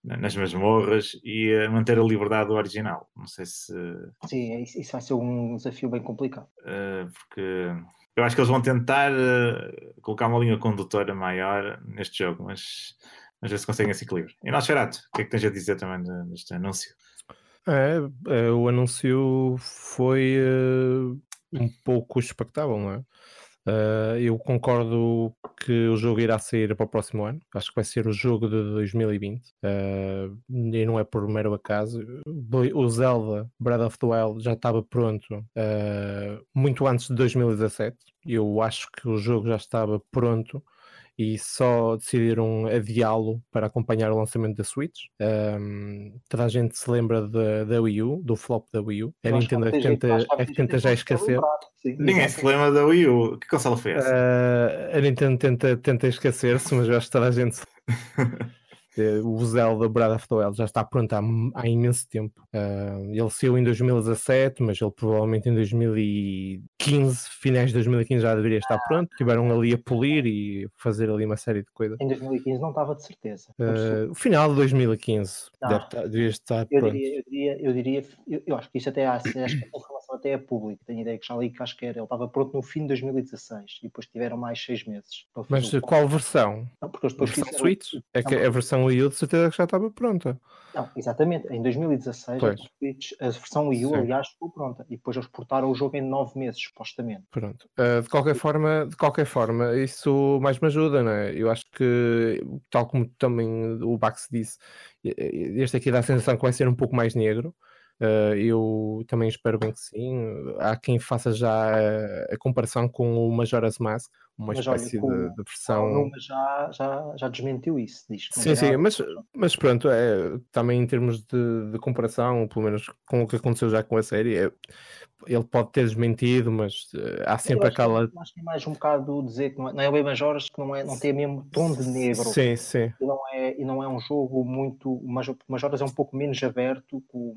Speaker 1: na- nas masmorras e eh, manter a liberdade do original. Não sei se.
Speaker 3: Sim, é isso isso vai ser um desafio bem complicado.
Speaker 1: eh, porque eu acho que eles vão tentar eh, colocar uma linha condutora maior neste jogo, mas. Ver se conseguem esse equilíbrio. E nós, Ferato, o que é que tens a dizer também de- deste anúncio?
Speaker 4: É, é, o anúncio foi eh, um pouco expectável, não é? Eh, eu concordo que o jogo irá sair para o próximo ano. Acho que vai ser o jogo de 2020. eh, e não é por mero acaso. O Zelda Breath of the Wild já estava pronto eh, muito antes de 2017. Eu acho que o jogo já estava pronto e só decidiram adiá-lo para acompanhar o lançamento da Switch. Um, toda a gente se lembra da, da Wii U, do flop da Wii U. A Nintendo é que tenta, é que tenta já esquecer.
Speaker 3: Sim,
Speaker 1: Ninguém se lembra da Wii U. Que consola foi essa?
Speaker 4: Uh, a Nintendo tenta, tenta esquecer-se, mas eu acho que toda a gente. Eh, O Zelda Breath of the Wild já está pronto há, há imenso tempo. Uh, ele saiu em 2017, mas ele provavelmente em 2015, finais de 2015 já deveria estar pronto. Tiveram ali a polir e fazer ali uma série de coisas.
Speaker 3: Em 2015 não estava de certeza.
Speaker 4: Uh, o final de 2015
Speaker 3: Não.
Speaker 4: deve estar, devia estar
Speaker 3: Eu
Speaker 4: pronto.
Speaker 3: diria, eu diria, eu diria, eu, eu acho que isso até há, acho que essa informação até é pública. Tenho ideia que já li que acho que era, ele estava pronto no fim de 2016 e depois tiveram mais seis meses.
Speaker 4: Mas qual versão?
Speaker 3: Não, porque
Speaker 4: A
Speaker 3: depois
Speaker 4: versão Switch? É que a versão Wii de certeza que já estava pronta.
Speaker 3: Não, exatamente. Em 2016 a,
Speaker 4: Pois.
Speaker 3: Switch, a versão Wii U,
Speaker 4: Sim.
Speaker 3: aliás, ficou pronta. E depois eles portaram o jogo em nove meses, supostamente.
Speaker 4: Pronto. Uh, de qualquer forma, de qualquer forma, isso mais me ajuda, não é? Eu acho que, tal como também o Bax disse, este aqui dá a sensação que vai ser um pouco mais negro. Uh, eu também espero bem que sim. Há quem faça já a, a comparação com o Majora's Mask. Uma
Speaker 3: Mas olha,
Speaker 4: espécie
Speaker 3: com-
Speaker 4: de, de versão.
Speaker 3: Numa já, já, já desmentiu isso. Diz
Speaker 4: Sim,
Speaker 3: tem
Speaker 4: sim,
Speaker 3: nada.
Speaker 4: mas, mas pronto, é, também em termos de, de comparação, pelo menos com o que aconteceu já com a série, é- ele pode ter desmentido, mas eh, há
Speaker 3: Eu
Speaker 4: sempre
Speaker 3: acho que-
Speaker 4: aquela.
Speaker 3: Acho que é mais um bocado dizer que não é, não é bem Majoras, que não, é, não tem o mesmo tom de negro.
Speaker 4: Sim, sim,
Speaker 3: E não é, e não é um jogo muito. o o Majoras é um pouco menos aberto que o,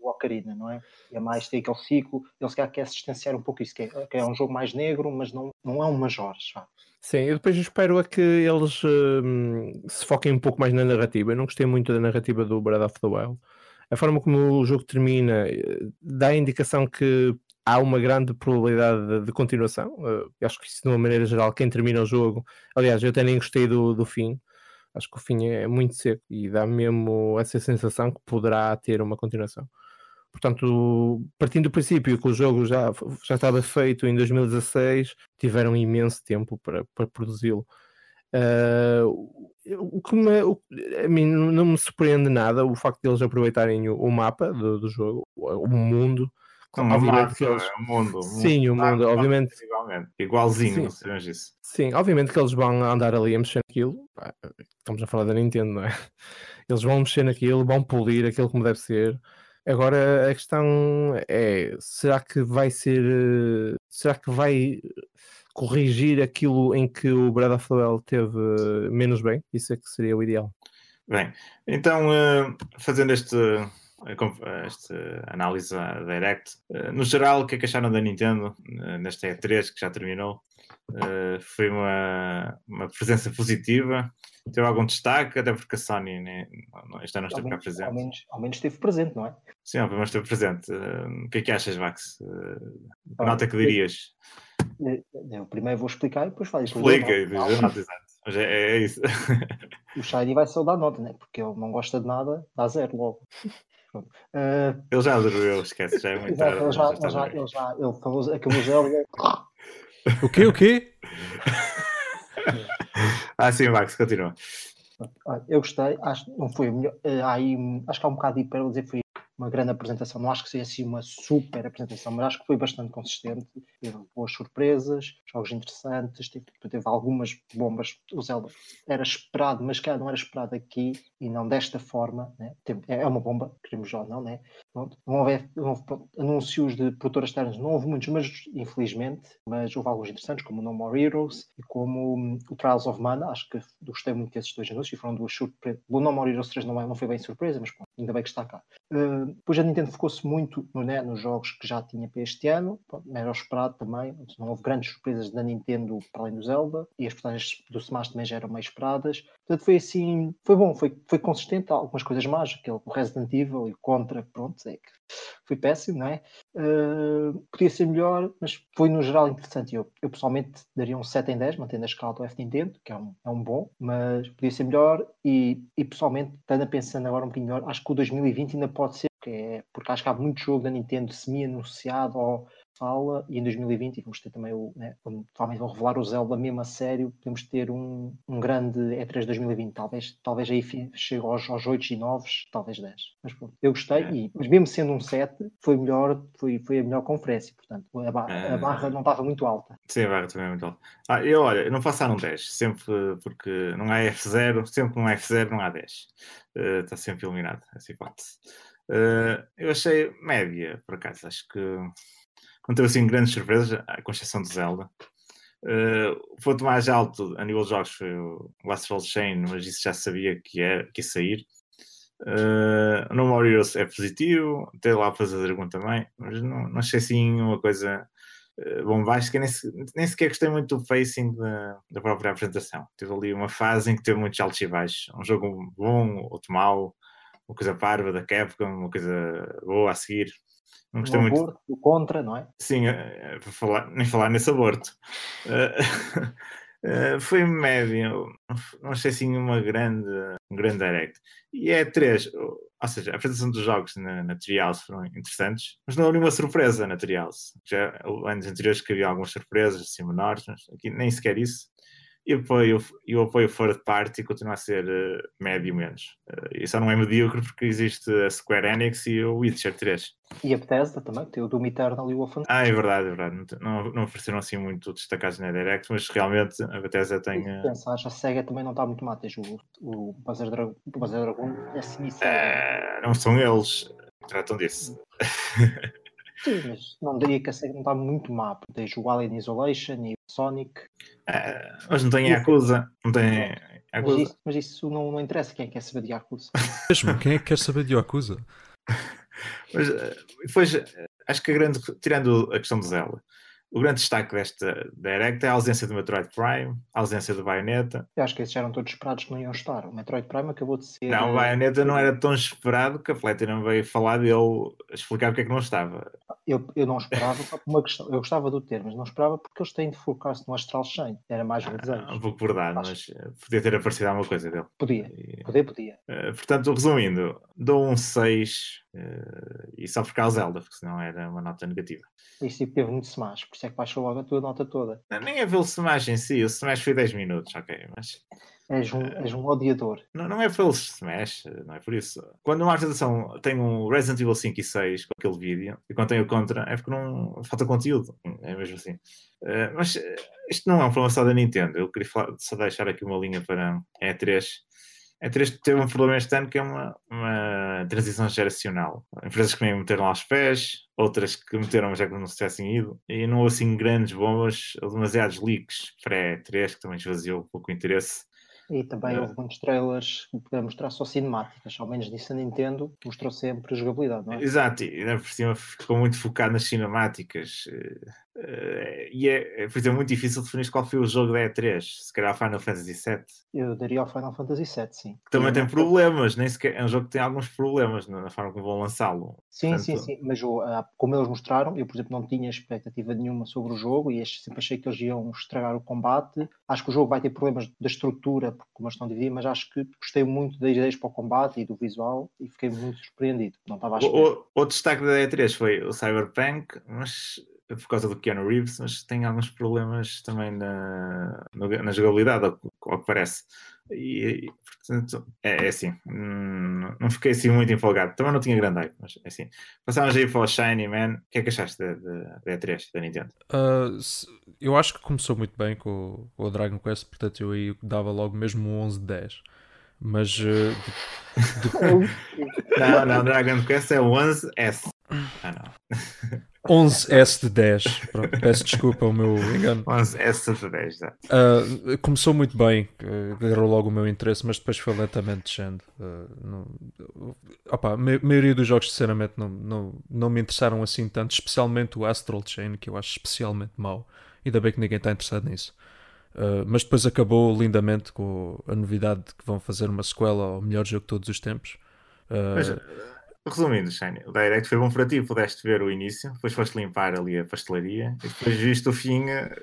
Speaker 3: o Ocarina, não é? E é mais, tem aquele ciclo. Ele se calhar quer se distanciar um pouco isso, que é, que é um jogo mais negro, mas não, não é um Majoras. vá.
Speaker 4: Sim, e depois eu espero é que eles hum, se foquem um pouco mais na narrativa. Eu não gostei muito da narrativa do Breath of the Wild. A forma como o jogo termina eh, dá a indicação que há uma grande probabilidade de, de continuação. Eu acho que isso, de uma maneira geral, quem termina o jogo. Aliás, eu até nem gostei do, do fim. Acho que o fim é muito seco e dá mesmo essa sensação que poderá ter uma continuação. Portanto, partindo do princípio que o jogo já, já estava feito em 2016, tiveram imenso tempo para, para produzi-lo. Ah, o- que me, o- a mim não me surpreende nada o facto de eles aproveitarem o, o mapa do, do jogo, o, mundo.
Speaker 1: Como
Speaker 4: obviamente
Speaker 1: mapa,
Speaker 4: que eles,
Speaker 1: é o mundo. o
Speaker 4: Sim, o mundo, obviamente.
Speaker 1: Igualmente. Igualzinho,
Speaker 4: Sim.
Speaker 1: não sabemos isso.
Speaker 4: Sim, obviamente que eles vão andar ali a mexer naquilo. Estamos a falar da Nintendo, não é? Eles vão mexer naquilo, vão polir aquilo como deve ser. Agora a questão é: será que vai ser. Será que vai corrigir aquilo em que o Breath of the Wild teve eh, menos bem? Isso é que seria o ideal.
Speaker 1: Bem, então, eh, fazendo este, eh, esta análise da Direct, no geral, o que é que acharam da Nintendo nesta E3 que já terminou? Foi uma, uma presença positiva? Teve algum destaque? Até porque a Sony né, não- este ano não esteve cá
Speaker 3: menos, ao,
Speaker 1: presente.
Speaker 3: menos, ao menos esteve presente, não é?
Speaker 1: Sim, ao menos esteve presente. O que é que achas,
Speaker 3: Ah,
Speaker 1: nota que dirias?
Speaker 3: Eh, Eu primeiro vou explicar e depois falo.
Speaker 1: Explica, e exata. Mas é, é isso.
Speaker 3: O Shiny vai só dar nota, né? porque ele não gosta de nada, dá zero logo. Eh,
Speaker 1: Ele já adorou, esquece, já é muito
Speaker 3: exato,
Speaker 1: tarde.
Speaker 3: ele já,
Speaker 1: já
Speaker 3: ele já, ele já ele falou, acabou Zelda.
Speaker 2: O quê? O quê?
Speaker 1: Ah, sim, Vax, continua.
Speaker 3: Eu gostei, acho que não foi melhor. há aí, um- acho que há um bocado de hipérbole dizer que foi uma grande apresentação. Não acho que seja assim uma super apresentação, mas acho que foi bastante consistente. Teve boas surpresas, jogos interessantes, teve, teve algumas bombas. O Zelda era esperado, mas cara, não era esperado aqui e não desta forma. Né? Tem- É uma bomba, queremos ou não, né? Pronto, não houve, não houve, anúncios de produtoras externas, não houve muitos, mas infelizmente, mas houve alguns interessantes, como No More Heroes e como hum, o Trials of Mana. Acho que gostei muito desses dois anúncios e foram duas surpresas. O No More Heroes 3 não, é- não foi bem surpresa, mas pronto, ainda bem que está cá. Uh, depois a Nintendo focou-se muito no, né, nos jogos que já tinha para este ano, pronto, era esperado também. Não houve grandes surpresas da Nintendo para além do Zelda e as personagens do Smash também já eram meio esperadas. Portanto, foi assim, foi bom, foi, foi consistente. Algumas coisas más, aquele Resident Evil e Contra, pronto, é que foi péssimo, não é? Uh, podia ser melhor, mas foi no geral interessante. Eu, eu pessoalmente daria um 7 em 10, mantendo a escala do F Nintendo, que é um, é um bom, mas podia ser melhor. E, e pessoalmente, estando a pensando agora um bocadinho melhor, acho que o 2020 ainda pode ser, porque, é, porque acho que há muito jogo da Nintendo semi-anunciado ou fala, e em 2020, e vamos ter também o, né, provavelmente vão revelar o Zelda mesmo a sério, podemos ter um, um grande E3 2020, talvez, talvez aí chegue aos, aos 8 e 9, talvez 10. Mas pronto, eu gostei,
Speaker 1: É.
Speaker 3: e, mas mesmo sendo um 7, foi melhor, foi, foi a melhor conferência, portanto, a, ba-
Speaker 1: É.
Speaker 3: a barra não estava muito alta.
Speaker 1: Sim, a barra também é muito alta. Ah, eu, olha, eu não faço um 10, sempre porque não há F0, sempre que não há F0 não há 10. Eh, Está sempre eliminado essa hipótese. Eh, eu achei média, por acaso, acho que não teve assim grandes surpresas, com exceção de Zelda. Eh, o ponto mais alto a nível de jogos foi o Astral Chain, mas isso já sabia que ia, que ia sair. Uh, no Heroes é positivo, tem lá a fazer Dragon também, mas não, não achei assim uma coisa uh, bombástica, nem, nem sequer gostei muito do facing da, da própria apresentação. Teve ali uma fase em que teve muitos altos e baixos, um jogo bom, outro mau, uma coisa parva da Capcom, uma coisa boa a seguir. Não gostei
Speaker 3: o
Speaker 1: muito.
Speaker 3: aborto, o contra, não é?
Speaker 1: Sim, uh, para falar, nem falar nesse aborto. Uh, foi médio, não achei assim uma grande, um grande direct. E é três, ou seja, a apresentação dos jogos na, na Trials foram interessantes, mas não houve nenhuma surpresa na Trials. Já anos anteriores que havia algumas surpresas assim menores, mas aqui nem sequer isso. E apoio, e o apoio third party continua a ser uh, médio menos. Uh, e só não é medíocre porque existe a Square Enix e o Witcher 3.
Speaker 3: E a Bethesda também, tem o Doom Eternal e o Wolfenstein.
Speaker 1: Ah, é verdade, é verdade. Não, não ofereceram assim muito destacados na Direct, mas realmente a Bethesda tem.
Speaker 3: Se pensares, a SEGA também não está muito má. Tens o, o Buzzer Dragon, é semi
Speaker 1: uh, Não são eles que tratam disso.
Speaker 3: Sim, mas não diria que a SEGA não está muito má, tens o Alien Isolation e Sonic.
Speaker 1: Uh, mas não tem Yakuza. Não tem
Speaker 3: Yakuza. Mas isso, mas isso não, não interessa. Quem é quer saber de Yakuza?
Speaker 2: Mesmo, quem é que quer saber de Yakuza?
Speaker 1: mas depois, acho que a grande. Tirando a questão do Zelda o grande destaque desta Direct é a ausência do Metroid Prime, a ausência do Bayonetta.
Speaker 3: Eu acho que esses eram todos esperados que não iam estar. O Metroid Prime acabou de ser.
Speaker 1: Não, o Bayonetta não era tão esperado que a Platinum veio falar dele, explicar porque é que não estava.
Speaker 3: Eu, eu não esperava por uma questão. Eu gostava do ter, mas não esperava porque eles têm de focar-se no Astral Chain. Era mais um desejo.
Speaker 1: Ah, um pouco verdade, mas podia ter aparecido alguma coisa dele.
Speaker 3: Podia, e, podia, podia.
Speaker 1: Uh, portanto, resumindo, dou um 6 uh, e só por causa Zelda, porque senão era uma nota negativa.
Speaker 3: Isso teve muito Smash, por isso é que baixou logo a tua nota toda.
Speaker 1: Não, nem é ver o Smash em si, o Smash foi 10 minutos, ok, mas.
Speaker 3: És um, és um odiador.
Speaker 1: Não, não é pelo Smash, não é por isso. Quando uma apresentação tem um Resident Evil 5 e 6 com aquele vídeo, e quando tem o contra, é porque não falta conteúdo. É mesmo assim. Uh, mas isto não é um problema só da Nintendo. Eu queria falar, só deixar aqui uma linha para a E3 a é 3 teve um problema este ano que é uma, uma transição geracional. Empresas que nem meteram aos pés, outras que meteram já que não se tivessem ido, e não houve assim grandes bombas, demasiados leaks pré-3 que também esvaziou um pouco o interesse.
Speaker 3: E também houve muitos trailers para mostrar só cinemáticas, ao menos disso a Nintendo mostrou sempre jogabilidade, não é?
Speaker 1: Exato, e ainda por cima ficou muito focado nas cinemáticas. Uh, e é, é, por exemplo, muito difícil definir qual foi o jogo da E3. Se calhar Final Fantasy VII.
Speaker 3: Eu daria ao Final Fantasy VII, sim.
Speaker 1: Que também tem problemas, nem sequer, é um jogo que tem alguns problemas na forma como vão lançá-lo.
Speaker 3: Sim, Portanto... sim, sim. Mas uh, como eles mostraram, eu, por exemplo, não tinha expectativa nenhuma sobre o jogo e sempre achei que eles iam estragar o combate. Acho que o jogo vai ter problemas da estrutura, como eles estão divididos, mas acho que gostei muito das ideias para o combate e do visual e fiquei muito surpreendido. Não estava a
Speaker 1: o, o, o destaque da E3 foi o Cyberpunk, mas por causa do Keanu Reeves, mas tem alguns problemas também na, na jogabilidade, ao, ao que parece. E, e portanto, é, é assim, hum, não fiquei assim muito empolgado. Também não tinha grande hype, mas é assim. Passámos aí para o Shiny Man. O que é que achaste da, da, E3 da Nintendo?
Speaker 2: Uh, eu acho que começou muito bem com, com, o Dragon Quest, portanto eu aí dava logo mesmo um 11 de 10. Mas. Uh,
Speaker 1: de, de... não, não, Dragon Quest é o 11S. Ah, não.
Speaker 2: 11S de 10. Pronto, peço desculpa o meu engano.
Speaker 1: 11S de 10,
Speaker 2: uh, Começou muito bem, agarrou logo o meu interesse, mas depois foi lentamente descendo. Uh, não, opa, a maioria dos jogos, sinceramente, não, não, não me interessaram assim tanto, especialmente o Astral Chain, que eu acho especialmente mau. Ainda bem que ninguém está interessado nisso. Uh, mas depois acabou lindamente com a novidade de que vão fazer uma sequela ao melhor jogo de todos os tempos. Uh,
Speaker 1: Resumindo, Shane, o Direct foi bom para ti, pudeste ver o início, depois foste limpar ali a pastelaria e depois viste o fim eh,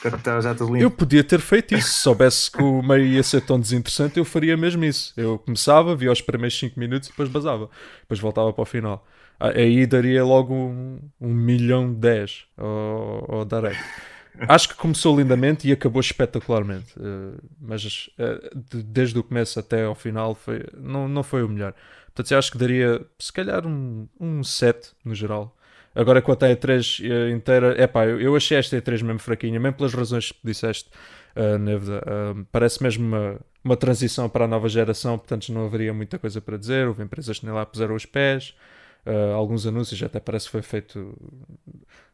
Speaker 1: quando estava já tudo limpo.
Speaker 2: Eu podia ter feito isso, se soubesse que o meio ia ser tão desinteressante, eu faria mesmo isso. Eu começava, via os primeiros 5 minutos e depois basava, depois voltava para o final. Ah, aí daria logo um, um milhão de 10 ao, ao Direct. Acho que começou lindamente e acabou espetacularmente, uh, mas de, desde o começo até ao final foi, não, não foi o melhor. Portanto, eu acho que daria, se calhar, um, um 7 no geral. Agora, quanto à E3 eh, inteira, é pá, eu, achei esta E3 mesmo fraquinha, mesmo pelas razões que disseste, uh, Nevda. Uh, parece mesmo uma, uma transição para a nova geração, portanto, não haveria muita coisa para dizer. Houve empresas que nem lá puseram os pés. Uh, alguns anúncios até parece que foi feito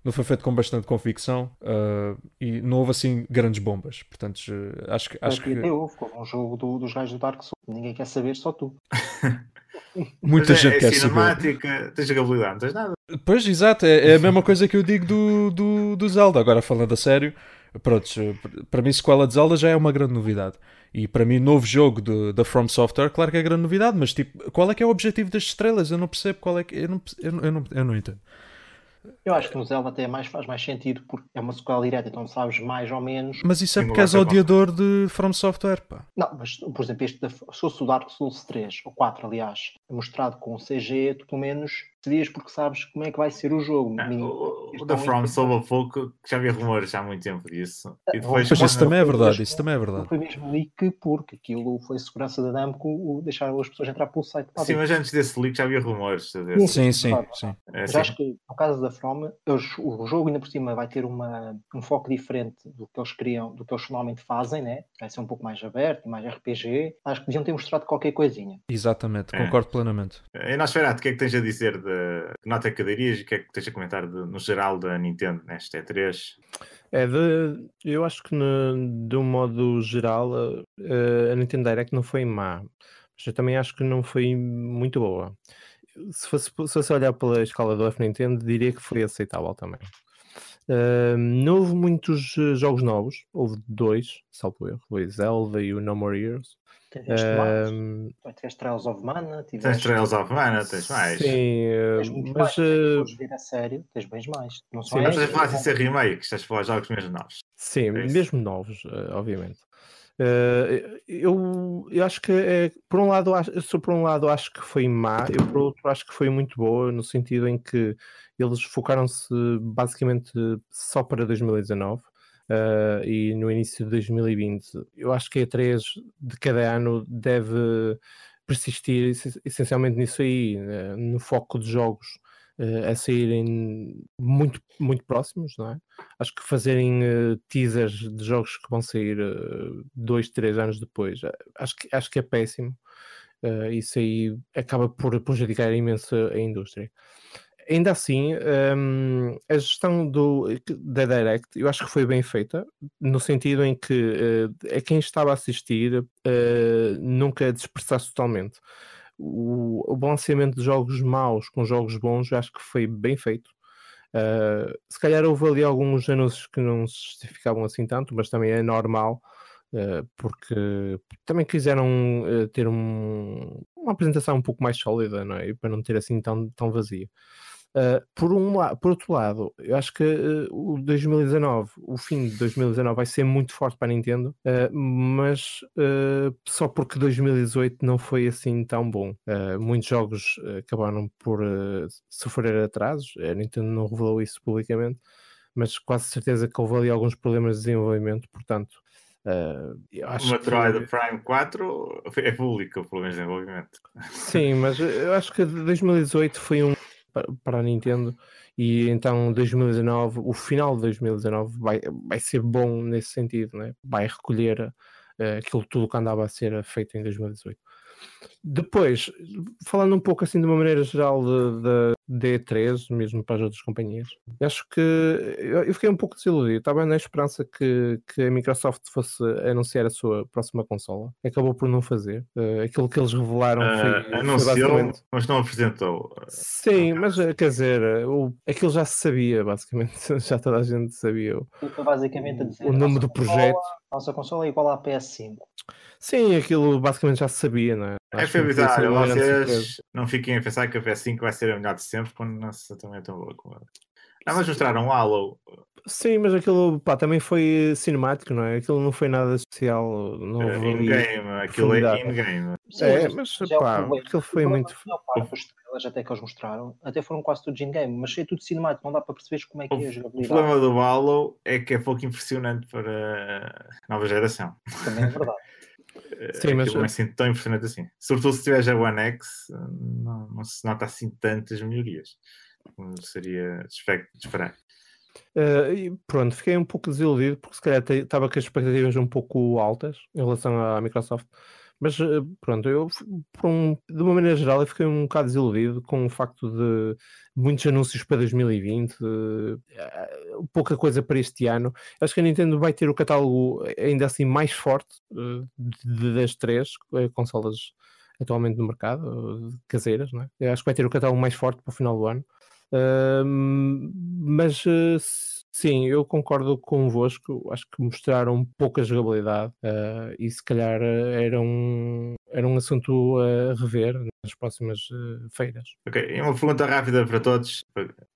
Speaker 2: não foi feito com bastante convicção uh, e não houve assim grandes bombas portanto acho que acho que
Speaker 3: houve um jogo do, dos gajos do Dark Souls ninguém quer saber só tu
Speaker 2: Muita Mas gente é,
Speaker 1: quer cinemática,
Speaker 2: saber.
Speaker 1: tens jogabilidade, não tens nada.
Speaker 2: Pois, exato, é, é, a mesma coisa que eu digo do, do, do Zelda. Agora, falando a sério, pronto, para mim, sequela de Zelda já é uma grande novidade. E para mim, novo jogo da From Software, claro que é grande novidade, mas tipo, qual é que é o objetivo das estrelas? Eu não percebo qual é que. Eu não, eu não, eu não, eu não entendo.
Speaker 3: Eu acho que no Zelda até mais, faz mais sentido porque é uma sequela direta, então sabes mais ou menos.
Speaker 2: Mas isso é porque és odiador de From Software, pá.
Speaker 3: Não, mas por exemplo, este da, se fosse o Dark Souls 3 ou 4, aliás, mostrado com CG, tu pelo menos percebias porque sabes como é que vai ser o jogo.
Speaker 1: Ah,
Speaker 3: Ninguém-
Speaker 1: o, da
Speaker 3: é
Speaker 1: From soube há pouco que já havia rumores há muito tempo disso. E depois,
Speaker 2: Mas isso também é verdade, isso também é
Speaker 3: Não
Speaker 2: verdade.
Speaker 3: foi mesmo leak porque aquilo foi segurança da Namco o deixar as pessoas entrar pelo site.
Speaker 1: Sim, mas antes desse leak já havia rumores.
Speaker 3: Sim,
Speaker 2: Sim, sim,
Speaker 3: claro.
Speaker 2: sim.
Speaker 1: é
Speaker 3: Mas
Speaker 1: assim.
Speaker 3: acho que no caso da From, o jogo ainda por cima vai ter uma, um foco diferente do que eles queriam, do que eles normalmente fazem, né? Vai ser um pouco mais aberto, mais RPG. Acho que deviam ter mostrado qualquer coisinha.
Speaker 2: Exatamente,
Speaker 1: É.
Speaker 2: concordo plenamente.
Speaker 1: E nós, Ferato, o que é que tens a dizer de que nota é que darias e o que é que tens a comentar de- no geral da Nintendo nesta E3?
Speaker 4: É, de, eu acho que no- de um modo geral eh, a Nintendo Direct não foi má, mas eu também acho que não foi muito boa. Se fosse, se fosse olhar pela escala do F Nintendo, diria que foi aceitável também. Eh, não houve muitos jogos novos, houve dois, salvo erro, foi Zelda e o No More Heroes.
Speaker 3: Tiveste mais,
Speaker 4: Eh,
Speaker 3: tiveste Trails of Mana,
Speaker 1: Tens. Trails of Mana, tens mais.
Speaker 4: Sim, eh,
Speaker 3: Tens muito
Speaker 4: mas
Speaker 3: mais,
Speaker 4: eh,
Speaker 3: podes ver a sério, tens bem mais. Não só
Speaker 4: Sim, mas
Speaker 1: estás a falar sem ser remake, estás a falar de jogos mesmo novos.
Speaker 4: Sim,
Speaker 1: É
Speaker 4: mesmo novos, eh, obviamente. Eh, eu, eu acho que é, por um lado acho, eu sou por um lado acho que foi má, eu por outro acho que foi muito boa no sentido em que eles focaram-se basicamente só para 2019 eh, e no início de 2020. Eu acho que a E3 de cada ano deve persistir esse- essencialmente nisso aí, eh, no foco de jogos eh, a saírem muito, muito próximos, não é? Acho que fazerem teasers de jogos que vão sair dois, três anos depois, acho que, acho que é péssimo. Isso aí acaba por prejudicar imenso a indústria. Ainda assim, hum, a gestão do, da Direct eu acho que foi bem feita, no sentido em que eh, a quem estava a assistir eh, nunca dispersasse totalmente. O, o balanceamento de jogos maus com jogos bons eu acho que foi bem feito. Uh, se calhar houve ali alguns anúncios que não se justificavam assim tanto, mas também é normal, uh, porque também quiseram uh, ter um- uma apresentação um pouco mais sólida, não é? Para não ter assim tão, tão vazia. Uh, por, um la- por outro lado, eu acho que uh, o 2019, o fim de 2019 vai ser muito forte para a Nintendo, uh, mas só porque 2018 não foi assim tão bom. Muitos jogos acabaram por sofrer atrasos, a Nintendo não revelou isso publicamente, mas quase certeza que houve ali alguns problemas de desenvolvimento, portanto. uh,
Speaker 1: O Metroid
Speaker 4: que...
Speaker 1: Prime 4 é público, pelo menos desenvolvimento.
Speaker 4: Sim, mas eu acho que 2018 foi um para a Nintendo e então 2019, o final de 2019 vai, vai ser bom nesse sentido, né? vai recolher eh, aquilo tudo que andava a ser feito em 2018. Depois, falando um pouco assim de uma maneira geral da D3, mesmo para as outras companhias, acho que eu, fiquei um pouco desiludido. Estava na esperança que, que a Microsoft fosse anunciar a sua próxima consola. Acabou por não fazer. Eh, aquilo que eles revelaram foi,
Speaker 1: Ah,
Speaker 4: foi
Speaker 1: anunciou,
Speaker 4: basicamente
Speaker 1: mas não apresentou.
Speaker 4: Sim, mas eh, quer dizer, eh, o, aquilo já se sabia, basicamente, já toda a gente sabia. o-
Speaker 3: Foi basicamente a dizer,
Speaker 4: O nome do
Speaker 3: consola-
Speaker 4: projeto.
Speaker 3: Nossa consola é igual à PS5.
Speaker 4: Sim, aquilo basicamente já se sabia, não é?
Speaker 1: É
Speaker 4: Acho foi surpresa.
Speaker 1: vocês não fiquem a pensar que a PS5 vai ser a melhor de sempre quando não se também é tão boa como ela. Não, mas mostraram um Halo.
Speaker 4: Sim, mas aquilo pá, também foi cinemático, não é? Aquilo não foi nada especial. Não ali-
Speaker 1: in-game, aquilo é in-game.
Speaker 4: É,
Speaker 3: mas é o
Speaker 4: pá,
Speaker 3: problema.
Speaker 4: aquilo foi
Speaker 3: O
Speaker 4: muito.
Speaker 3: é que a maior parte dos trailers até que eles mostraram, até foram quase todos in-game, mas é tudo cinemático, não dá para perceber como é que é a
Speaker 1: O
Speaker 3: jogabilidade.
Speaker 1: problema do Halo é que é pouco impressionante para a nova geração.
Speaker 3: Também é verdade.
Speaker 1: Eh,
Speaker 4: Sim, mas-
Speaker 1: não é assim tão impressionante assim. Sobretudo se tiveres a One X, eh, não, não se nota assim tantas melhorias. Como seria de espe- de esperar.
Speaker 4: Eh, e pronto, fiquei um pouco desiludido porque se calhar estava com as expectativas um pouco altas em relação à Microsoft. Mas eh, pronto, eu um- de uma maneira geral eu fiquei um bocado desiludido com o facto de muitos anúncios para 2020, eh, pouca coisa para este ano. Acho que a Nintendo vai ter o catálogo ainda assim mais forte eh, das três eh, consolas atualmente no mercado, eh, caseiras, não é? Acho que vai ter o catálogo mais forte para o final do ano. Ahm, mas eh, s- sim, eu concordo convosco. Acho que mostraram pouca jogabilidade ah, e se calhar eh, era um, era um assunto a rever. nas próximas uh, feiras.
Speaker 1: Ok, e uma pergunta rápida para todos.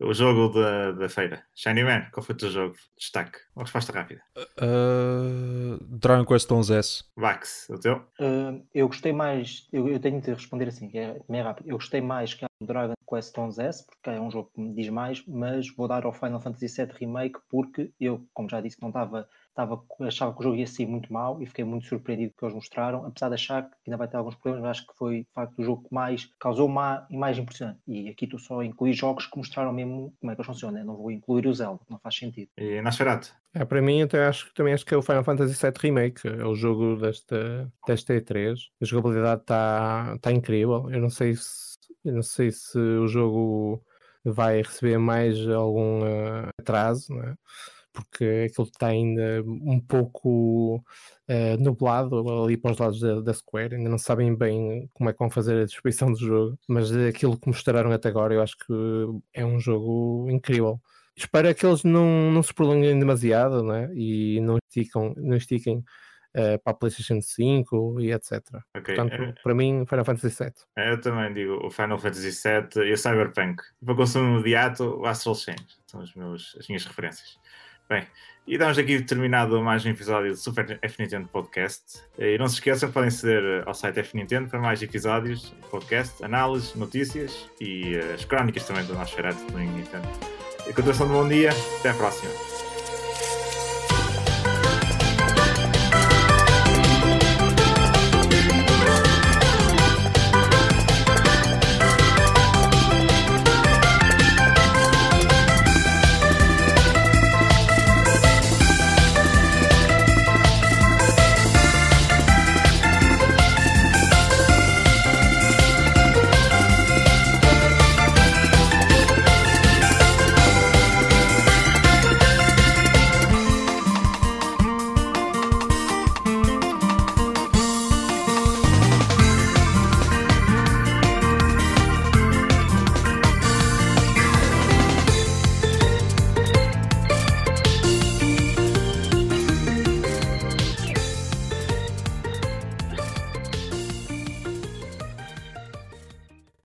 Speaker 1: O jogo da, da feira. Shiny Man, qual foi o teu jogo? Destaque. Uma resposta rápida.
Speaker 2: Uh, Dragon Quest 11 S.
Speaker 1: Vax, o teu?
Speaker 3: Uh, eu gostei mais, eu, eu, tenho de responder assim, que é meio rápido. Eu gostei mais que o Dragon Quest 11 S, porque é um jogo que me diz mais, mas vou dar ao Final Fantasy VII Remake porque eu, como já disse, não estava Estava, achava que o jogo ia ser muito mau e fiquei muito surpreendido com o que eles mostraram, apesar de achar que ainda vai ter alguns problemas, mas acho que foi de facto o jogo que mais causou má e mais impressionante. E aqui tu só incluí jogos que mostraram mesmo como é que eles funcionam, né? não vou incluir o Zelda, não faz sentido.
Speaker 1: E Nosferatu?
Speaker 4: É, para mim, até acho, também acho que é o Final Fantasy VII Remake, é o jogo desta, desta E3. A jogabilidade está tá incrível. Eu não sei se eu não sei se o jogo vai receber mais algum uh, atraso, né? Porque aquilo está ainda um pouco uh, nublado ali para os lados da, da, Square, ainda não sabem bem como é que vão fazer a distribuição do jogo, mas aquilo que mostraram até agora eu acho que é um jogo incrível. Espero que eles não, não se prolonguem demasiado né? e não estiquem, não estiquem uh, para a PlayStation 5 e etc. Okay. Portanto, é... para mim, Final Fantasy VII.
Speaker 1: É, eu também digo o Final Fantasy VII e o Cyberpunk. Para consumo imediato, o Astral Chain. São os meus, as minhas referências. Bem, e damos aqui terminado mais um episódio do Super F Nintendo Podcast. E não se esqueçam que podem aceder ao site F Nintendo para mais episódios, podcast, análises, notícias e as crónicas também do nosso Ferret do Nintendo. E continuação de bom dia, até à próxima.